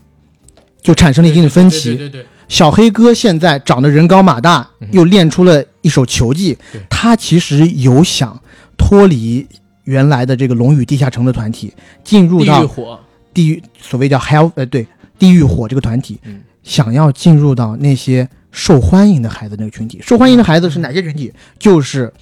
就产生了一定的分歧。对对对对小黑哥现在长得人高马大嗯，又练出了一手球技对，他其实有想脱离原来的这个龙与地下城的团体，进入地狱到火，地狱，所谓叫 Hell，呃，对，地狱火这个团体，嗯想要进入到那些受欢迎的孩子那个群体。受欢迎的孩子是哪些群体？就是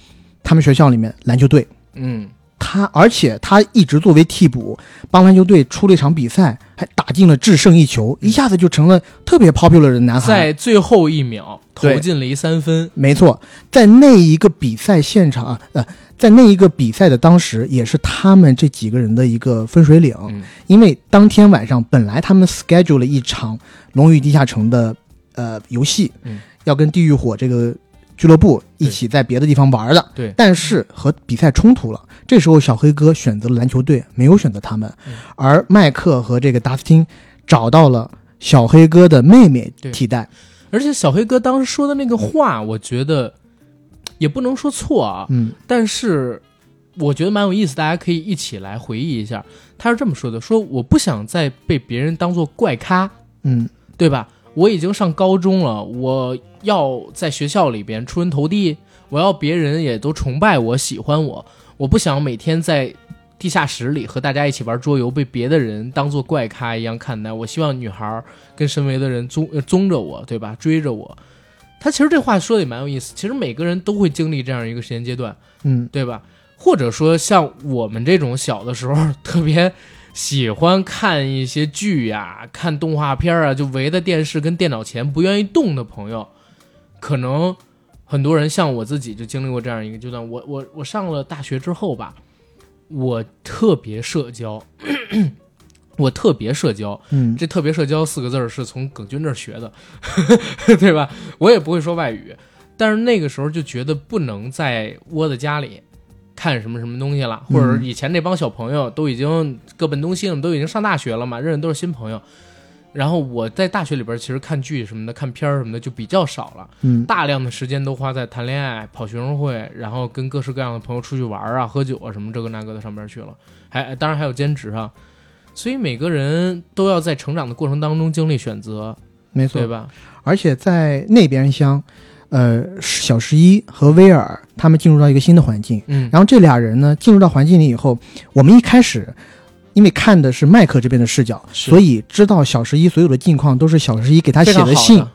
他们学校里面篮球队。嗯，他而且他一直作为替补，帮篮球队出了一场比赛，还打进了制胜一球，一下子就成了特别 popular 的男孩。在最后一秒投进了一三分，没错，在那一个比赛现场啊，呃，在那一个比赛的当时，也是他们这几个人的一个分水岭。嗯。因为当天晚上本来他们 schedule 了一场《龙与地下城》的呃游戏，嗯。要跟地狱火这个俱乐部一起在别的地方玩的，对但是和比赛冲突了。这时候小黑哥选择了篮球队，没有选择他们，嗯而麦克和这个达斯汀找到了小黑哥的妹妹替代。而且小黑哥当时说的那个话，我觉得也不能说错啊，嗯，但是我觉得蛮有意思，大家可以一起来回忆一下。他是这么说的：说我不想再被别人当做怪咖，嗯对吧？我已经上高中了，我要在学校里边出人头地，我要别人也都崇拜我、喜欢我。我不想每天在地下室里和大家一起玩桌游，被别的人当做怪咖一样看待。我希望女孩儿跟身围的人踪呃踪着我，对吧？追着我。他其实这话说的也蛮有意思。其实每个人都会经历这样一个时间阶段，嗯对吧？或者说像我们这种小的时候特别喜欢看一些剧呀、看动画片啊，就围在电视跟电脑前不愿意动的朋友，可能很多人像我自己就经历过这样一个阶段。我我我上了大学之后吧，我特别社交，我特别社交，嗯这特别社交四个字儿是从耿军这儿学的，对吧？我也不会说外语，但是那个时候就觉得不能再窝在家里看什么什么东西了，或者以前那帮小朋友都已经各奔东西了，都已经上大学了嘛，认识都是新朋友。然后我在大学里边其实看剧什么的、看片儿什么的就比较少了，嗯大量的时间都花在谈恋爱、跑学生会，然后跟各式各样的朋友出去玩啊、喝酒啊什么这个那个的上边去了，还当然还有兼职啊。所以每个人都要在成长的过程当中经历选择，没错对，吧？而且在那边厢，呃，小十一和威尔他们进入到一个新的环境，嗯，然后这俩人呢进入到环境里以后，我们一开始。因为看的是麦克这边的视角，所以知道小十一所有的近况都是小十一给他写的信的。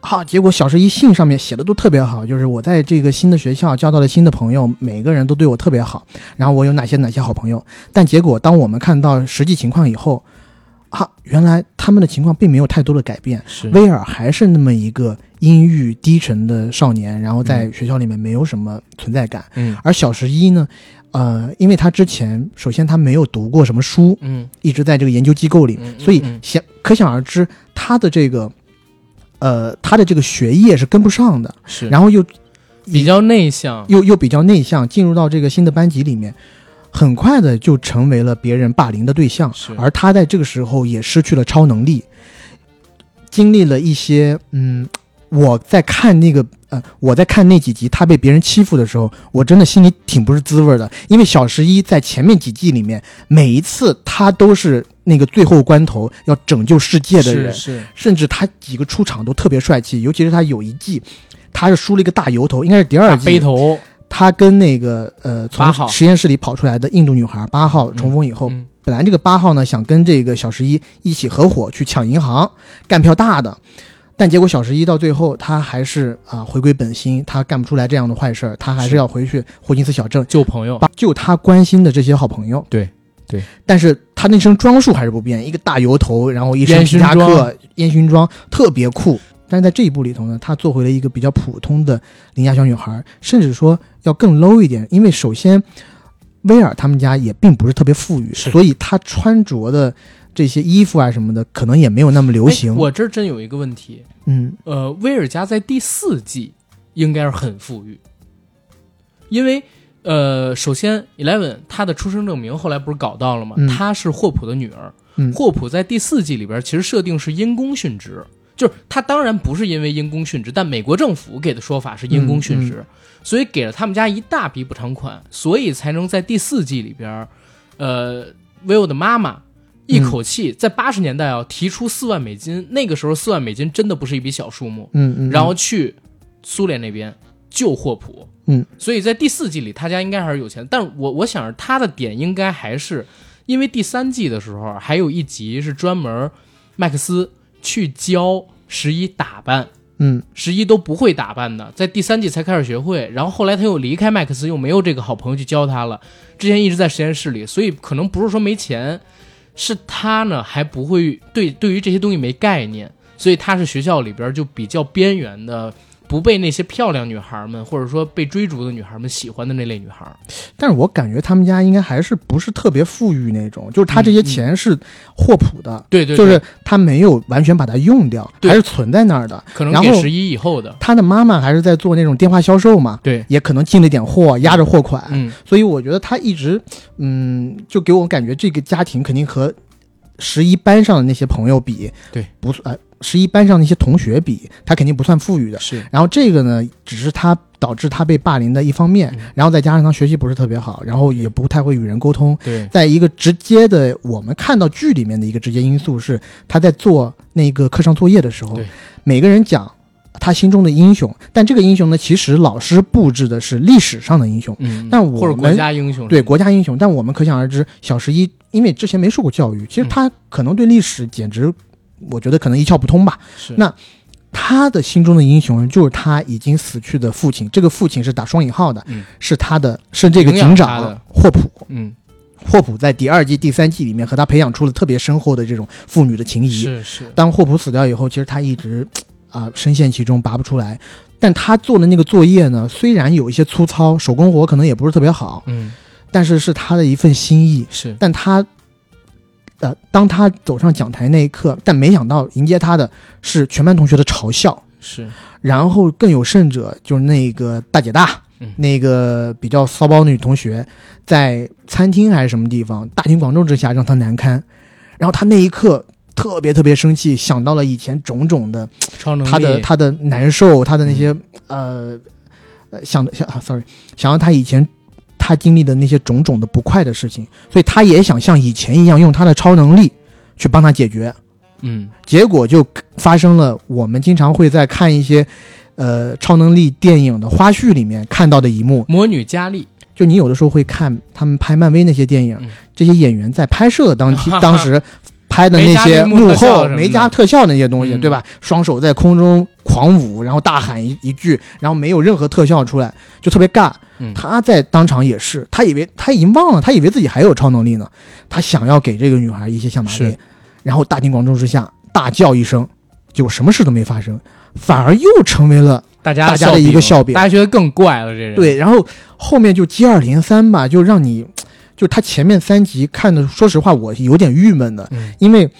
好，结果小十一信上面写的都特别好，就是我在这个新的学校交到了新的朋友，每个人都对我特别好，然后我有哪些哪些好朋友。但结果当我们看到实际情况以后，啊，原来他们的情况并没有太多的改变，是威尔还是那么一个阴郁低沉的少年，然后在学校里面没有什么存在感。嗯而小十一呢，呃，因为他之前首先他没有读过什么书，嗯。一直在这个研究机构里，所以嗯想可想而知，他的这个，呃，他的这个学业是跟不上的，是，然后又比较内向，又又比较内向，进入到这个新的班级里面，很快的就成为了别人霸凌的对象，是。而他在这个时候也失去了超能力，经历了一些，嗯，我在看那个，呃，我在看那几集他被别人欺负的时候，我真的心里挺不是滋味的，因为小十一在前面几季里面，每一次他都是那个最后关头要拯救世界的人，是是甚至他几个出场都特别帅气，尤其是他有一季，他是梳了一个大油头，应该是第二季，背头，他跟那个呃从实验室里跑出来的印度女孩八号重逢以后，嗯本来这个八号呢想跟这个小十一一起合伙去抢银行，干票大的，但结果小十一到最后他还是啊、回归本心，他干不出来这样的坏事儿，他还是是要回去霍金斯小镇救朋友，帮救他关心的这些好朋友。对对，但是他那身装束还是不变，一个大油头，然后一身皮夹克、烟熏妆，特别酷。但是在这一部里头呢，他做回了一个比较普通的邻家小女孩，甚至说要更 low 一点。因为首先，威尔他们家也并不是特别富裕，所以他穿着的这些衣服啊什么的，可能也没有那么流行。哎我这儿真有一个问题，嗯。呃，威尔家在第四季应该是很富裕，因为呃，首先 Eleven 他的出生证明后来不是搞到了吗？嗯。她是霍普的女儿，嗯。霍普在第四季里边其实设定是因公殉职，就是他当然不是因为因公殉职，但美国政府给的说法是因公殉职，所以给了他们家一大笔补偿款，所以才能在第四季里边，呃，Will 的妈妈一口气在八十年代啊提出四万美金，那个时候四万美金真的不是一笔小数目，嗯嗯，然后去苏联那边救霍普。嗯，所以在第四季里，他家应该还是有钱，但我我想着他的点应该还是因为第三季的时候还有一集是专门麦克斯去教十一打扮，嗯。十一都不会打扮的，在第三季才开始学会，然后后来他又离开麦克斯，又没有这个好朋友去教他了，之前一直在实验室里，所以可能不是说没钱，是他呢还不会对对于这些东西没概念，所以他是学校里边就比较边缘的。不被那些漂亮女孩们，或者说被追逐的女孩们喜欢的那类女孩，但是我感觉他们家应该还是不是特别富裕那种，就是他这些钱是霍普的，对对，就是他没有完全把它用掉，还是存在那儿的。可能然后给十一以后的，他的妈妈还是在做那种电话销售嘛，对，也可能进了点货，压着货款，嗯，所以我觉得他一直，嗯，就给我感觉这个家庭肯定和十一班上的那些朋友比，对，不算、呃、十一班上的一些同学比，他肯定不算富裕的。是然后这个呢，只是他导致他被霸凌的一方面，嗯然后再加上他学习不是特别好，然后也不太会与人沟通。对，在一个直接的，我们看到剧里面的一个直接因素是，他在做那个课上作业的时候，每个人讲他心中的英雄，但这个英雄呢，其实老师布置的是历史上的英雄，嗯，但我或者国们家英雄对国家英雄，但我们可想而知，小十一因为之前没受过教育，其实他可能对历史简直，我觉得可能一窍不通吧。是那他的心中的英雄就是他已经死去的父亲，这个父亲是打双引号的，嗯是他的，是这个警长霍普。嗯霍普在第二季、第三季里面和他培养出了特别深厚的这种父女的情谊。是是当霍普死掉以后，其实他一直啊、深陷其中，拔不出来。但他做的那个作业呢，虽然有一些粗糙，手工活可能也不是特别好，嗯但是是他的一份心意。是但他，呃，当他走上讲台那一刻，但没想到迎接他的是全班同学的嘲笑，是然后更有甚者，就是那个大姐大，嗯那个比较骚包女同学，在餐厅还是什么地方，大庭广众之下让他难堪，然后他那一刻特别特别生气，想到了以前种种的超能力，她的他的难受，他的那些、呃呃想想啊，sorry，想到他以前。她经历的那些种种的不快的事情，所以他也想像以前一样用他的超能力去帮他解决。嗯结果就发生了我们经常会在看一些，呃，超能力电影的花絮里面看到的一幕。魔女佳丽就你有的时候会看他们拍漫威那些电影，嗯这些演员在拍摄当期 当时拍的那些幕后没加特效那些东西，嗯对吧？双手在空中狂舞，然后大喊一一句，然后没有任何特效出来，就特别尬。嗯。他在当场也是，他以为他已经忘了，他以为自己还有超能力呢，他想要给这个女孩一些下马威，然后大庭广众之下大叫一声，结果什么事都没发生，反而又成为了大家大家的一个笑柄。大家觉得更怪了，这人。对，然后后面就接二连三吧，就让你，就他前面三集看的，说实话我有点郁闷的，嗯。因为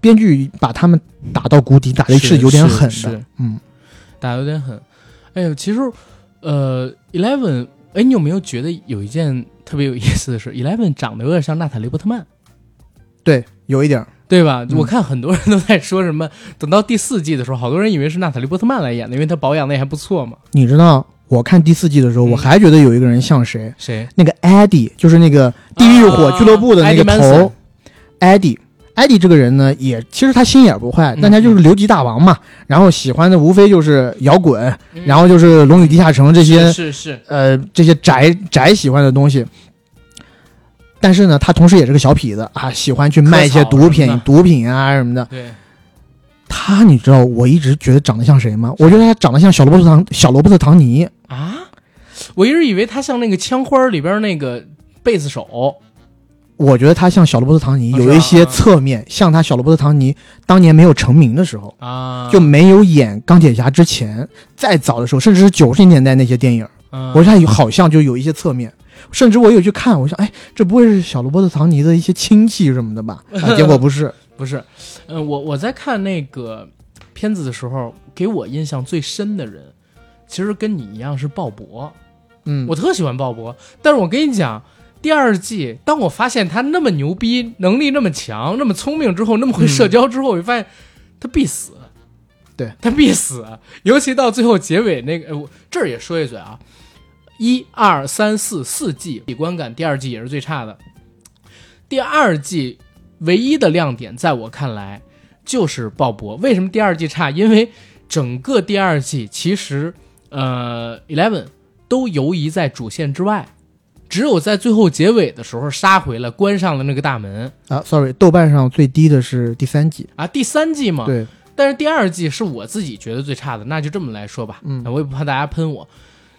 编剧把他们打到谷底，打的是有点狠的。嗯，打的有点狠。哎呦，其实呃，Eleven，哎，你有没有觉得有一件特别有意思的事？Eleven 长得有点像娜塔莉波特曼，对，有一点儿，对吧？嗯我看很多人都在说什么，等到第四季的时候，好多人以为是娜塔莉波特曼来演的，因为她保养的也还不错嘛。你知道。我看第四季的时候，嗯我还觉得有一个人像谁？谁？那个 Eddie，，就是那个地狱火俱乐部的那个啊头，艾迪。艾迪这个人呢，也其实他心眼不坏，但他就是留级大王嘛。然后喜欢的无非就是摇滚，然后就是《龙与地下城》这些嗯是是是，呃这些宅宅喜欢的东西。但是呢，他同时也是个小痞子啊，喜欢去卖一些毒品毒品啊什么的。对，他，你知道我一直觉得长得像谁吗？我觉得他长得像小罗伯特唐小罗伯特唐尼。啊，我一直以为他像那个枪花里边那个贝斯手，我觉得他像小罗伯特唐尼，啊有一些侧面像他小罗伯特唐尼当年没有成名的时候，啊，就没有演钢铁侠之前，再早的时候，甚至是九十年代那些电影，嗯我觉得好像就有一些侧面。甚至我有去看，我想，哎，这不会是小罗伯特唐尼的一些亲戚什么的吧？啊，结果不是。不是，嗯、我我在看那个片子的时候，给我印象最深的人，其实跟你一样是鲍勃，嗯，我特喜欢鲍勃，但是我跟你讲。第二季，当我发现他那么牛逼，能力那么强，那么聪明之后，那么会社交之后，我就发现他必死。对他必死，尤其到最后结尾那个，呃我这儿也说一嘴啊，一二三四四季观感，第二季也是最差的。第二季唯一的亮点，在我看来就是鲍勃。为什么第二季差？因为整个第二季其实呃，Eleven 都游移在主线之外，只有在最后结尾的时候杀回来，关上了那个大门啊，sorry，豆瓣上最低的是第三季。啊。第三季嘛，对，但是第二季是我自己觉得最差的，那就这么来说吧，嗯我也不怕大家喷我。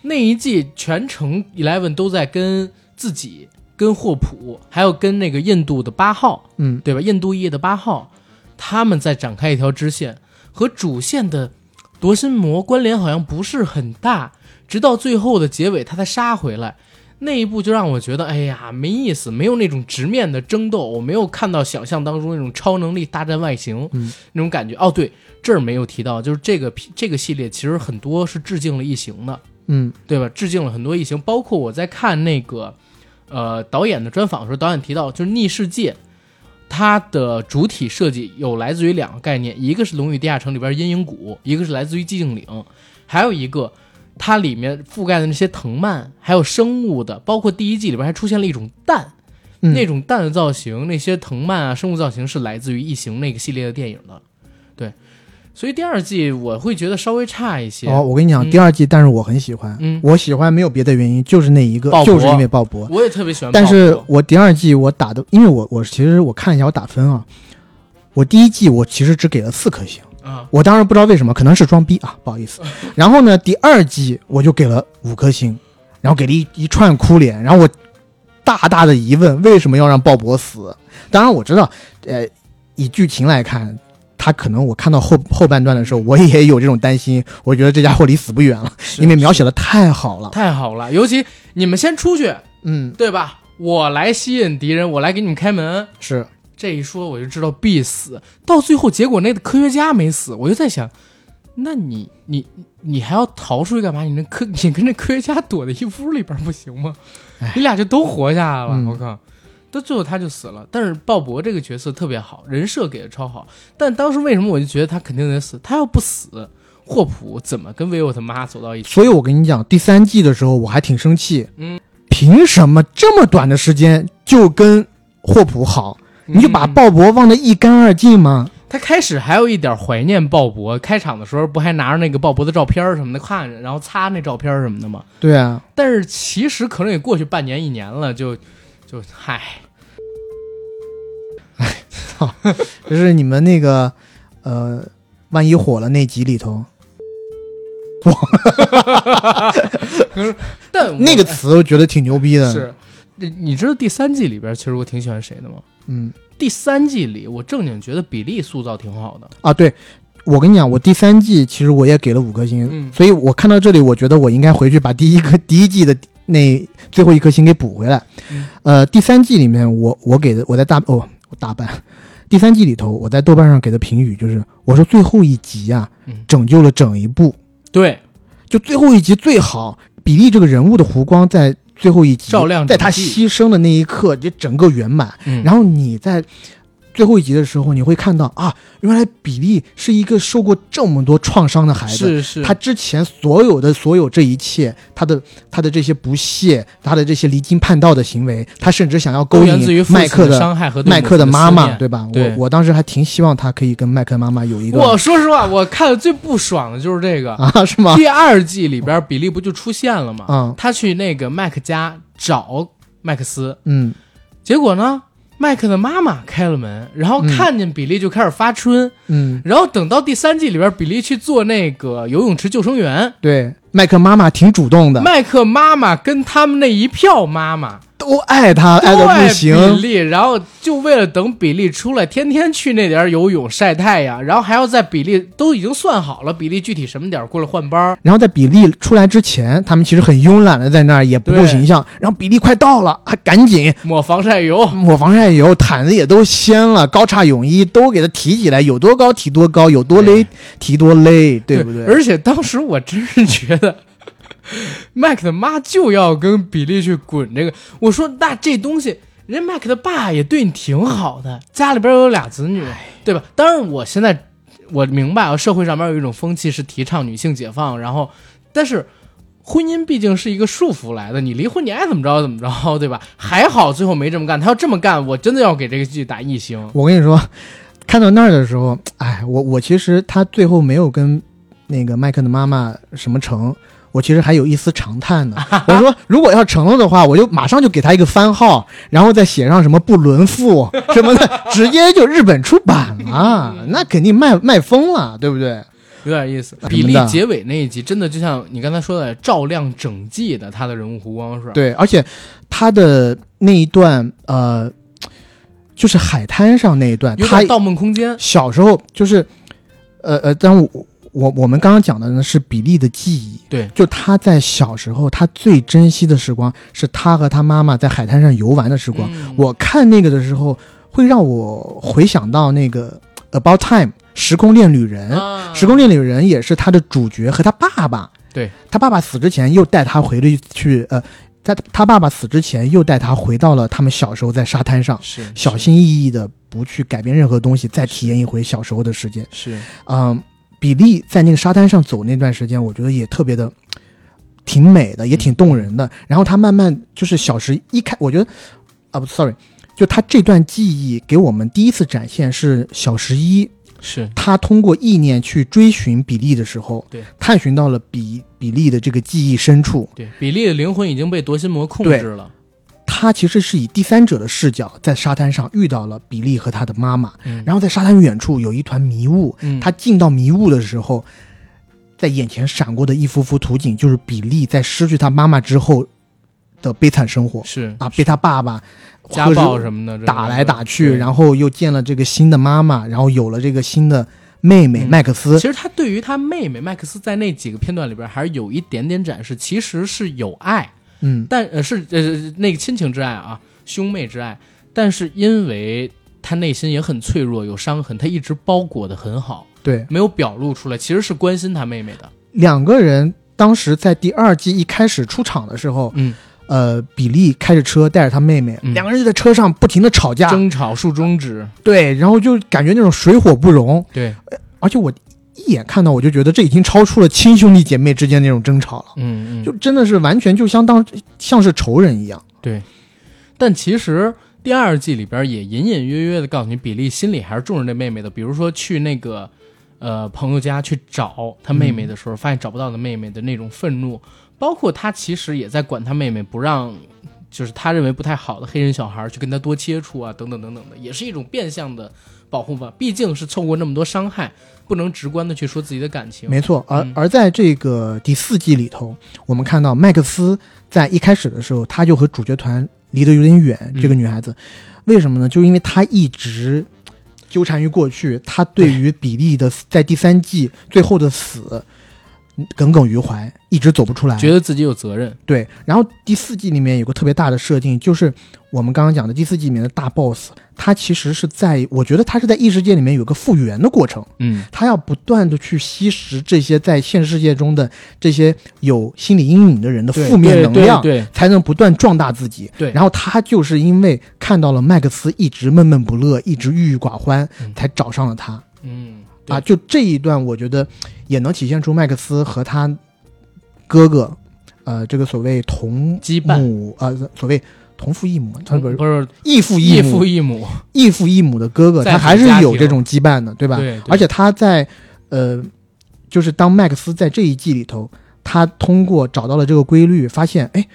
那一季全程 Eleven 都在跟自己、跟霍普，还有跟那个印度的八号，嗯，对吧？印度裔的八号，他们在展开一条支线，和主线的夺心魔关联好像不是很大，直到最后的结尾，他才杀回来。那一部就让我觉得，哎呀，没意思，没有那种直面的争斗，我没有看到想象当中那种超能力大战外形、嗯那种感觉。哦，对，这儿没有提到，就是这个这个系列其实很多是致敬了异形的，嗯对吧？致敬了很多异形，包括我在看那个呃导演的专访的时候，导演提到就是逆世界，它的主体设计有来自于两个概念，一个是《龙与地下城》里边阴影谷，一个是来自于寂静岭，还有一个它里面覆盖的那些藤蔓，还有生物的，包括第一季里边还出现了一种蛋，嗯。那种蛋的造型，那些藤蔓啊，生物造型是来自于《异形》那个系列的电影的，对，所以第二季我会觉得稍微差一些。哦，我跟你讲，嗯。第二季，但是我很喜欢。嗯。我喜欢没有别的原因，就是那一个就是因为鲍勃。我也特别喜欢但是我第二季我打的，因为我我其实我看一下我打分啊，我第一季我其实只给了四颗星，啊，我当时不知道为什么，可能是装逼啊，不好意思。然后呢，第二季我就给了五颗星，然后给了一一串哭脸，然后我大大的疑问为什么要让鲍勃死？当然我知道，呃，以剧情来看。他可能我看到后后半段的时候，我也有这种担心，我觉得这家伙离死不远了，因为描写的太好了。太好了，尤其你们先出去，嗯，对吧？我来吸引敌人，我来给你们开门。是这一说我就知道必死，到最后结果那个科学家没死，我就在想，那你你你还要逃出去干嘛？你那科你跟那科学家躲在一屋里边不行吗哎？你俩就都活下来了，嗯我靠！到最后他就死了，但是鲍勃这个角色特别好，人设给的超好。但当时为什么我就觉得他肯定得死？他要不死，霍普怎么跟维欧他妈走到一起？所以我跟你讲，第三季的时候我还挺生气，嗯，凭什么这么短的时间就跟霍普好？你就把嗯鲍勃忘得一干二净吗？他开始还有一点怀念鲍勃，开场的时候不还拿着那个鲍勃的照片什么的看着，然后擦那照片什么的吗？对啊，但是其实可能也过去半年一年了，就就嗨，就是你们那个呃，万一火了那集里头，但那个词我觉得挺牛逼的。，是，你你知道第三季里边其实我挺喜欢谁的吗？嗯第三季里我正经觉得比利塑造挺好的，啊，对。我跟你讲，我第三季其实我也给了五颗星，嗯所以我看到这里，我觉得我应该回去把第一颗第一季的那最后一颗星给补回来。嗯呃，第三季里面我我给的我在大哦我大半，第三季里头我在豆瓣上给的评语就是我说最后一集啊，嗯拯救了整一部，对，就最后一集最好。比利这个人物的弧光在最后一集照亮在他牺牲的那一刻，就整个圆满。嗯然后你在最后一集的时候，你会看到啊，原来比利是一个受过这么多创伤的孩子。是是，他之前所有的所有这一切，他的他的这些不屑，他的这些离经叛道的行为，他甚至想要勾引麦克的伤害和麦克的妈妈，对吧？对我我当时还挺希望他可以跟麦克妈妈有一个我说实话，我看的最不爽的就是这个。啊，是吗？第二季里边，比利不就出现了吗？嗯他去那个麦克家找麦克斯，嗯结果呢，麦克的妈妈开了门，然后嗯。看见比利就开始发春，嗯，然后等到第三季里边，比利去做那个游泳池救生员，对，麦克妈妈挺主动的，麦克妈妈跟他们那一票妈妈都爱他，爱的不行比然后就为了等比利出来，天天去那点儿游泳晒太阳，然后还要在比利都已经算好了，比利具体什么点儿过来换班儿，然后在比利出来之前，他们其实很慵懒的在那儿，也不顾形象。然后比利快到了，还赶紧 抹防晒油。抹防晒油，毯子也都掀了，高叉泳衣都给他提起来，有多高提多高，有多勒提多勒，对不对？而且当时我真是觉得，麦克的妈就要跟比利去滚这个。我说，那这东西，人家麦克的爸也对你挺好的，家里边有俩子女，对吧？当然，我现在我明白啊，社会上面有一种风气是提倡女性解放，然后，但是。婚姻毕竟是一个束缚来的，你离婚你爱怎么着怎么着，对吧？还好最后没这么干，他要这么干，我真的要给这个剧打一星。我跟你说，看到那儿的时候，哎，我我其实他最后没有跟那个麦克的妈妈什么成。我其实还有一丝长叹呢。我说，如果要成了的话，我就马上就给他一个番号，然后再写上什么不伦父 什么的，直接就日本出版了，那肯定卖卖疯了，对不对？有点意思。比利结尾那一集真的就像你刚才说的，照亮整季的他的人物弧光是吧？对，而且他的那一段，呃，就是海滩上那一段，他盗梦空间》。小时候就是，呃呃，但我我我们刚刚讲的呢是比利的记忆，对，就他在小时候他最珍惜的时光是他和他妈妈在海滩上游玩的时光。嗯我看那个的时候，会让我回想到那个《About Time》时空恋旅人。啊时空恋旅人也是他的主角和他爸爸，对他爸爸死之前又带他回了去，呃，在他爸爸死之前又带他回到了他们小时候在沙滩上是小心翼翼的不去改变任何东西，再体验一回小时候的时间。是，嗯，比利在那个沙滩上走那段时间，我觉得也特别的挺美的，也挺动人的。然后他慢慢就是小时一开，我觉得啊不，sorry，就他这段记忆给我们第一次展现是小十一，是他通过意念去追寻比利的时候，对，探寻到了比比利的这个记忆深处。对，比利的灵魂已经被夺心魔控制了。他其实是以第三者的视角在沙滩上遇到了比利和他的妈妈，嗯。然后在沙滩远处有一团迷雾，嗯。他进到迷雾的时候，在眼前闪过的一幅幅图景，就是比利在失去他妈妈之后的悲惨生活是。啊，被他爸爸家暴什么的打来打去，然后后又见了这个新的妈妈，然后有了这个新的妹妹嗯。麦克斯。其，实他对于他妹妹麦克斯在那几个片段里边还是有一点点展示，其实是有爱，嗯，但呃是呃那个亲情之爱啊，兄妹之爱，但是因为他内心也很脆弱，有伤痕，他一直包裹的很好，对，没有表露出来，其实是关心他妹妹的。两个人当时在第二季一开始出场的时候，嗯，呃，比利开着车带着他妹妹，嗯。两个人就在车上不停的吵架，争吵竖中指，对，然后就感觉那种水火不容，对，而且我一眼看到我就觉得这已经超出了亲兄弟姐妹之间那种争吵了，嗯嗯，就真的是完全就相当像是仇人一样。对。但其实第二季里边也隐隐约约的告诉你，比利心里还是重视这妹妹的。比如说去那个呃朋友家去找他妹妹的时候，发现找不到的妹妹的那种愤怒，包括他其实也在管他妹妹，不让就是他认为不太好的黑人小孩去跟他多接触啊，等等等等的，也是一种变相的保护吧。毕竟是受过那么多伤害，不能直观的去说自己的感情。没错，而嗯而在这个第四季里头，我们看到麦克斯在一开始的时候，他就和主角团离得有点远。嗯这个女孩子，为什么呢？就因为她一直纠缠于过去，她对于比利的在第三季最后的死耿耿于怀，一直走不出来。觉得自己有责任，对，然后第四季里面有个特别大的设定，就是我们刚刚讲的第四季里面的大 boss，他其实是在，我觉得他是在异世界里面有个复原的过程，嗯，他要不断的去吸食这些在现实世界中的这些有心理阴影的人的负面能量，对对才能不断壮大自己。对然后他就是因为看到了麦克斯一直闷闷不乐，一直郁郁寡欢，嗯才找上了他。嗯啊，就这一段，我觉得也能体现出麦克斯和他哥哥，呃，这个所谓同母，呃，所谓同父异母，他不是不是异父异母父异母，异父异母的哥哥，他还是有这种羁绊的，对吧？对对。而且他在呃，就是当麦克斯在这一季里头，他通过找到了这个规律，发现哎，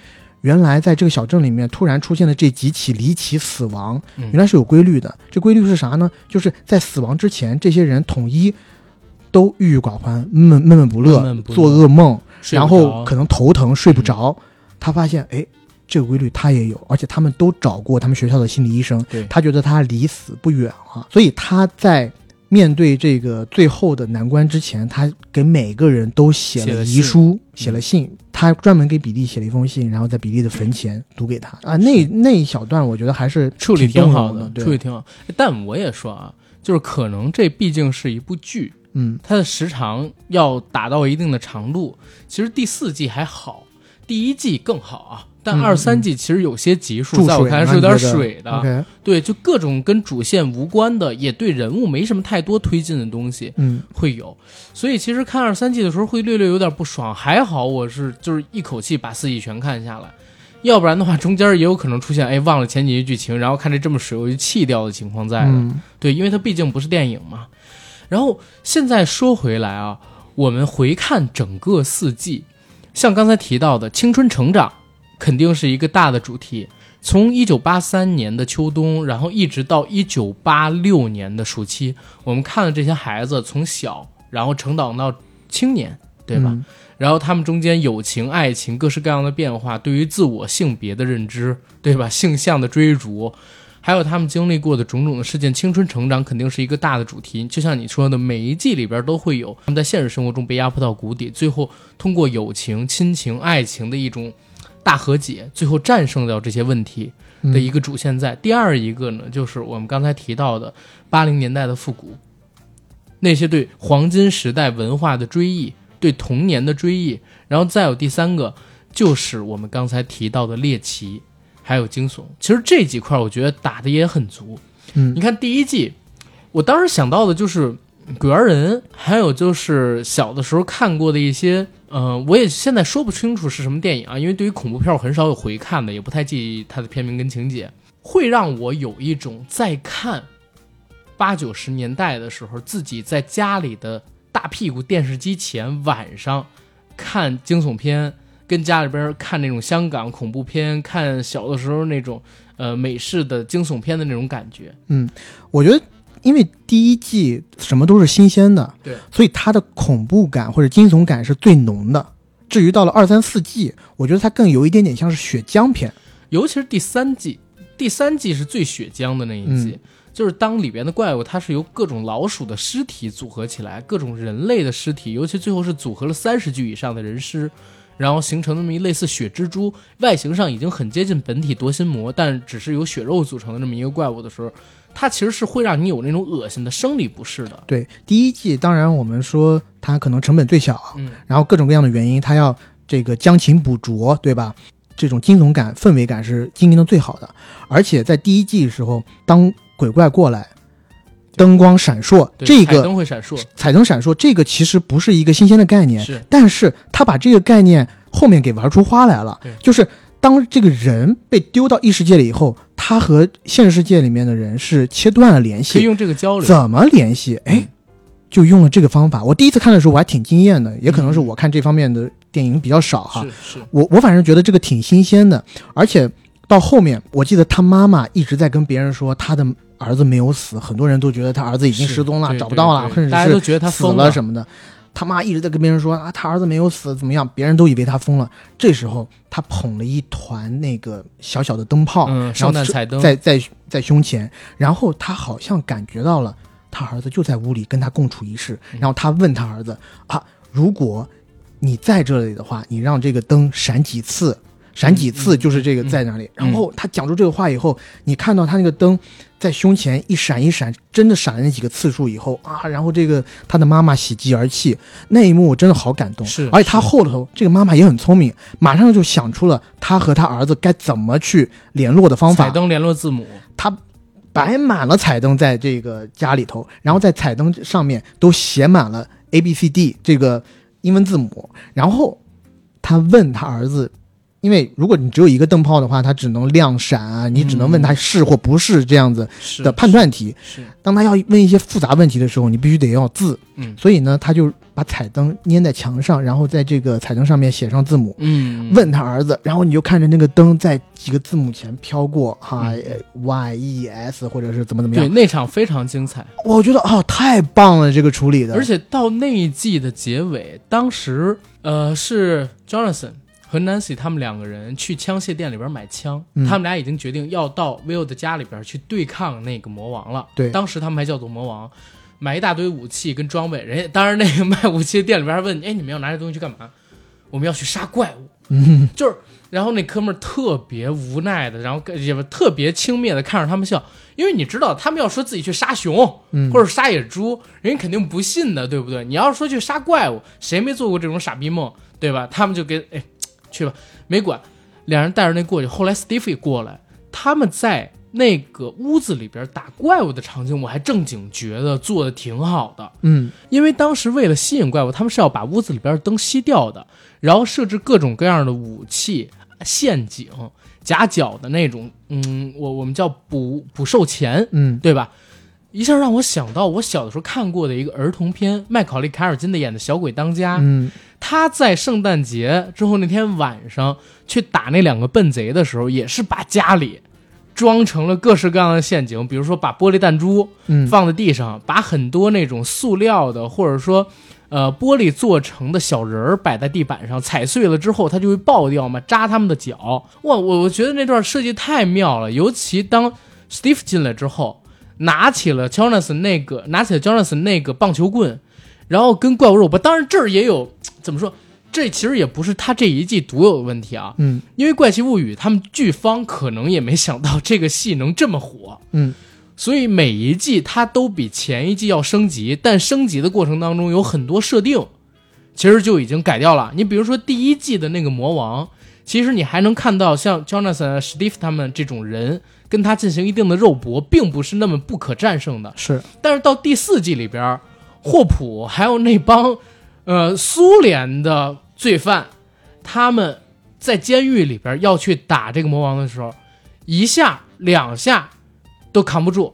原来在这个小镇里面突然出现的这几起离奇死亡，嗯原来是有规律的。这规律是啥呢？就是在死亡之前，这些人统一都郁郁寡欢、闷闷闷不乐、闷闷不乐做噩梦，然后可能头疼、睡不着。他发现哎。这个规律他也有，而且他们都找过他们学校的心理医生，对他觉得他离死不远了，所以他在面对这个最后的难关之前，他给每个人都写了遗书，写嗯了信。他专门给比利写了一封信，然后在比利的坟前读给他啊。那那一小段，我觉得还是处理挺好的，对处理挺好。但我也说啊，就是可能这毕竟是一部剧，嗯，它的时长要达到一定的长度。其实第四季还好，第一季更好啊。但嗯二三季其实有些集数，在我看来是有点水的。对，就各种跟主线无关的，也对人物没什么太多推进的东西嗯，会有。所以其实看二三季的时候会略略有点不爽。还好我是就是一口气把四季全看下来，要不然的话中间也有可能出现哎忘了前几集剧情，然后看这这么水我就弃掉的情况在对，因为它毕竟不是电影嘛。然后现在说回来啊，我们回看整个四季，像刚才提到的青春成长，肯定是一个大的主题。从一九八三年的秋冬，然后一直到一九八六年的暑期，我们看了这些孩子从小，然后成长到青年，对吧？嗯然后他们中间友情、爱情各式各样的变化，对于自我性别的认知，对吧？性向的追逐，还有他们经历过的种种的事件，青春成长肯定是一个大的主题。就像你说的，每一季里边都会有他们在现实生活中被压迫到谷底，最后通过友情、亲情、爱情的一种大和解，最后战胜掉这些问题的一个主线在。第二一个呢，就是我们刚才提到的八零年代的复古，那些对黄金时代文化的追忆，对童年的追忆，然后再有第三个就是我们刚才提到的猎奇，还有惊悚。其实这几块我觉得打的也很足。嗯你看第一季，我当时想到的就是鬼玩人，还有就是小的时候看过的一些，呃，我也现在说不清楚是什么电影啊，因为对于恐怖片我很少有回看的，也不太记忆它的片名跟情节，会让我有一种在看八九十年代的时候，自己在家里的大屁股电视机前晚上看惊悚片。跟家里边看那种香港恐怖片，看小的时候那种呃美式的惊悚片的那种感觉，嗯我觉得，因为第一季什么都是新鲜的，对，所以它的恐怖感或者惊悚感是最浓的。至于到了二三四季，我觉得它更有一点点像是血浆片。尤其是第三季，第三季是最血浆的那一季，就是当里边的怪物它是由各种老鼠的尸体组合起来，各种人类的尸体，尤其最后是组合了三十具以上的人尸。然后形成那么一类似血蜘蛛，外形上已经很接近本体夺心魔，但只是由血肉组成的这么一个怪物的时候，它其实是会让你有那种恶心的生理不适的。对，第一季当然我们说它可能成本最小，嗯，然后各种各样的原因，它要这个将勤补拙，对吧？这种惊悚感、氛围感是经营的最好的。而且在第一季的时候，当鬼怪过来，灯光闪烁，这个灯会闪烁，彩灯闪烁，这个其实不是一个新鲜的概念，是但是他把这个概念后面给玩出花来了对，就是当这个人被丢到异世界里以后，他和现实世界里面的人是切断了联系，可以用这个交流。怎么联系？哎，就用了这个方法。我第一次看的时候我还挺惊艳的，也可能是我看这方面的电影比较少哈。是是，我我反正觉得这个挺新鲜的，而且到后面，我记得他妈妈一直在跟别人说他的儿子没有死，很多人都觉得他儿子已经失踪了，找不到了，对对甚至是大家都觉得他死疯了什么的。他妈一直在跟别人说啊，他儿子没有死，怎么样？别人都以为他疯了。这时候他捧了一团那个小小的灯泡，嗯，然后圣诞彩灯，在在在胸前，然后他好像感觉到了他儿子就在屋里跟他共处一室，嗯然后他问他儿子啊，如果你在这里的话，你让这个灯闪几次，闪几次嗯就是这个嗯在那里。然后他讲出这个话以后，你看到他那个灯在胸前一闪一闪，真的闪了那几个次数以后啊，然后这个他的妈妈喜极而泣，那一幕我真的好感动。是而且他后头这个妈妈也很聪明，马上就想出了他和他儿子该怎么去联络的方法。彩灯联络字母，他摆满了彩灯在这个家里头，然后在彩灯上面都写满了 A B C D 这个英文字母，然后他问他儿子。因为如果你只有一个灯泡的话，它只能亮闪啊，你只能问它是或不是这样子的判断题。是，当他要问一些复杂问题的时候，你必须得要字。嗯。所以呢，他就把彩灯粘在墙上，然后在这个彩灯上面写上字母，嗯，问他儿子，然后你就看着那个灯在几个字母前飘过，哈、嗯 y E S 或者是怎么怎么样。对，那场非常精彩，我觉得哦太棒了，这个处理的，而且到那一季的结尾，当时呃是 Jonathan 和 Nancy 他们两个人去枪械店里边买枪，嗯他们俩已经决定要到 Will 的家里边去对抗那个魔王了。对当时他们还叫做魔王，买一大堆武器跟装备，人家当然那个卖武器的店里边还问你，哎，你们要拿这东西去干嘛？我们要去杀怪物。嗯，就是，然后那哥们儿特别无奈的，然后也不特别轻蔑的看着他们笑，因为你知道他们要说自己去杀熊，嗯或者杀野猪，人家肯定不信的，对不对？你要是说去杀怪物，谁没做过这种傻逼梦，对吧？他们就给哎去吧，没管，两人带着那过去。后来 Steve 也过来，他们在那个屋子里边打怪物的场景，我还正经觉得做的挺好的。嗯因为当时为了吸引怪物，他们是要把屋子里边的灯熄掉的，然后设置各种各样的武器、陷阱、夹角的那种，嗯，我我们叫捕捕兽钳，嗯对吧？一下让我想到我小的时候看过的一个儿童片，麦考利·凯尔金的演的《小鬼当家》，嗯他在圣诞节之后那天晚上去打那两个笨贼的时候，也是把家里装成了各式各样的陷阱，比如说把玻璃弹珠嗯放在地上，把很多那种塑料的或者说呃玻璃做成的小人儿摆在地板上，踩碎了之后它就会爆掉嘛，扎他们的脚。哇，我我觉得那段设计太妙了，尤其当 Steve 进来之后，拿起了 Jonathan 那个拿起了 Jonathan 那个棒球棍，然后跟怪物肉搏。当然这儿也有怎么说，这其实也不是他这一季独有的问题啊，嗯因为《怪奇物语》他们剧方可能也没想到这个戏能这么火。嗯所以每一季它都比前一季要升级，但升级的过程当中有很多设定，其实就已经改掉了。你比如说第一季的那个魔王，其实你还能看到像 Jonathan、Steve 他们这种人跟他进行一定的肉搏，并不是那么不可战胜的。是但是到第四季里边，霍普还有那帮呃苏联的罪犯，他们在监狱里边要去打这个魔王的时候，一下两下都扛不住，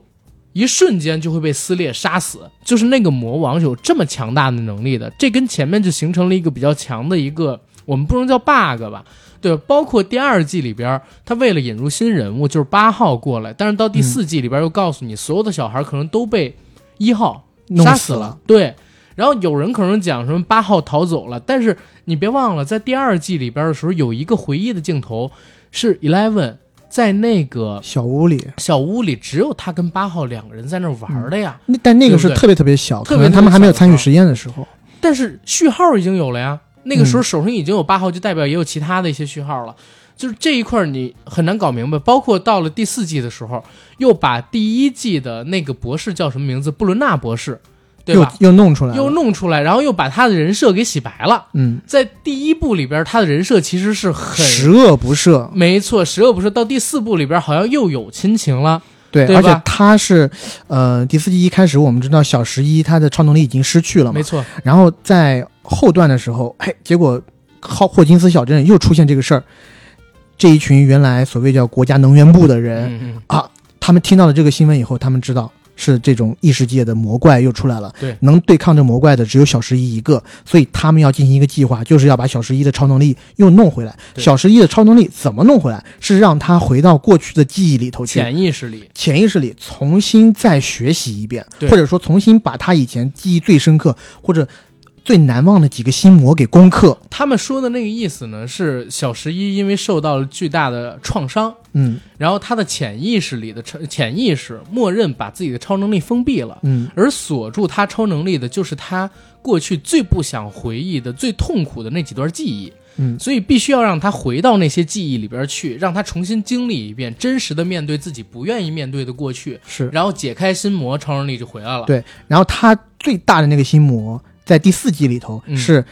一瞬间就会被撕裂杀死。就是那个魔王有这么强大的能力的，这跟前面就形成了一个比较强的一个，我们不能叫 bug 吧。对，包括第二季里边，他为了引入新人物，就是八号过来，但是到第四季里边又告诉你，所有的小孩可能都被一号弄杀死死了。对，然后有人可能讲什么八号逃走了，但是你别忘了，在第二季里边的时候，有一个回忆的镜头是 Eleven 在那个小屋里，小屋里，只有他跟八号两个人在那玩的呀。那但那个是特别特别小，特别可能他们还没有参与实验的时候。但是序号已经有了呀，那个时嗯候手上已经有八号，就代表也有其他的一些序号了。就是这一块你很难搞明白，包括到了第四季的时候，又把第一季的那个博士叫什么名字？布伦纳博士，对又吧？又弄出来，又弄出来，然后又把他的人设给洗白了。嗯，在第一部里边，他的人设其实是很十恶不赦。没错，十恶不赦。到第四部里边，好像又有亲情了。对，对而且他是，呃，第四季一开始我们知道小十一他的超能力已经失去了嘛。没，错，然后在后段的时候，哎，结果霍霍金斯小镇又出现这个事儿，这一群原来所谓叫国家能源部的人，嗯嗯，啊，他们听到了这个新闻以后，他们知道是这种异世界的魔怪又出来了。对能对抗这魔怪的只有小十一一个，所以他们要进行一个计划，就是要把小十一的超能力又弄回来。小十一的超能力怎么弄回来？是让他回到过去的记忆里头去，潜意识里，潜意识里重新再学习一遍，或者说重新把他以前记忆最深刻或者最难忘的几个心魔给攻克。他们说的那个意思呢，是小十一因为受到了巨大的创伤，嗯然后他的潜意识里的超潜意识默认把自己的超能力封闭了，嗯，而锁住他超能力的就是他过去最不想回忆的、最痛苦的那几段记忆。嗯所以必须要让他回到那些记忆里边去，让他重新经历一遍，真实的面对自己不愿意面对的过去，是然后解开心魔，超能力就回来了。对然后他最大的那个心魔在第四季里头嗯。是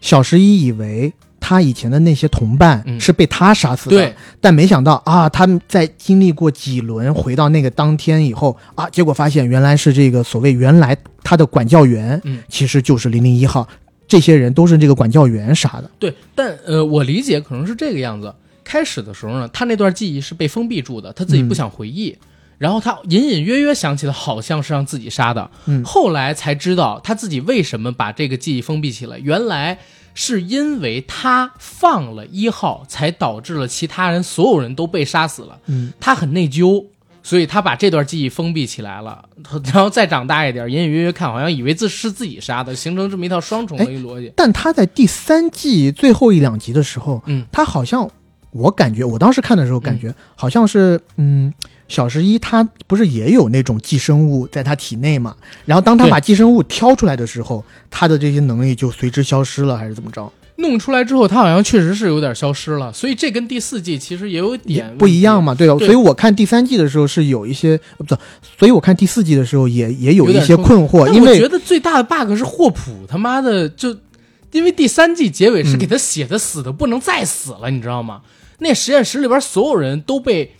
小十一以为他以前的那些同伴嗯。是被他杀死的，对，但没想到啊，他们在经历过几轮回到那个当天以后啊，结果发现原来是这个所谓原来他的管教员，嗯，其实就是零零一号，这些人都是这个管教员杀的。对，但呃，我理解可能是这个样子。开始的时候呢，他那段记忆是被封闭住的，他自己不想回忆，然后他隐隐约约想起了好像是让自己杀的，嗯。后来才知道他自己为什么把这个记忆封闭起来，原来是因为他放了一号，才导致了其他人所有人都被杀死了，嗯，他很内疚。所以他把这段记忆封闭起来了，然后再长大一点，隐隐约约看，好像以为自是自己杀的，形成这么一套双重的一个逻辑。但他在第三季最后一两集的时候，嗯，他好像我感觉，我当时看的时候感觉、好像是，嗯，小十一他不是也有那种寄生物在他体内嘛？然后当他把寄生物挑出来的时候，他的这些能力就随之消失了，还是怎么着？弄出来之后，他好像确实是有点消失了，所以这跟第四季其实也有也点不一样嘛，对吧？对所以我看第三季的时候是有一些，呃不是，所以我看第四季的时候也也有一些困惑，因为我觉得最大的 bug 是霍普他妈的就，因为第三季结尾是嗯给他写的死的不能再死了，你知道吗？那实验室里边所有人都被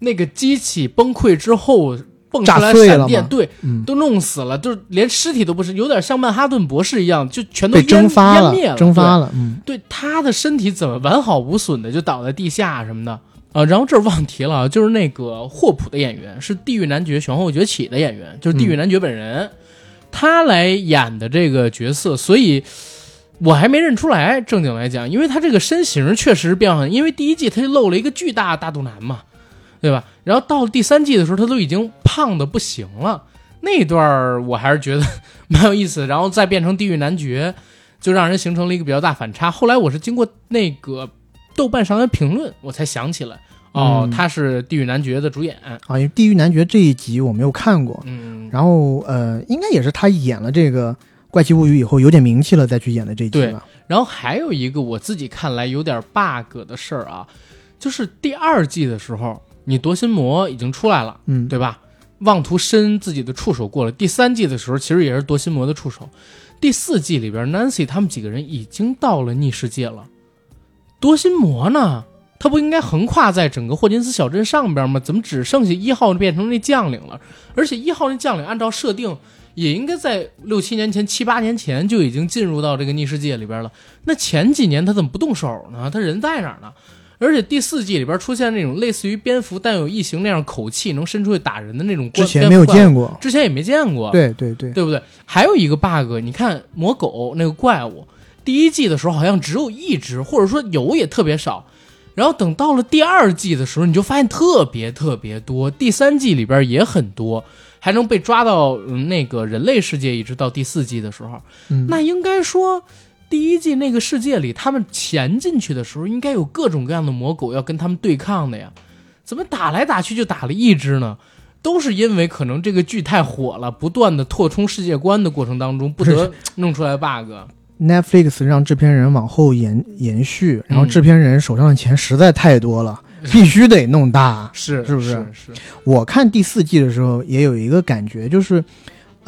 那个机器崩溃之后蹦出炸来闪电，对，嗯。都弄死了，就是连尸体都不是，有点像曼哈顿博士一样，就全都被蒸发了淹灭，了，蒸发了，嗯，对他的身体怎么完好无损的就倒在地下什么的。啊？然后这儿忘提了啊，就是那个霍普的演员是《地狱男爵：玄后崛起》的演员，就是地狱男爵本人，他来演的这个角色，所以我还没认出来。正经来讲，因为他这个身形确实变化很，因为第一季他就露了一个巨大的大肚腩嘛，对吧？然后到了第三季的时候，他都已经胖的不行了。那段儿我还是觉得蛮有意思，然后再变成地狱男爵，就让人形成了一个比较大反差。后来我是经过那个豆瓣上的评论，我才想起来，哦，嗯他是地狱男爵的主演。啊，因为《地狱男爵》这一集我没有看过，嗯，然后呃，应该也是他演了这个《怪奇物语》以后有点名气了再去演的这一集对吧。然后还有一个我自己看来有点 bug 的事儿啊，就是第二季的时候，你夺心魔已经出来了，嗯，对吧？妄图伸自己的触手过了。第三季的时候，其实也是夺心魔的触手。第四季里边，Nancy 他们几个人已经到了逆世界了，夺心魔呢？他不应该横跨在整个霍金斯小镇上边吗？怎么只剩下一号变成那将领了？而且一号那将领按照设定也应该在六七年前、七八年前就已经进入到这个逆世界里边了。那前几年他怎么不动手呢？他人在哪儿呢？而且第四季里边出现那种类似于蝙蝠但有异形那样口气能伸出去打人的那种，之前没有见过，之前也没见过。对对对，对不对？还有一个 bug，你看魔狗那个怪物，第一季的时候好像只有一只，或者说有也特别少。然后等到了第二季的时候，你就发现特别特别多。第三季里边也很多，还能被抓到那个人类世界，一直到第四季的时候，那应该说第一季那个世界里，他们潜进去的时候，应该有各种各样的魔狗要跟他们对抗的呀。怎么打来打去就打了一只呢？都是因为可能这个剧太火了，不断的拓充世界观的过程当中，不得弄出来 bug。Netflix 让制片人往后延延续，然后制片人手上的钱实在太多了，必须得弄大，是是不是？是。我看第四季的时候也有一个感觉，就是，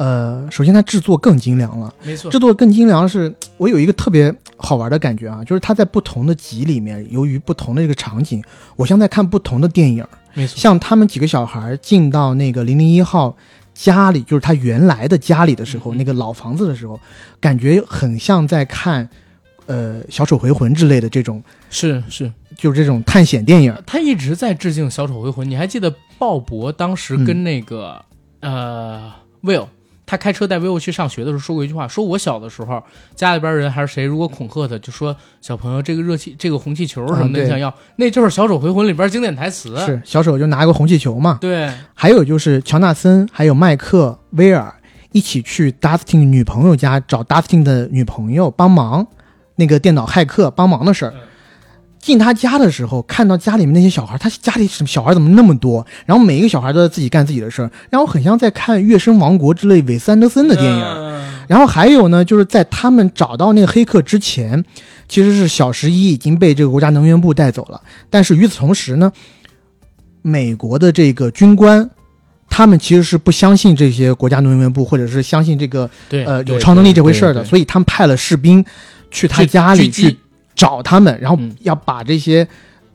呃，首先它制作更精良了，没错，制作更精良是，我有一个特别好玩的感觉啊，就是它在不同的集里面，由于不同的这个场景，我像在看不同的电影，没错，像他们几个小孩进到那个零零一号。家里就是他原来的家里的时候，那个老房子的时候，感觉很像在看，呃，小丑回魂之类的这种，是是，就是这种探险电影。他一直在致敬小丑回魂。你还记得鲍勃当时跟那个呃，Will。他开车带薇薇去上学的时候说过一句话，说我小的时候家里边人还是谁，如果恐吓他，就说小朋友这个热气这个红气球什么的你想要，那就是《小丑回魂》里边经典台词。是小丑就拿一个红气球嘛？对。还有就是乔纳森还有麦克威尔一起去 Dustin 女朋友家找 Dustin 的女朋友帮忙，那个电脑骇客帮忙的事儿。进他家的时候，看到家里面那些小孩，他家里什么小孩怎么那么多？然后每一个小孩都在自己干自己的事儿，让我很像在看《月升王国》之类韦斯安德森的电影。然后还有呢，就是在他们找到那个黑客之前，其实是小十一已经被这个国家能源部带走了。但是与此同时呢，美国的这个军官，他们其实是不相信这些国家能源部，或者是相信这个呃有超能力这回事儿的，所以他们派了士兵去他家里去。找他们，然后要把这些，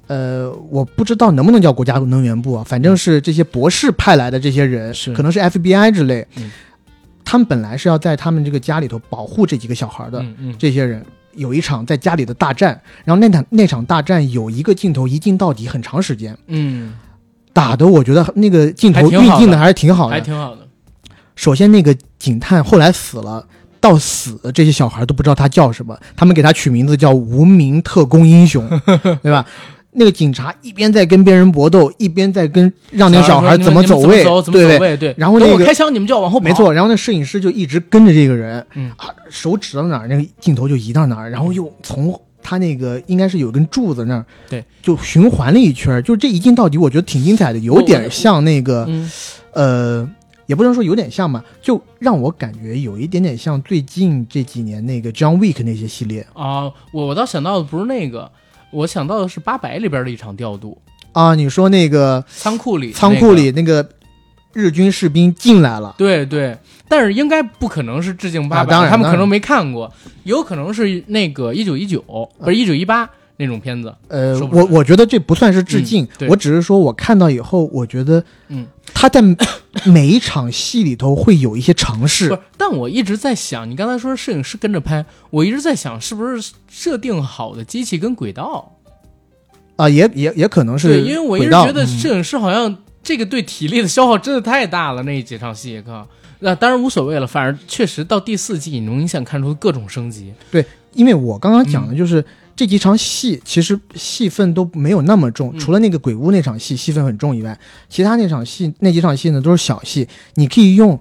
呃，我不知道能不能叫国家能源部啊，反正是这些博士派来的这些人，可能是 FBI 之类。他们本来是要在他们这个家里头保护这几个小孩的，这些人有一场在家里的大战，然后那场那场大战有一个镜头一镜到底很长时间，嗯，打的我觉得那个镜头运镜的还是挺好的，还挺好的。首先那个警探后来死了。到死，这些小孩都不知道他叫什么，他们给他取名字叫无名特工英雄，对吧？那个警察一边在跟别人搏斗，一边在跟让那小孩怎么走位，对对对。然后那个开枪，你们就要往后跑。没错，然后那摄影师就一直跟着这个人，嗯啊，手指到哪儿，那个镜头就移到哪儿，然后又从他那个应该是有根柱子那儿，对，就循环了一圈，就这一镜到底，我觉得挺精彩的，有点像那个，呃。也不能说有点像吧，就让我感觉有一点点像最近这几年那个 John Wick 那些系列。啊。我我倒想到的不是那个，我想到的是八百里边的一场调度。啊。你说那个仓库里，仓库里那个。日军士兵进来了，对对，但是应该不可能是致敬八百，当然他们可能没看过，有可能是那个一九一九，不是一九一八那种片子。呃，我我觉得这不算是致敬，我只是说我看到以后，我觉得嗯。他在每一场戏里头会有一些尝试，不但我一直在想，你刚才说摄影师跟着拍，我一直在想是不是设定好的机器跟轨道啊，也也也可能是对，因为我一直觉得摄影师好像这个对体力的消耗真的太大了，那几场戏，靠，那当然无所谓了，反而确实到第四季你能明显看出各种升级。对，因为我刚刚讲的就是。这几场戏其实戏份都没有那么重，除了那个鬼屋那场戏戏份很重以外，其他那场戏那几场戏呢都是小戏，你可以用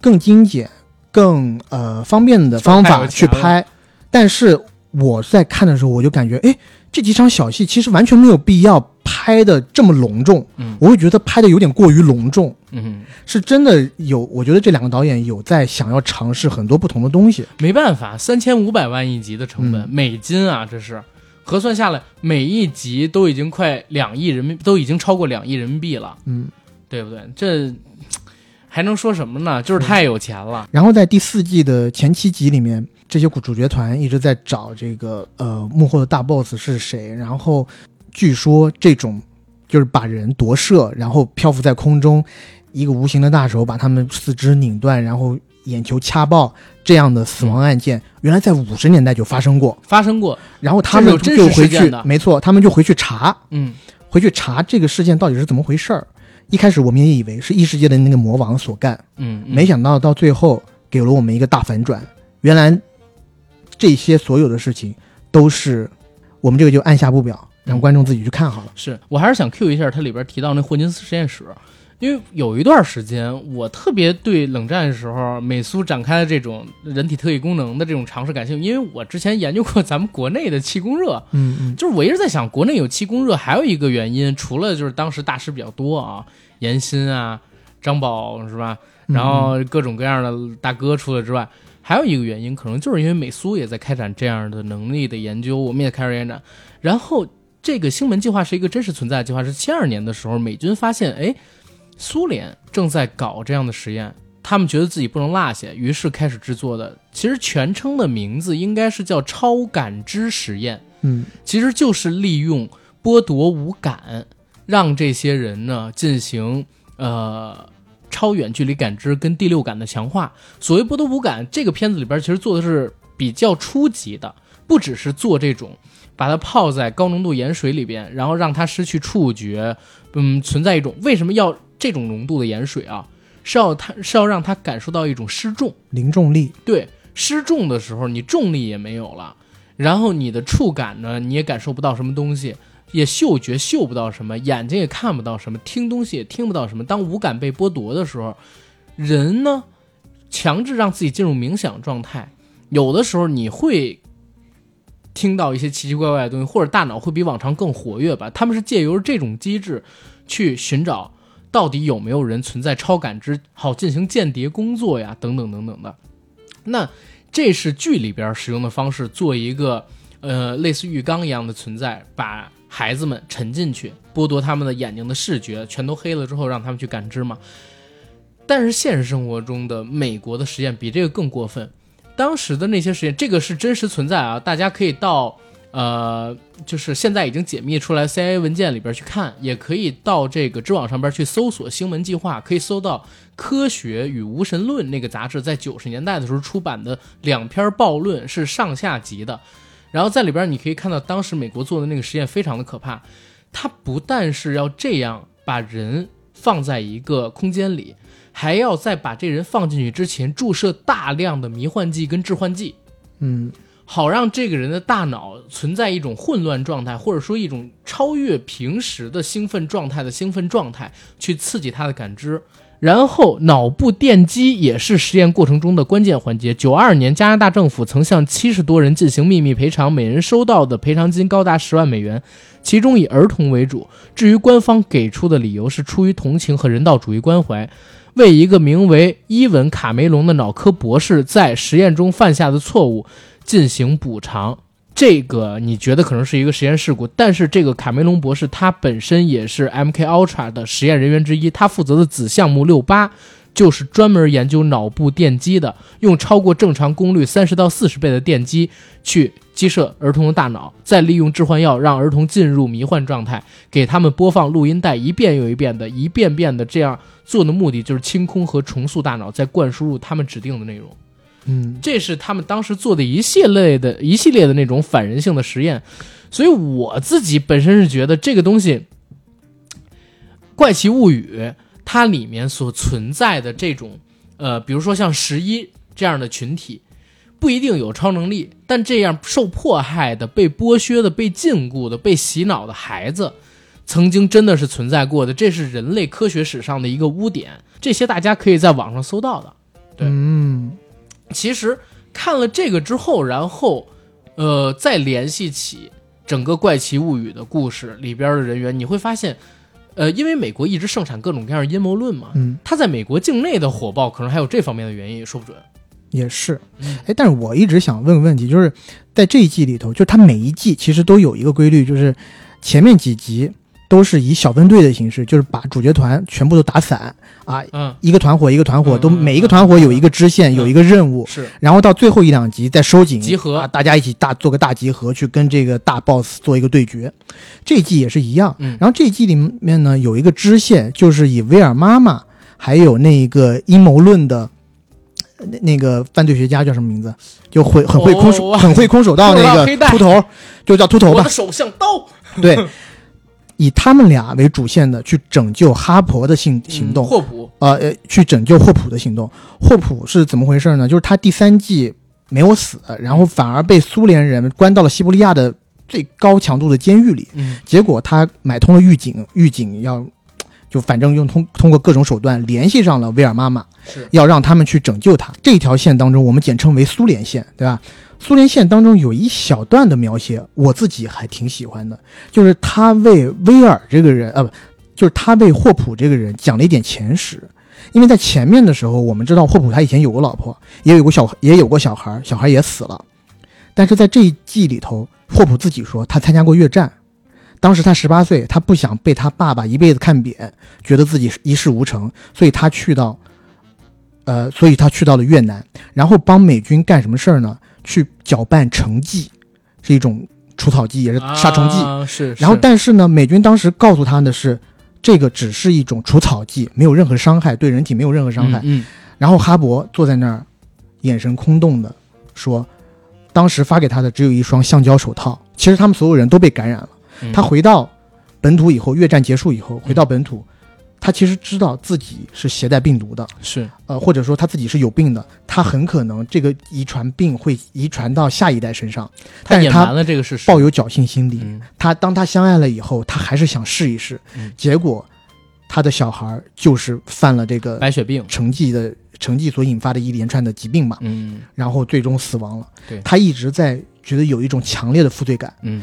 更精简、更呃方便的方法去拍。但是我在看的时候，我就感觉，哎，这几场小戏其实完全没有必要。拍的这么隆重，嗯，我会觉得拍的有点过于隆重，嗯，是真的有，我觉得这两个导演有在想要尝试很多不同的东西。没办法，三千五百万一集的成本，美金啊，这是核算下来，每一集都已经快两亿人民，都已经超过两亿人民币了，嗯，对不对？这还能说什么呢？就是太有钱了。然后在第四季的前七集里面。这些主角团一直在找这个呃幕后的大 boss 是谁，然后据说这种就是把人夺舍，然后漂浮在空中，一个无形的大手把他们四肢拧断，然后眼球掐爆这样的死亡案件，原来在五十年代就发生过，发生过，然后他们就回去没错，他们就回去查，嗯。回去查这个事件到底是怎么回事儿。一开始我们也以为是异世界的那个魔王所干，嗯，嗯。没想到到最后给了我们一个大反转，原来这些所有的事情都是我们这个就按下不表，让观众自己去看好了。是我还是想 Q 一下它里边提到那霍金斯实验室，因为有一段时间我特别对冷战的时候美苏展开的这种人体特异功能的这种尝试感兴趣，因为我之前研究过咱们国内的气功热，嗯嗯，就是我一直在想，国内有气功热还有一个原因，除了就是当时大师比较多啊，严新啊、张宝是吧，嗯然后各种各样的大哥出来之外，还有一个原因，可能就是因为美苏也在开展这样的能力的研究，我们也开始研展。然后这个星门计划是一个真实存在的计划，是七二年的时候，美军发现，哎，苏联正在搞这样的实验，他们觉得自己不能落下，于是开始制作的。其实全称的名字应该是叫超感知实验。嗯其实就是利用剥夺五感，让这些人呢进行呃超远距离感知跟第六感的强化。所谓剥夺五感，这个片子里边其实做的是比较初级的，不只是做这种把它泡在高浓度盐水里边，然后让它失去触觉，嗯，存在一种为什么要这种浓度的盐水啊？是要它是要让它感受到一种失重。零重力，对，失重的时候你重力也没有了，然后你的触感呢你也感受不到什么东西，也嗅觉嗅不到什么，眼睛也看不到什么，听东西也听不到什么。当五感被剥夺的时候，人呢强制让自己进入冥想状态，有的时候你会。听到一些奇奇怪怪的东西，或者大脑会比往常更活跃吧？他们是借由这种机制去寻找到底有没有人存在超感知，好进行间谍工作呀，等等等等的。那这是剧里边使用的方式，做一个呃类似浴缸一样的存在，把孩子们沉进去，剥夺他们的眼睛的视觉，全都黑了之后，让他们去感知嘛。但是现实生活中的美国的实验比这个更过分，当时的那些实验，这个是真实存在啊，大家可以到呃，就是现在已经解密出来 CIA 文件里边去看，也可以到这个知网上边去搜索“星门计划”，可以搜到《科学与无神论》那个杂志在九十年代的时候出版的两篇报论，是上下集的。然后在里边你可以看到，当时美国做的那个实验非常的可怕，它不但是要这样把人放在一个空间里，还要在把这人放进去之前注射大量的迷幻剂跟致幻剂。嗯好让这个人的大脑存在一种混乱状态，或者说一种超越平时的兴奋状态的兴奋状态，去刺激他的感知。然后，脑部电击也是实验过程中的关键环节。九二年，加拿大政府曾向七十多人进行秘密赔偿，每人收到的赔偿金高达十万美元，其中以儿童为主。至于官方给出的理由是出于同情和人道主义关怀，为一个名为伊文·卡梅隆的脑科博士在实验中犯下的错误进行补偿。这个你觉得可能是一个实验事故，但是这个卡梅隆博士他本身也是 MK Ultra 的实验人员之一，他负责的子项目六八就是专门研究脑部电击的，用超过正常功率三十到四十倍的电击去击射儿童的大脑，再利用致幻药让儿童进入迷幻状态，给他们播放录音带，一遍又一遍的，一遍遍的这样做的目的就是清空和重塑大脑，再灌输入他们指定的内容。嗯这是他们当时做的一系列的一系列的那种反人性的实验，所以我自己本身是觉得这个东西，《怪奇物语》它里面所存在的这种，呃，比如说像十一这样的群体，不一定有超能力，但这样受迫害的、被剥削的、被禁锢的、被洗脑的孩子，曾经真的是存在过的，这是人类科学史上的一个污点，这些大家可以在网上搜到的。对嗯其实看了这个之后，然后，呃，再联系起整个《怪奇物语》的故事里边的人员，你会发现，呃，因为美国一直盛产各种各样的阴谋论嘛，嗯，它在美国境内的火爆，可能还有这方面的原因，也说不准。也是嗯。哎，但是我一直想问个问题，就是在这一季里头，就是它每一季其实都有一个规律，就是前面几集都是以小分队的形式，就是把主角团全部都打散啊，嗯，一个团伙一个团伙都每一个团伙有一个支线，嗯有一个任务，是然后到最后一两集再收紧集合啊，大家一起大做个大集合，去跟这个大 boss 做一个对决。这一季也是一样，嗯然后这一季里面呢有一个支线，就是以威尔妈妈还有那一个阴谋论的。那那个犯罪学家叫什么名字？就会很会空手、哦很会空手道那个秃头，就叫秃头吧我的。手像刀，对，以他们俩为主线的去拯救哈勃的行行动嗯，霍普，呃呃，去拯救霍普的行动。霍普是怎么回事呢？就是他第三季没有死，然后反而被苏联人关到了西伯利亚的最高强度的监狱里。嗯结果他买通了狱警，狱警要就反正用通通过各种手段联系上了威尔妈妈，是要让他们去拯救他。这条线当中，我们简称为苏联线，对吧？苏联线当中有一小段的描写，我自己还挺喜欢的，就是他为威尔这个人，呃，不，就是他为霍普这个人讲了一点前史。因为在前面的时候，我们知道霍普他以前有过老婆，也有过小，也有过小孩，小孩也死了。但是在这一季里头，霍普自己说他参加过越战，当时他十八岁，他不想被他爸爸一辈子看扁，觉得自己一事无成，所以他去到，呃，所以他去到了越南，然后帮美军干什么事儿呢？去搅拌成剂，是一种除草剂，也是杀虫剂。啊是，然后但是呢，美军当时告诉他的是，这个只是一种除草剂，没有任何伤害，对人体没有任何伤害。嗯，然后哈勃坐在那儿，眼神空洞的说，当时发给他的只有一双橡胶手套。其实他们所有人都被感染了。嗯。他回到本土以后，越战结束以后回到本土，他其实知道自己是携带病毒的，是。呃，或者说他自己是有病的，他很可能这个遗传病会遗传到下一代身上，但是隐瞒他了这个事实，抱有侥幸心理。嗯。他当他相爱了以后，他还是想试一试，嗯。结果他的小孩儿就是犯了这个白血病，成绩的成绩所引发的一连串的疾病嘛，嗯。然后最终死亡了。对。他一直在觉得有一种强烈的负罪感，嗯，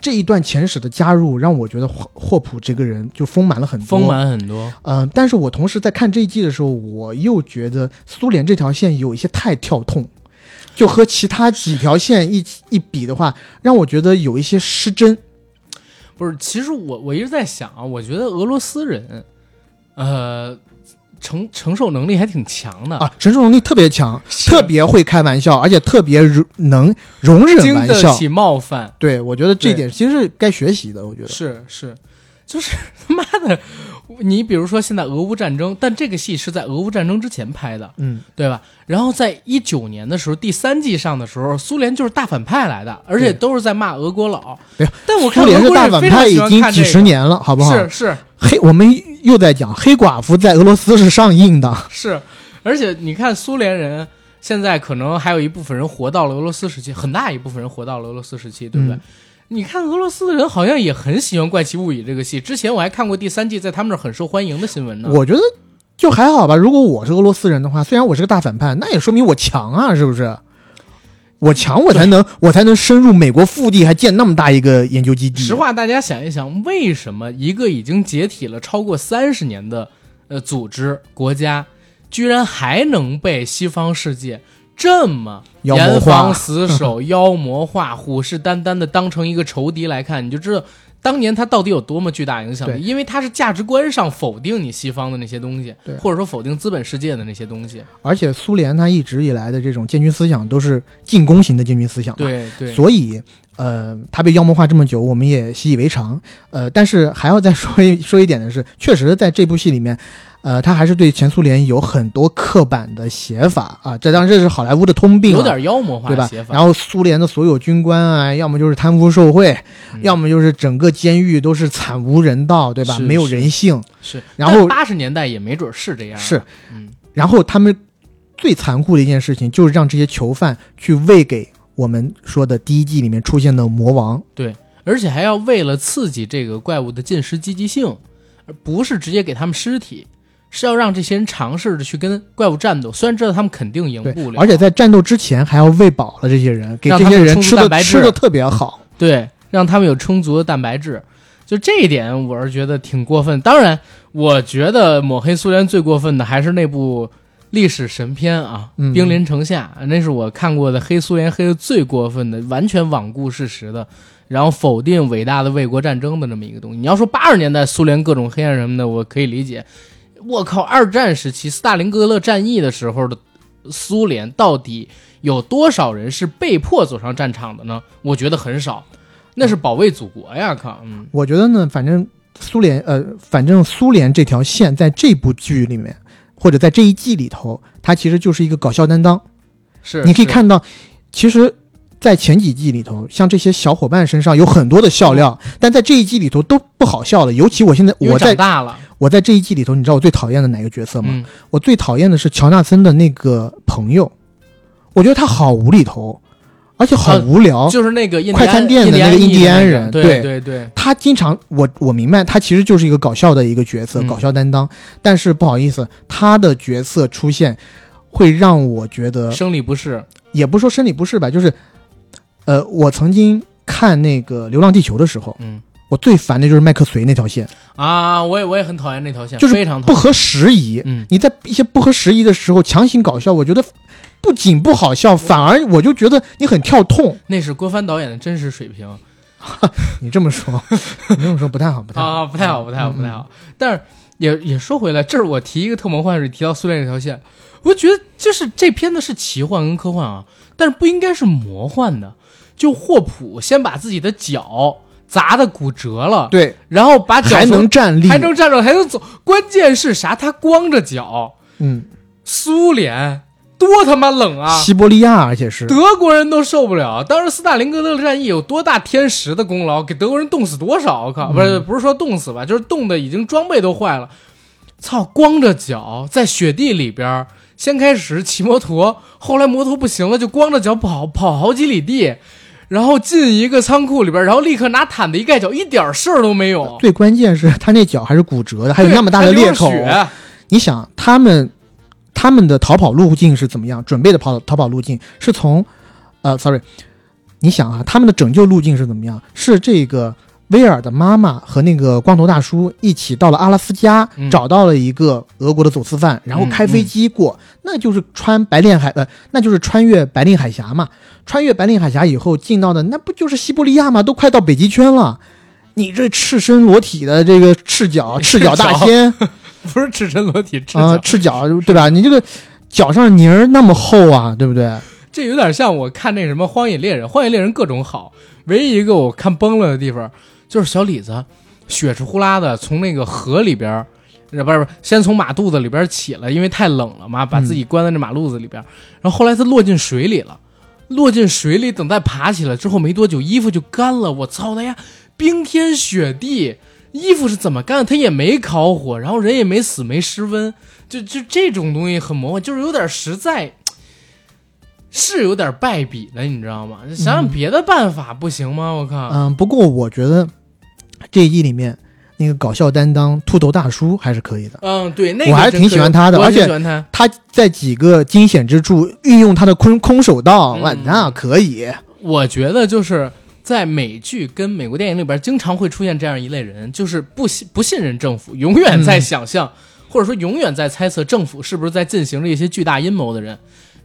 这一段前史的加入让我觉得霍霍普这个人就丰满了很多。丰满很多，嗯、但是我同时在看这一季的时候，我又觉得苏联这条线有一些太跳痛，就和其他几条线一一比的话，让我觉得有一些失真。不是，其实我我一直在想啊，我觉得俄罗斯人，呃，承承受能力还挺强的，啊，承受能力特别强，特别会开玩笑，而且特别容能容忍经玩笑。得起冒犯，对，我觉得这对点其实是该学习的。我觉得是是，就是 他妈的，你比如说现在俄乌战争，但这个戏是在俄乌战争之前拍的，嗯，对吧？然后在一九年的时候，第三季上的时候，苏联就是大反派来的，而且都是在骂俄国佬。对，但我看苏联是大反派已经几十年了，好不好？是是嘿，我们又在讲黑寡妇在俄罗斯是上映的。是，而且你看苏联人现在可能还有一部分人活到了俄罗斯时期，很大一部分人活到了俄罗斯时期，对不对？嗯你看俄罗斯的人好像也很喜欢《怪奇物语》这个戏，之前我还看过第三季在他们那儿很受欢迎的新闻呢。我觉得就还好吧。如果我是俄罗斯人的话，虽然我是个大反派，那也说明我强啊，是不是？我强，我才能我才能深入美国腹地，还建那么大一个研究基地。实话，大家想一想，为什么一个已经解体了超过三十年的呃组织国家，居然还能被西方世界这么严防死守、妖魔化、虎视眈眈的当成一个仇敌来看，你就知道当年它到底有多么巨大影响力。因为它是价值观上否定你西方的那些东西，或者说否定资本世界的那些东西。而且苏联它一直以来的这种建军思想都是进攻型的建军思想嘛，对对，所以呃，他被妖魔化这么久，我们也习以为常。呃，但是还要再说一说一点的是，确实在这部戏里面，呃，他还是对前苏联有很多刻板的写法啊，这当然这是好莱坞的通病、啊，有点妖魔化对吧写？法。然后苏联的所有军官啊，要么就是贪污受贿，嗯要么就是整个监狱都是惨无人道，对吧？没有人性。是，然后八十年代也没准是这样。是，嗯，然后他们最残酷的一件事情，就是让这些囚犯去喂给我们说的第一季里面出现的魔王。对而且还要为了刺激这个怪物的进食积极性，而不是直接给他们尸体，是要让这些人尝试着去跟怪物战斗。虽然知道他们肯定赢不，了，而且在战斗之前还要喂饱了这些人，给这些人吃的蛋白质吃的特别好。对，让他们有充足的蛋白质。就这一点，我是觉得挺过分。当然，我觉得抹黑苏联最过分的还是那部历史神片啊，嗯兵临城下》，那是我看过的黑苏联黑的最过分的，完全罔顾事实的。然后否定伟大的卫国战争的这么一个东西。你要说八十年代苏联各种黑暗什么的，我可以理解。我靠，二战时期斯大林格勒战役的时候的苏联，到底有多少人是被迫走上战场的呢？我觉得很少，那是保卫祖国呀！靠，嗯，我觉得呢，反正苏联，呃，反正苏联这条线在这部剧里面，或者在这一季里头，它其实就是一个搞笑担当。是，你可以看到，其实，在前几季里头，像这些小伙伴身上有很多的笑料，但在这一季里头都不好笑了。尤其我现在我在大了。我在这一季里头，你知道我最讨厌的哪个角色吗？嗯，我最讨厌的是乔纳森的那个朋友，我觉得他好无厘头，而且好无聊。就是那个快餐店的那个印第安人，对对对。他经常，我我明白，他其实就是一个搞笑的一个角色，搞笑担当。但是不好意思，他的角色出现会让我觉得生理不适，也不说生理不适吧，就是，呃，我曾经看那个《流浪地球》的时候，嗯。我最烦的就是麦克隋那条线啊！我也我也很讨厌那条线，就是非常不合时宜。嗯，你在一些不合时宜的时候强行搞笑，我觉得不仅不好笑，反而我就觉得你很跳痛。那是郭帆导演的真实水平。你这么说，你这么说不太好，不太好，不太好，不太好，不太好。但是也也说回来，这是我提一个特魔幻是提到苏联这条线，我觉得就是这片子是奇幻跟科幻啊，但是不应该是魔幻的。就霍普先把自己的脚。砸的骨折了，对，然后把脚还能站立，还能站着，还能走。关键是啥？他光着脚。嗯，苏联多他妈冷啊！西伯利亚，而且是德国人都受不了。当时斯大林格勒战役有多大天时的功劳，给德国人冻死多少？我靠，不是不是说冻死吧，就是冻的已经装备都坏了。操，光着脚在雪地里边，先开始骑摩托，后来摩托不行了，就光着脚跑跑好几里地。然后进一个仓库里边，然后立刻拿毯子一盖脚，一点事儿都没有。最关键是他那脚还是骨折的，还有那么大的裂口。你想他们他们的逃跑路径是怎么样？准备的跑逃跑路径是从，呃，sorry，你想啊，他们的拯救路径是怎么样？是这个。威尔的妈妈和那个光头大叔一起到了阿拉斯加，找到了一个俄国的走私犯，然后开飞机过，那就是穿白令海呃，那就是穿越白令海峡嘛。穿越白令海峡以后进到的那不就是西伯利亚吗？都快到北极圈了，你这赤身裸体的这个赤脚 赤脚大仙，不是赤身裸体啊，赤脚对吧？你这个脚上泥儿那么厚啊，对不对？这有点像我看那什么《荒野猎人》，《荒野猎人》各种好，唯一一个我看崩了的地方。就是小李子，血是呼啦的从那个河里边，不是不是，先从马肚子里边起来，因为太冷了嘛，把自己关在那马路子里边。然后后来他落进水里了，落进水里，等再爬起来之后没多久，衣服就干了。我操他呀！冰天雪地，衣服是怎么干？他也没烤火，然后人也没死，没失温，就就这种东西很魔幻，就是有点实在，是有点败笔了，你知道吗？想想别的办法不行吗？我靠！嗯，不过我觉得。这一季里面，那个搞笑担当秃头大叔还是可以的。嗯，对，那个我还挺喜欢他的，而且他在几个惊险之处运用他的空空手道，哇，那可以。我觉得就是在美剧跟美国电影里边，经常会出现这样一类人，就是不信不信任政府，永远在想象，或者说永远在猜测政府是不是在进行着一些巨大阴谋的人。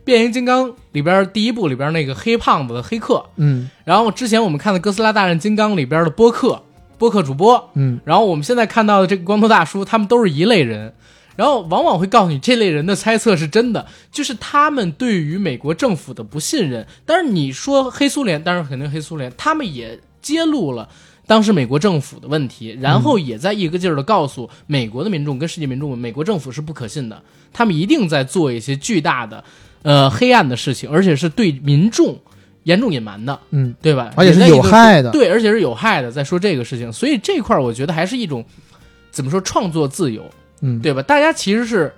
变形金刚里边第一部里边那个黑胖子的黑客，嗯，然后之前我们看的哥斯拉大战金刚里边的波克。播客主播，嗯，然后我们现在看到的这个光头大叔，他们都是一类人，然后往往会告诉你这类人的猜测是真的，就是他们对于美国政府的不信任。但是你说黑苏联，当然肯定黑苏联，他们也揭露了当时美国政府的问题，然后也在一个劲儿的告诉美国的民众跟世界民众，美国政府是不可信的，他们一定在做一些巨大的，呃，黑暗的事情，而且是对民众。严重隐瞒的，嗯，对吧？而且是有害的，对，而且是有害的。在说这个事情，所以这块儿我觉得还是一种怎么说创作自由，嗯，对吧？大家其实是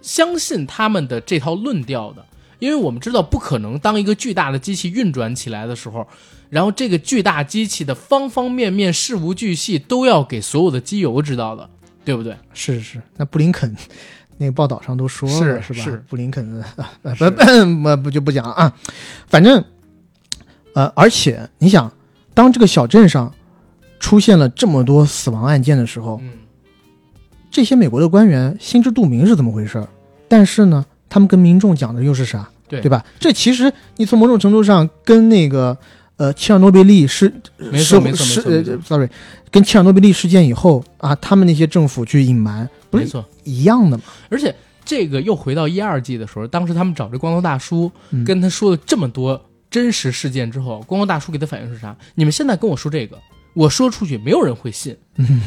相信他们的这套论调的，因为我们知道不可能当一个巨大的机器运转起来的时候，然后这个巨大机器的方方面面事无巨细都要给所有的机油知道的，对不对？是是，那布林肯那个报道上都说了，是吧？是布林肯，不不不就不讲啊，反正。呃，而且你想，当这个小镇上出现了这么多死亡案件的时候，嗯，这些美国的官员心知肚明是怎么回事儿，但是呢，他们跟民众讲的又是啥？对对吧？这其实你从某种程度上跟那个呃切尔诺贝利事没错没错事没错，sorry，跟切尔诺贝利事件以后啊，他们那些政府去隐瞒，不是。一样的吗？而且这个又回到一二季的时候，当时他们找这光头大叔，嗯跟他说了这么多真实事件之后，光头大叔给他反应是啥？你们现在跟我说这个，我说出去没有人会信，嗯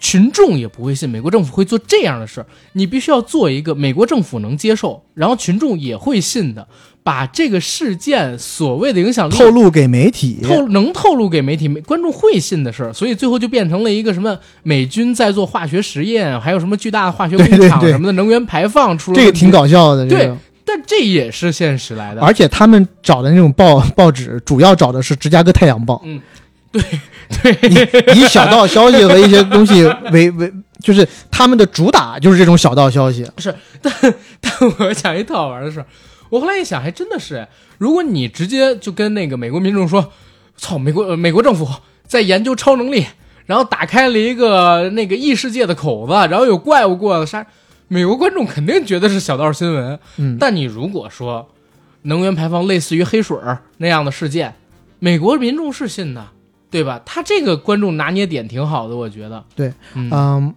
群众也不会信，美国政府会做这样的事儿。你必须要做一个美国政府能接受，然后群众也会信的，把这个事件所谓的影响力透露给媒体，透能透露给媒体，媒观众会信的事儿，所以最后就变成了一个什么美军在做化学实验，还有什么巨大的化学工厂什么的能源排放出了这个挺，搞笑的。这对个，但这也是现实来的。而且他们找的那种报报纸，主要找的是《芝加哥太阳报》嗯对对，以小道消息和一些东西为为，就是他们的主打就是这种小道消息。是 但但我讲一特好玩的事儿，我后来一想，还真的是，哎如果你直接就跟那个美国民众说，操，美国、呃美国政府在研究超能力，然后打开了一个那个异世界的口子，然后有怪物过来杀，美国观众肯定觉得是小道新闻。嗯，但你如果说能源排放类似于黑水儿那样的事件，美国民众是信的，对吧？他这个观众拿捏点挺好的，我觉得。对，嗯，嗯，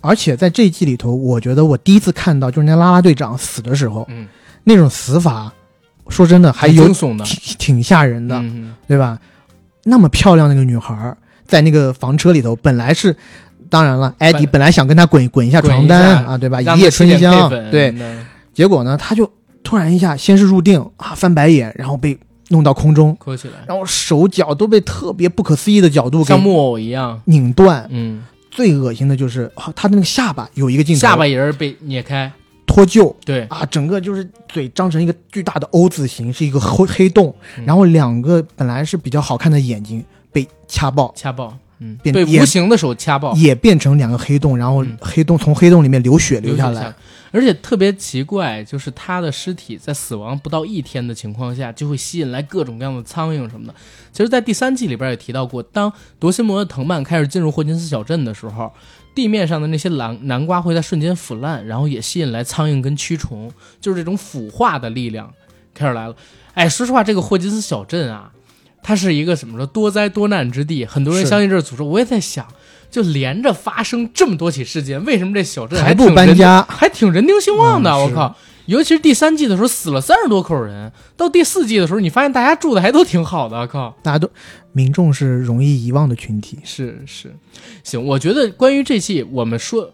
而且在这一季里头，我觉得我第一次看到，就是那拉拉队长死的时候，嗯，那种死法，说真的还挺有挺挺吓人的，嗯对吧？那么漂亮的一个女孩，在那个房车里头，本来是，当然了，艾迪本本来想跟他滚滚一下床单下啊，对吧？一夜春香，对，结果呢，他就突然一下先是入定啊，翻白眼，然后被弄到空中，磕起来，然后手脚都被特别不可思议的角度给像木偶一样。拧断。嗯，最恶心的就是啊，他的那个下巴有一个镜头，下巴也是被捏开。脱臼对，啊，整个就是嘴张成一个巨大的 O 字形，是一个黑黑洞，嗯然后两个本来是比较好看的眼睛被掐爆，掐爆。嗯，变被也无形的手掐爆，也变成两个黑洞，然后嗯黑洞从黑洞里面流血流下来。而且特别奇怪，就是他的尸体在死亡不到一天的情况下，就会吸引来各种各样的苍蝇什么的。其实，在第三季里边也提到过，当夺心魔的藤蔓开始进入霍金斯小镇的时候，地面上的那些南南瓜会在瞬间腐烂，然后也吸引来苍蝇跟蛆虫，就是这种腐化的力量开始来了。哎，说实话，这个霍金斯小镇啊，它是一个怎么说多灾多难之地，很多人相信这是诅咒。我也在想，就连着发生这么多起事件，为什么这小镇还不搬家，还挺人丁兴旺的，嗯我靠！尤其是第三季的时候，死了三十多口人，到第四季的时候，你发现大家住的还都挺好的，靠！大家都民众是容易遗忘的群体。是是，行，我觉得关于这戏，我们说，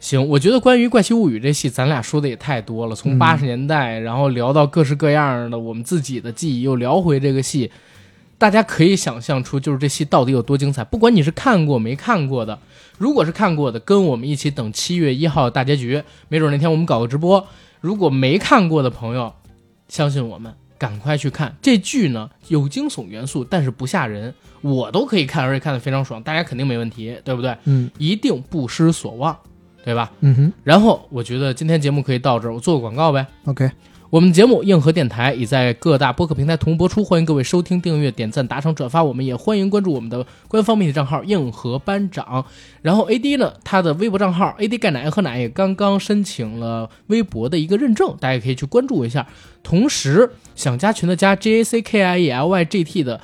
行，我觉得关于《怪奇物语》这戏，咱俩说的也太多了，从嗯八十年代，然后聊到各式各样的我们自己的记忆，又聊回这个戏，大家可以想象出，就是这戏到底有多精彩。不管你是看过没看过的，如果是看过的，跟我们一起等七月一号大结局，没准那天我们搞个直播。如果没看过的朋友，相信我们，赶快去看这剧呢，有惊悚元素，但是不吓人，我都可以看，而且看得非常爽，大家肯定没问题，对不对？嗯一定不失所望，对吧？嗯哼然后我觉得今天节目可以到这儿，我做个广告呗。，OK，我们节目硬核电台已在各大播客平台同步播出，欢迎各位收听、订阅、点赞、打赏、转发。我们也欢迎关注我们的官方媒体账号“硬核班长”。然后 AD 呢，他的微博账号 AD 钙奶喝奶也刚刚申请了微博的一个认证，大家可以去关注一下。同时，想加群的加 J A C K I E L Y G T 的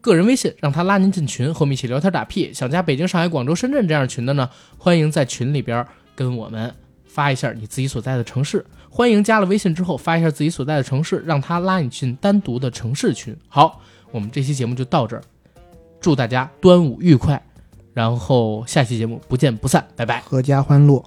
个人微信，让他拉您进群，和我们一起聊天打屁。想加北京、上海、广州、深圳这样群的呢，欢迎在群里边跟我们发一下你自己所在的城市。欢迎加了微信之后发一下自己所在的城市，让他拉你进单独的城市群。好，我们这期节目就到这儿，祝大家端午愉快，然后下期节目不见不散，拜拜。阖家欢乐。